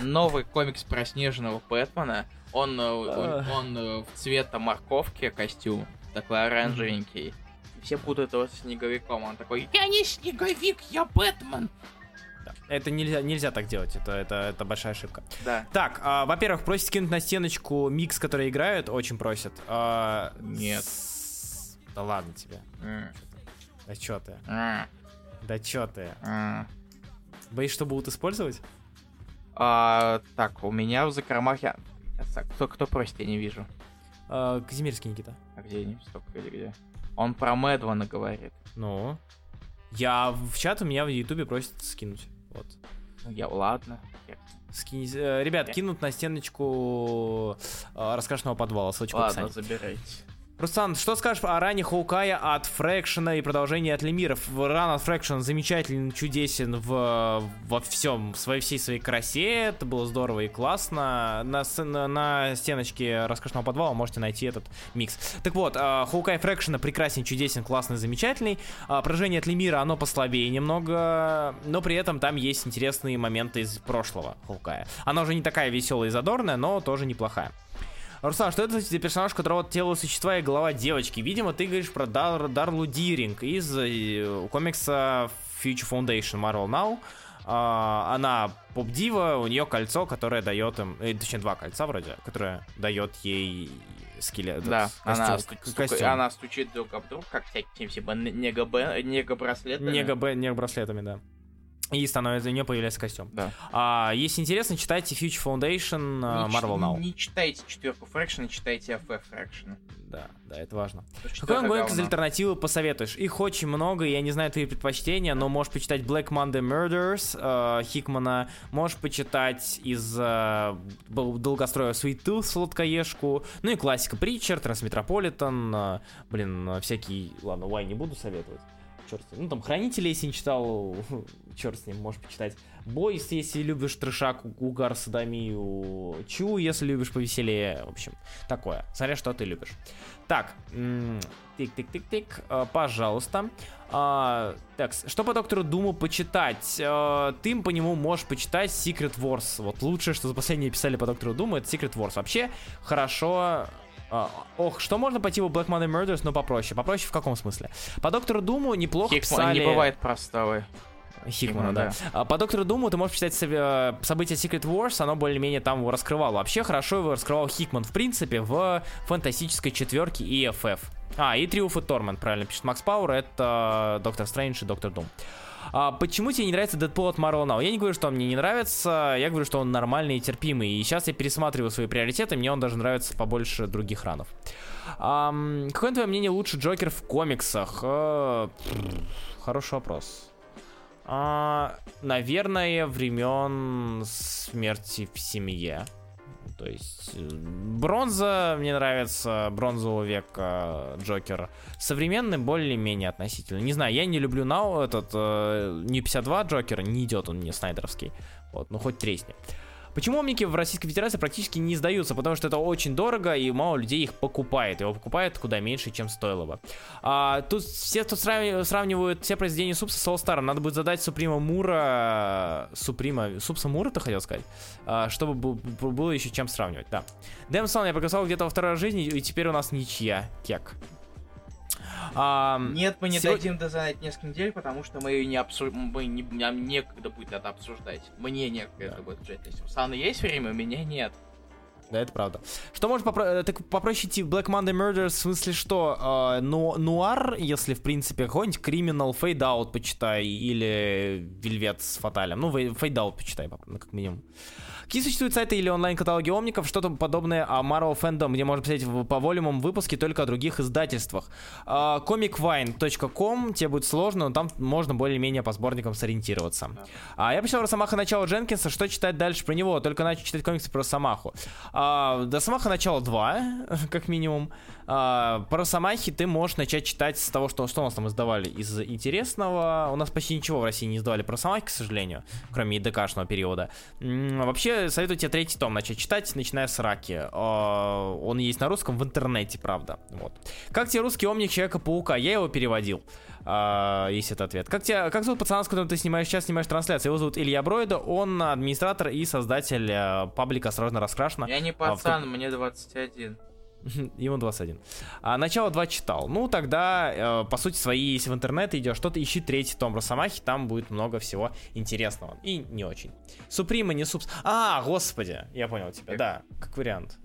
Новый комикс про снежного Бэтмена. Он, э, он, он, э, в цвета морковки костюм, такой оранжевенький. Все путают его с снеговиком. Он такой, я не снеговик, я Бэтмен. Да. Это нельзя, нельзя так делать, это, это, это большая ошибка. Да. Так, а, во-первых, просит кинуть на стеночку микс, который играют, очень просят. А, Нет. с- Да ладно тебе. Да чё ты? Да чё ты? м. Боишься, что будут использовать? А, так, у меня в закромах я... Так, Кто, кто просит, я не вижу. А, Казимирский Никита. А где они? Стоп, где, где? Он про Мэдвана говорит. Ну? Я в чат у меня в Ютубе просят скинуть. Вот. Ну, я, ладно. Скинь, э, ребят, кинут на стеночку э, раскрашенного подвала, ссылочка в Ладно, забирайте. Руслан, что скажешь о ране Хоукая от Фрэкшена и продолжении от Лемиров? Ран от Фрэкшена замечателен, чудесен в, во всем, в своей, всей своей красе. Это было здорово и классно. На, на, на стеночке роскошного подвала можете найти этот микс. Так вот, э, Хоукай Фрэкшена прекрасен, чудесен, классный, замечательный. А Поражение от Лемира, оно послабее немного, но при этом там есть интересные моменты из прошлого Хоукая. Она уже не такая веселая и задорная, но тоже неплохая. Руслан, что это за персонаж, у которого тело существа и голова девочки? Видимо, ты говоришь про Дар, Дарлу Диринг из э, комикса Future Foundation Marvel Now. А, она поп-дива, у нее кольцо, которое дает им, э, точнее два кольца вроде, которое дает ей скелет. Да, она, сту- костюм. она стучит друг об друг, как всякие типа нега-б- нега-браслеты. Нега, нега браслетами, да. И становится, у нее появляется костюм. Да. А, если интересно, читайте Future Foundation а, Не ч- Marvel Now. Не читайте четверку Фрэкшена, читайте FF Фрэкшена. Да, да, это важно. Какой комикс из альтернативы посоветуешь? Их очень много, я не знаю твои предпочтения, но можешь почитать Black Monday Murders э, Хикмана, можешь почитать из э, Дол- долгостроя Sweet Tooth сладкоежку, ну и классика Притчер, Трансметрополитен, э, блин, э, всякие, ладно, Уай не буду советовать. Черт с ним. Ну, там Хранители, если не читал, *laughs* черт с ним, можешь почитать. Boys, если любишь трешак, угар, садомию. Чу, если любишь повеселее. В общем, такое. Смотря, что ты любишь. Так, м, тик-тик-тик-тик, э, пожалуйста. А, так, что по доктору Думу почитать? Э, ты по нему можешь почитать Secret Wars. Вот лучшее, что за последнее писали по доктору Думу, это Secret Wars. Вообще, хорошо... а, ох, что можно по типу Black Monday Murders, но попроще. Попроще в каком смысле? По доктору Думу неплохо Хикман писали... не бывает простого. Хикмана, Хикмана, да. А, По доктору Думу ты можешь почитать со- э, события Secret Wars, оно более-менее там его раскрывало. Вообще хорошо его раскрывал Хикман, в принципе, в фантастической четверке и FF. А, и Триуф и Тормент, правильно пишет Макс Пауэр, это Доктор Стрэндж и Доктор Дум. А, почему тебе не нравится Дэдпул от Marvel Now? Я не говорю, что он мне не нравится, я говорю, что он нормальный и терпимый. И сейчас я пересматриваю свои приоритеты, мне он даже нравится побольше других ранов. Um, какое твое мнение лучше Джокер в комиксах? Uh, хороший вопрос. Uh, наверное, времен смерти в семье. То есть э, бронза, мне нравится, бронзового века Джокер. Современный более-менее относительно. Не знаю, я не люблю Нау, этот, э, не 52 Джокера, не идет он мне снайдеровский. Вот, ну хоть тресни. Почему омники в Российской Федерации практически не сдаются? Потому что это очень дорого, и мало людей их покупает. Его покупают куда меньше, чем стоило бы. А, тут все тут сравнивают, сравнивают все произведения Супса с All Star. Надо будет задать Суприма Мура... Суприма... Супса Мура, ты хотел сказать? А, чтобы было еще чем сравнивать, да. Дэмсон я показал где-то во второй жизни, и теперь у нас ничья. Кек. А, Нет, мы не сего... дадим дозанять несколько недель, потому что мы ее не обсуждаем. Мы не... Нам некогда будет это обсуждать. Мне некогда да. это будет обсуждать. То есть у Саны есть время, у меня нет. Да, это правда. Что может попро... Э, так попроще идти Black Monday Murder в смысле что? Э, ну, нуар, если в принципе какой-нибудь Criminal Fade Out почитай или Вельвет с Фаталем. Ну, Fade Out почитай, как минимум. Какие существуют сайты или онлайн-каталоги омников, что-то подобное о Marvel Fandom, где можно посмотреть по волюмам выпуски только о других издательствах. Uh, comicvine.com, тебе будет сложно, но там можно более-менее по сборникам сориентироваться. Uh, я почитал Росомаха начала Дженкинса, что читать дальше про него? Только начал читать комиксы про Росомаху. Uh, Росомаха начало 2, *laughs* как минимум. Uh, про Росомахи ты можешь начать читать с того, что, что у нас там издавали из интересного. У нас почти ничего в России не издавали про Росомахи, к сожалению, кроме ИДКшного периода. Вообще, советую тебе третий том начать читать, начиная с Раки. А, он есть на русском в интернете, правда. Вот. Как тебе русский омник Человека-паука? Я его переводил. Uh, есть этот ответ. Как, тебя, как зовут пацана, с которым ты снимаешь сейчас, снимаешь трансляцию? Его зовут Илья Бройда, он администратор и создатель uh, паблика «Осторожно, раскрашено». Я не пацан, uh, мне 21. *laughs* Ему 21. А начало 2 читал. Ну, тогда, э, по сути, свои, если в интернет идешь, что-то ищи третий том Росомахи, там будет много всего интересного. И не очень. Суприма, не супс... А, господи, я понял тебя, да, как вариант.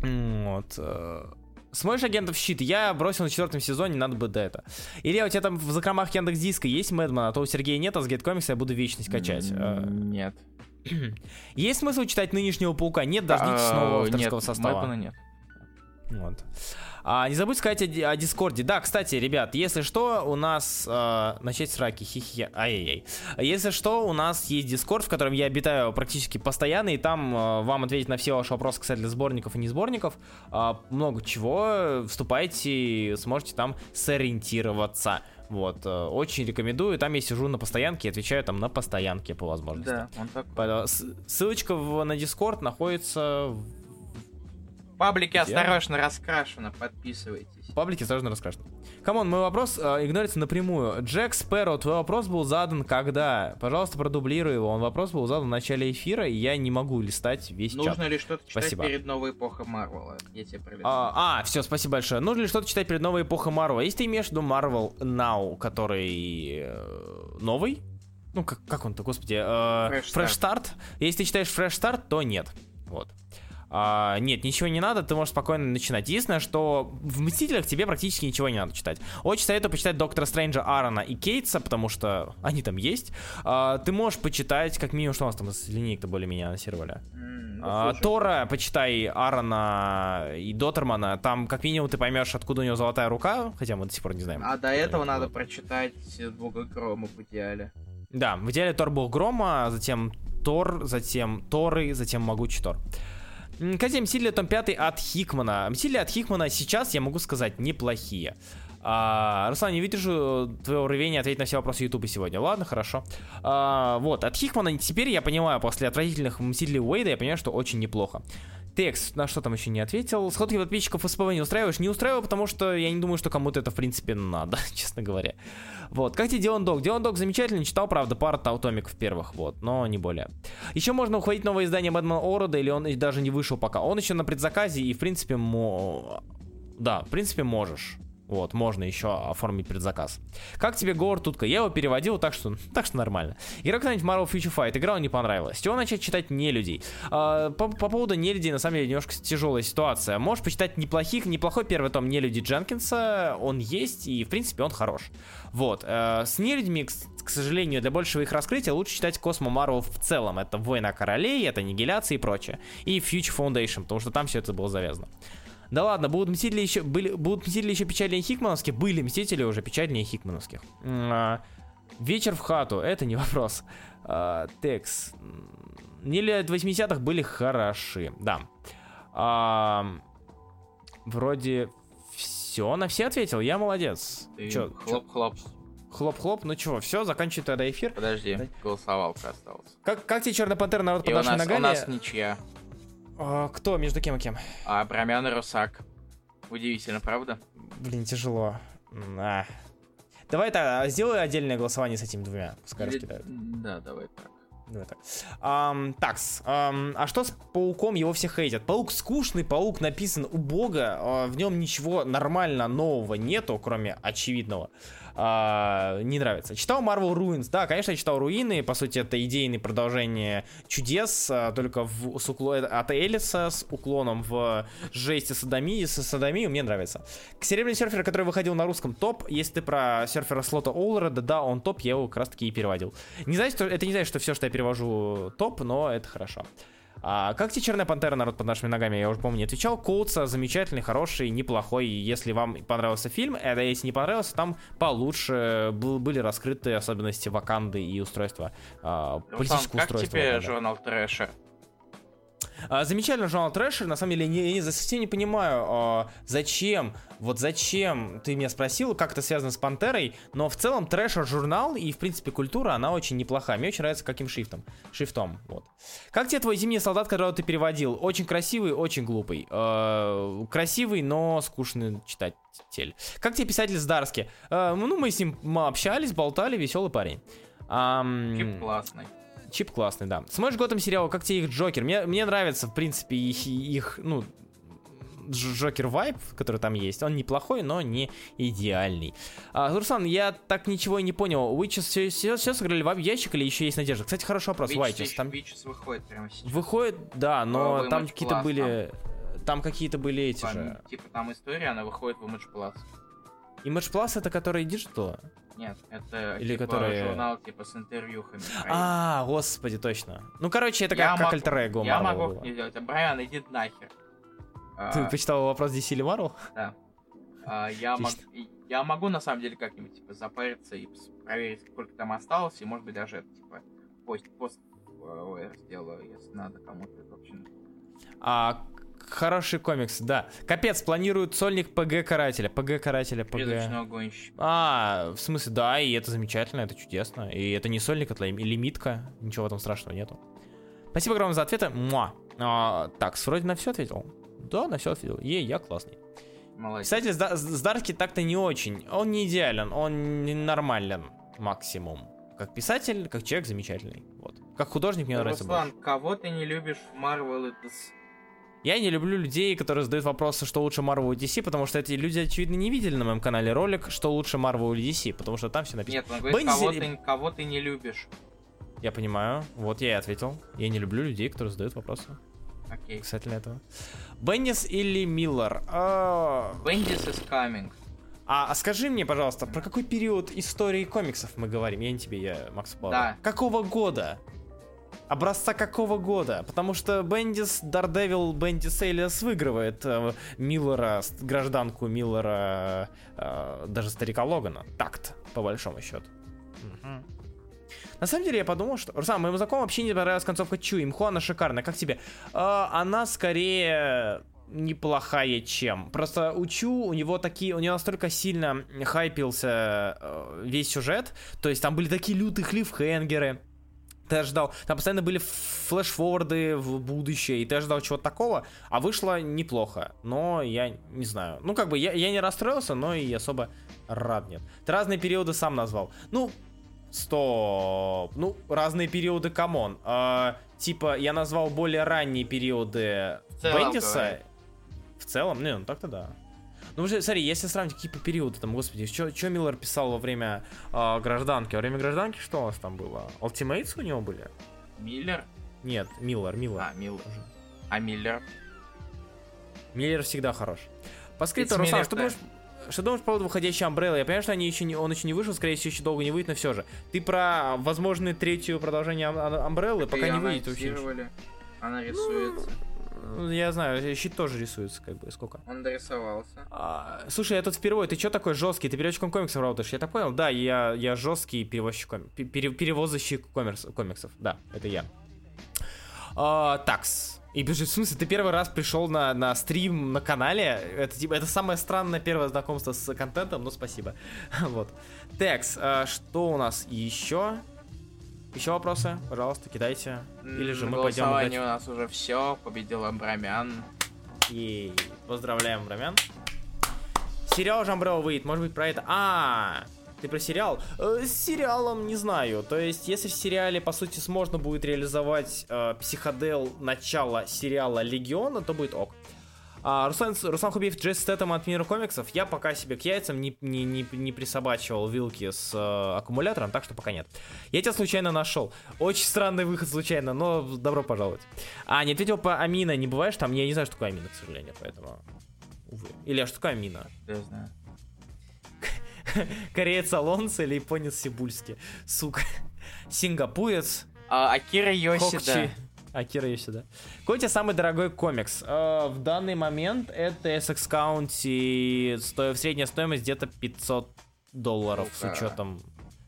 Вот. Э, смотришь агентов щит? Я бросил на четвертом сезоне, надо бы до это. Или у тебя там в закромах Яндекс Диска есть Мэдман, а то у Сергея нет, а с Геткомикса я буду вечность качать. Э, нет. *clears throat* Есть смысл читать нынешнего паука? Нет, дождитесь нового авторского нет, состава. Мэдмана нет. Вот. А, не забудь сказать о, о Дискорде. Да, кстати, ребят, если что, у нас... Э, начать с раки, хи-хи, ай-яй-яй. Если что, у нас есть Дискорд, в котором я обитаю практически постоянно, и там э, вам ответить на все ваши вопросы касательно сборников и не сборников. Э, много чего. Вступайте, сможете там сориентироваться. Вот, э, очень рекомендую. Там я сижу на постоянке и отвечаю там на постоянке по возможности. Да, он такой. Ссылочка в, на Дискорд находится Паблики Где? осторожно раскрашено, подписывайтесь. Паблики осторожно раскрашено. Come on, мой вопрос э, игнорится напрямую. Джек Спэро, твой вопрос был задан когда? Пожалуйста, продублируй его. Он вопрос был задан в начале эфира, и я не могу листать весь Нужно чат. Нужно ли что-то читать спасибо. перед новой эпохой Марвела? Я тебе а, а, все, спасибо большое. Нужно ли что-то читать перед новой эпохой Марвела? Если ты имеешь в виду Marvel Now, который э, новый, ну как, как он-то, господи, э, Fresh, Fresh Start. Start. Если ты читаешь Fresh Start, то нет. Вот. А, нет, ничего не надо, ты можешь спокойно начинать. Единственное, что в Мстителях тебе практически ничего не надо читать. Очень советую почитать Доктора Стрэнджа, Аарона и Кейтса, потому что они там есть. А, ты можешь почитать, как минимум, что у нас там из линейок-то более-менее анонсировали. Mm, а, Тора, почитай Аарона и Дотермана. Там, как минимум, ты поймешь, откуда у него золотая рука, хотя мы до сих пор не знаем. А до этого надо вот. прочитать Бога Грома в идеале. Да, в идеале Тор Бог Грома, затем Тор, затем Торы, затем Могучий Тор. Кстати, Мстители том 5 от Хикмана. Мстители от Хикмана сейчас, я могу сказать, неплохие. А, Руслан, не вижу твоего рвения ответить на все вопросы Ютуба сегодня. Ладно, хорошо. А, вот, от Хикмана теперь я понимаю, после отвратительных Мстителей Уэйда, я понимаю, что очень неплохо. Текст, на что там еще не ответил. Сходки подписчиков СПВ не устраиваешь? Не устраиваю, потому что я не думаю, что кому-то это, в принципе, надо, *laughs* честно говоря. Вот. Как тебе Дилан Дог? Дилан Дог замечательно, читал, правда, пару таутомиков первых, вот, но не более. Еще можно ухватить новое издание Бэтмен Орода, или он даже не вышел пока. Он еще на предзаказе, и, в принципе, мо... Да, в принципе, можешь. Вот, можно еще оформить предзаказ. Как тебе Говард Тутка? Я его переводил, так что, так что нормально. Игра кто-нибудь Marvel Future Fight. Играл, не понравилось. С чего начать читать не людей? А, по, по поводу не людей, на самом деле, немножко тяжелая ситуация. Можешь почитать неплохих, неплохой первый том не люди Дженкинса. Он есть, и, в принципе, он хорош. Вот. А, с нелюдьми, к, к сожалению, для большего их раскрытия лучше читать Космо Марвел в целом. Это Война Королей, это Аннигиляция и прочее. И Future Foundation, потому что там все это было завязано. Да ладно, будут мстители еще, были, будут мстители еще печальнее Хикмановских? Были мстители уже печальнее Хикмановских. А, вечер в хату, это не вопрос. А, текс. Нили 80-х были хороши, да. А, вроде все, на все ответил, я молодец. Хлоп-хлоп. Хлоп-хлоп, ну чего, все, заканчивай тогда эфир. Подожди, да. голосовалка осталась. Как, как тебе Черный Пантера народ под нашими ногами? у нас ничья. А, кто? Между кем и кем? А, Брамян и Русак. Удивительно, правда? Блин, тяжело. А. Давай так, сделай отдельное голосование с этими двумя. Пускай Или... раскидают. Да, давай так. Давай так. Um, такс. Um, а что с пауком? Его все хейтят. Паук скучный, паук написан убого. Uh, в нем ничего нормально нового нету, кроме очевидного а, не нравится. Читал Marvel Ruins, да, конечно, я читал Руины, по сути, это идейное продолжение чудес, а, только в, с уклон, от Элиса с уклоном в жесть и садомии, с садомией мне нравится. Серебряный серфер, который выходил на русском топ, если ты про серфера слота Олреда, да, он топ, я его как раз таки и переводил. Не знаю, что, это не знаю, что все, что я перевожу топ, но это хорошо. А, как тебе Черная Пантера, народ под нашими ногами? Я уже помню, не отвечал. Коутса замечательный, хороший, неплохой. Если вам понравился фильм, это если не понравился, там получше был, были раскрыты особенности Ваканды и устройства, а, политического устройства. Как тебе Ваканды. журнал Thrasher? А, замечательно журнал Thrasher. На самом деле, я, я совсем не понимаю, а, зачем, вот зачем ты меня спросил, как это связано с Пантерой, но в целом Thrasher журнал и, в принципе, культура, она очень неплохая. Мне очень нравится каким шрифтом. Шрифтом, вот. Как тебе твой зимний солдат, которого ты переводил? Очень красивый, очень глупый. Э, красивый, но скучный читать. Как тебе писатель Здарски? Э, ну, мы с ним общались, болтали, веселый парень. Классный. Чип классный, да. Смотришь Готэм сериал, как тебе их Джокер? Мне, мне нравится, в принципе, их, их ну, Джокер вайп, который там есть. Он неплохой, но не идеальный. А, Руслан, я так ничего и не понял. Witches все, все, все сыграли в ящик или еще есть надежда? Кстати, хороший вопрос. Witches, там... Witches выходит прямо сейчас. Выходит, да, но О, там какие-то были... Там какие-то были эти там, же... Типа там история, она выходит в Image Plus. Image Plus это который digital? Нет, это Или типа которые... журнал типа с интервьюхами. А, господи, точно. Ну, короче, это как, как альтер эго Я могу не сделать. А Брайан, иди нахер. Ты а, почитал вопрос DC или Marvel? Да. А, я, мог, я могу на самом деле как-нибудь типа запариться и проверить, сколько там осталось, и может быть даже типа пост, пост э, сделаю, если надо кому-то вообще. А Хороший комикс, да. Капец, планируют сольник ПГ Карателя. ПГ Карателя, ПГ. А, в смысле, да, и это замечательно, это чудесно. И это не сольник, это лимитка. Ничего в этом страшного нету. Спасибо огромное за ответы. Муа. А, так, вроде на все ответил. Да, на все ответил. Ей, я классный. Молодец. Кстати, Здарский так-то не очень. Он не идеален, он не нормален максимум. Как писатель, как человек замечательный. Вот. Как художник мне Руслан, нравится больше. кого ты не любишь в Marvel и я не люблю людей, которые задают вопросы, что лучше Marvel или DC, потому что эти люди, очевидно, не видели на моем канале ролик, что лучше Marvel или DC, потому что там все написано. Нет, он говорит, Бензи... кого, ты, кого ты не любишь. Я понимаю, вот я и ответил. Я не люблю людей, которые задают вопросы. Окей. Кстати, этого. Бендис или Миллер? А, Бендис is coming. А, а скажи мне, пожалуйста, про какой период истории комиксов мы говорим? Я не тебе, я Макс Пауэр. Да. Какого года? Образца какого года? Потому что Бендис, Дардевил, Бендис Элиас выигрывает э, Миллера, гражданку Миллера, э, даже старика Логана. Такт, по большому счету. Угу. На самом деле я подумал, что... Руслан, моему знакомому вообще не понравилась концовка Чу. Имху она шикарная. Как тебе? Э, она скорее неплохая чем. Просто у Чу, у него такие, у него настолько сильно хайпился э, весь сюжет, то есть там были такие лютые клиффхенгеры, ты ожидал, там постоянно были flash-forward ы в будущее, и ты ожидал чего-то такого, а вышло неплохо, но я не знаю. Ну, как бы, я, я не расстроился, но и особо рад нет. Ты разные периоды сам назвал. Ну, стоп. Ну, разные периоды, come on. А, типа, я назвал более ранние периоды Бендиса. В целом, не, ну так-то да. Ну, уже, смотри, если сравнить какие по периоды, там, господи, что Миллер писал во время э, гражданки? Во время гражданки что у нас там было? Ultimates у него были? Миллер? Нет, Миллер, Миллер. А, Миллер. А Миллер? Миллер всегда хорош. По скрипту, Руслан, что думаешь, что думаешь по поводу выходящей Umbrella? Я понимаю, что они еще не, он еще не вышел, скорее всего, еще долго не выйдет, но все же. Ты про возможное третью продолжение Umbrella, пока не выйдет вообще. Она рисуется. Ну, я знаю, щит тоже рисуется, как бы, сколько. Он дорисовался. А, слушай, я тут впервые, ты что такой жесткий? Ты переводчиком комиксов работаешь, я так понял? Да, я, я жесткий перевозчик, пере, перевозящий комикс, комиксов, да, это я. А, такс. И бежит, в смысле, ты первый раз пришел на, на стрим на канале? Это типа это самое странное первое знакомство с контентом, но спасибо. *laughs* вот. Текс, а, что у нас еще? Еще вопросы, пожалуйста, кидайте. Или же мы пойдем играть. у нас уже все, победил Абрамян. И поздравляем, Абрамян. Сериал Жамбрео выйдет, может быть, про это. А, ты про сериал? Э, с сериалом не знаю. То есть, если в сериале, по сути, можно будет реализовать э, психодел начала сериала Легиона, то будет ок. А, Руслан, Руслан Хубиев, Джесс Стэттем от мира комиксов. Я пока себе к яйцам не, не, не, не присобачивал вилки с э, аккумулятором, так что пока нет. Я тебя случайно нашел. Очень странный выход случайно, но добро пожаловать. А, не ответил по Амина, не бываешь там? Я не знаю, что такое Амина, к сожалению, поэтому... Увы. Или а что такое Амина? Я знаю. *laughs* Кореец Алонсо или японец Сибульский? Сука. Сингапурец. А, Акира Йосида. Акира Йосида. Какой у тебя самый дорогой комикс? Uh, в данный момент это SX County, сто... средняя стоимость где-то 500 долларов ну, с учетом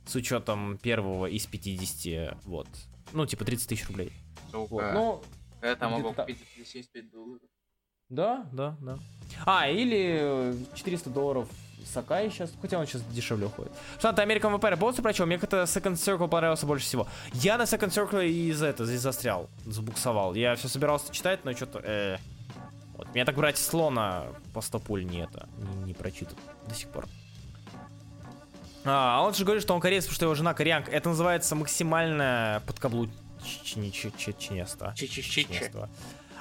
с учетом первого из 50, вот. Ну, типа 30 тысяч рублей. Вот. Ну, это могу купить за 75 долларов. Да, да, да. А, или 400 долларов Сакай сейчас, хотя он сейчас дешевле уходит. Что ты American Vampire полностью прочел? Мне как-то Second Circle понравился больше всего. Я на Second Circle из это, здесь застрял, забуксовал. Я все собирался читать, но что-то... Э, вот. Меня так брать слона по стопуль не это, не, не прочитан до сих пор. А, а он же говорит, что он кореец, потому что его жена кореянка. Это называется максимальное подкаблучничество. Чичичичество.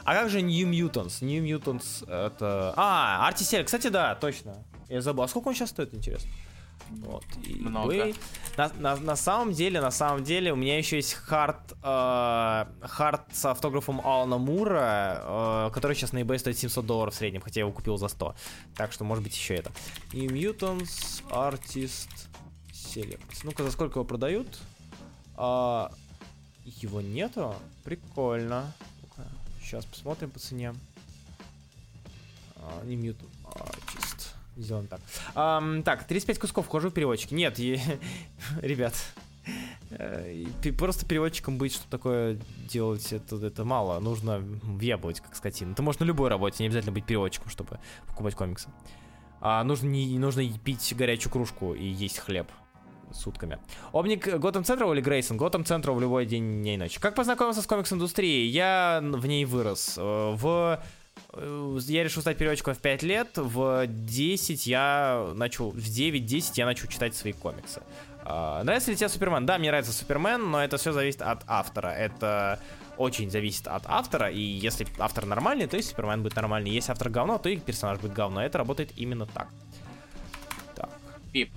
А как же New Mutants? New Mutants это... А, Артисель, кстати, да, точно. Я забыл. А сколько он сейчас стоит, интересно? Вот. И Много. Вы... На, на, на самом деле, на самом деле, у меня еще есть хард, э, хард с автографом Алана Мура, э, который сейчас на eBay стоит 700 долларов в среднем, хотя я его купил за 100. Так что, может быть, еще это. И Mutants Artist Select. Ну-ка, за сколько его продают? А, его нету? Прикольно. Сейчас посмотрим по цене. А, не Mutant Artist. Сделаем так. Um, так, 35 кусков вхожу в переводчик. Нет, е... *laughs* ребят, э, просто переводчиком быть, что такое делать, это, это мало. Нужно въебывать, как скотина. Ты можешь на любой работе, не обязательно быть переводчиком, чтобы покупать комиксы. А нужно, не, нужно пить горячую кружку и есть хлеб сутками. Обник Готэм Централ или Грейсон? Готэм Централ в любой день, дня и ночи. Как познакомился с комикс-индустрией? Я в ней вырос. Э, в я решил стать переводчиком в 5 лет, в 10 я начал, в 9-10 я начал читать свои комиксы. Uh, нравится ли тебе Супермен? Да, мне нравится Супермен, но это все зависит от автора. Это очень зависит от автора, и если автор нормальный, то и Супермен будет нормальный. Если автор говно, то и персонаж будет говно. Это работает именно так. Так. Пип.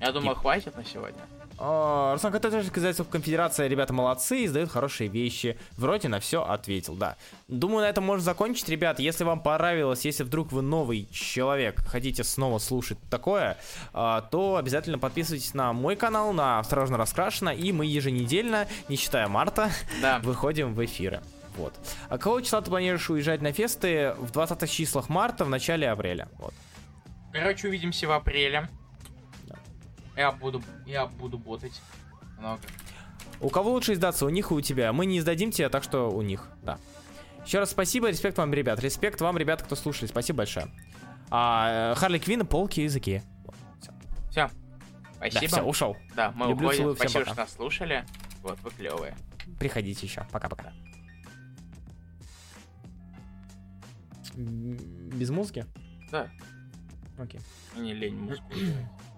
Я думаю, Пип. хватит на сегодня. А, Руслан Кататович сказать, конфедерация, ребята молодцы, издают хорошие вещи. Вроде на все ответил, да. Думаю, на этом можно закончить, ребят. Если вам понравилось, если вдруг вы новый человек, хотите снова слушать такое, а, то обязательно подписывайтесь на мой канал, на Осторожно Раскрашено, и мы еженедельно, не считая марта, да. *laughs* выходим в эфиры. Вот. А какого числа ты планируешь уезжать на фесты? В 20 числах марта, в начале апреля. Вот. Короче, увидимся в апреле. Я буду, я буду ботать много. У кого лучше издаться, у них и у тебя? Мы не издадим тебя, так что у них, да. Еще раз спасибо, респект вам, ребят. Респект вам, ребята, кто слушали. Спасибо большое. А, Харли Квинн, полки языки. все. все. Спасибо. Да, все, ушел. Да, мы Люблю, уходим. Целую, Спасибо, что нас слушали. Вот, вы клевые. Приходите еще. Пока-пока. Без музыки? Да. Окей. Мне лень музыку.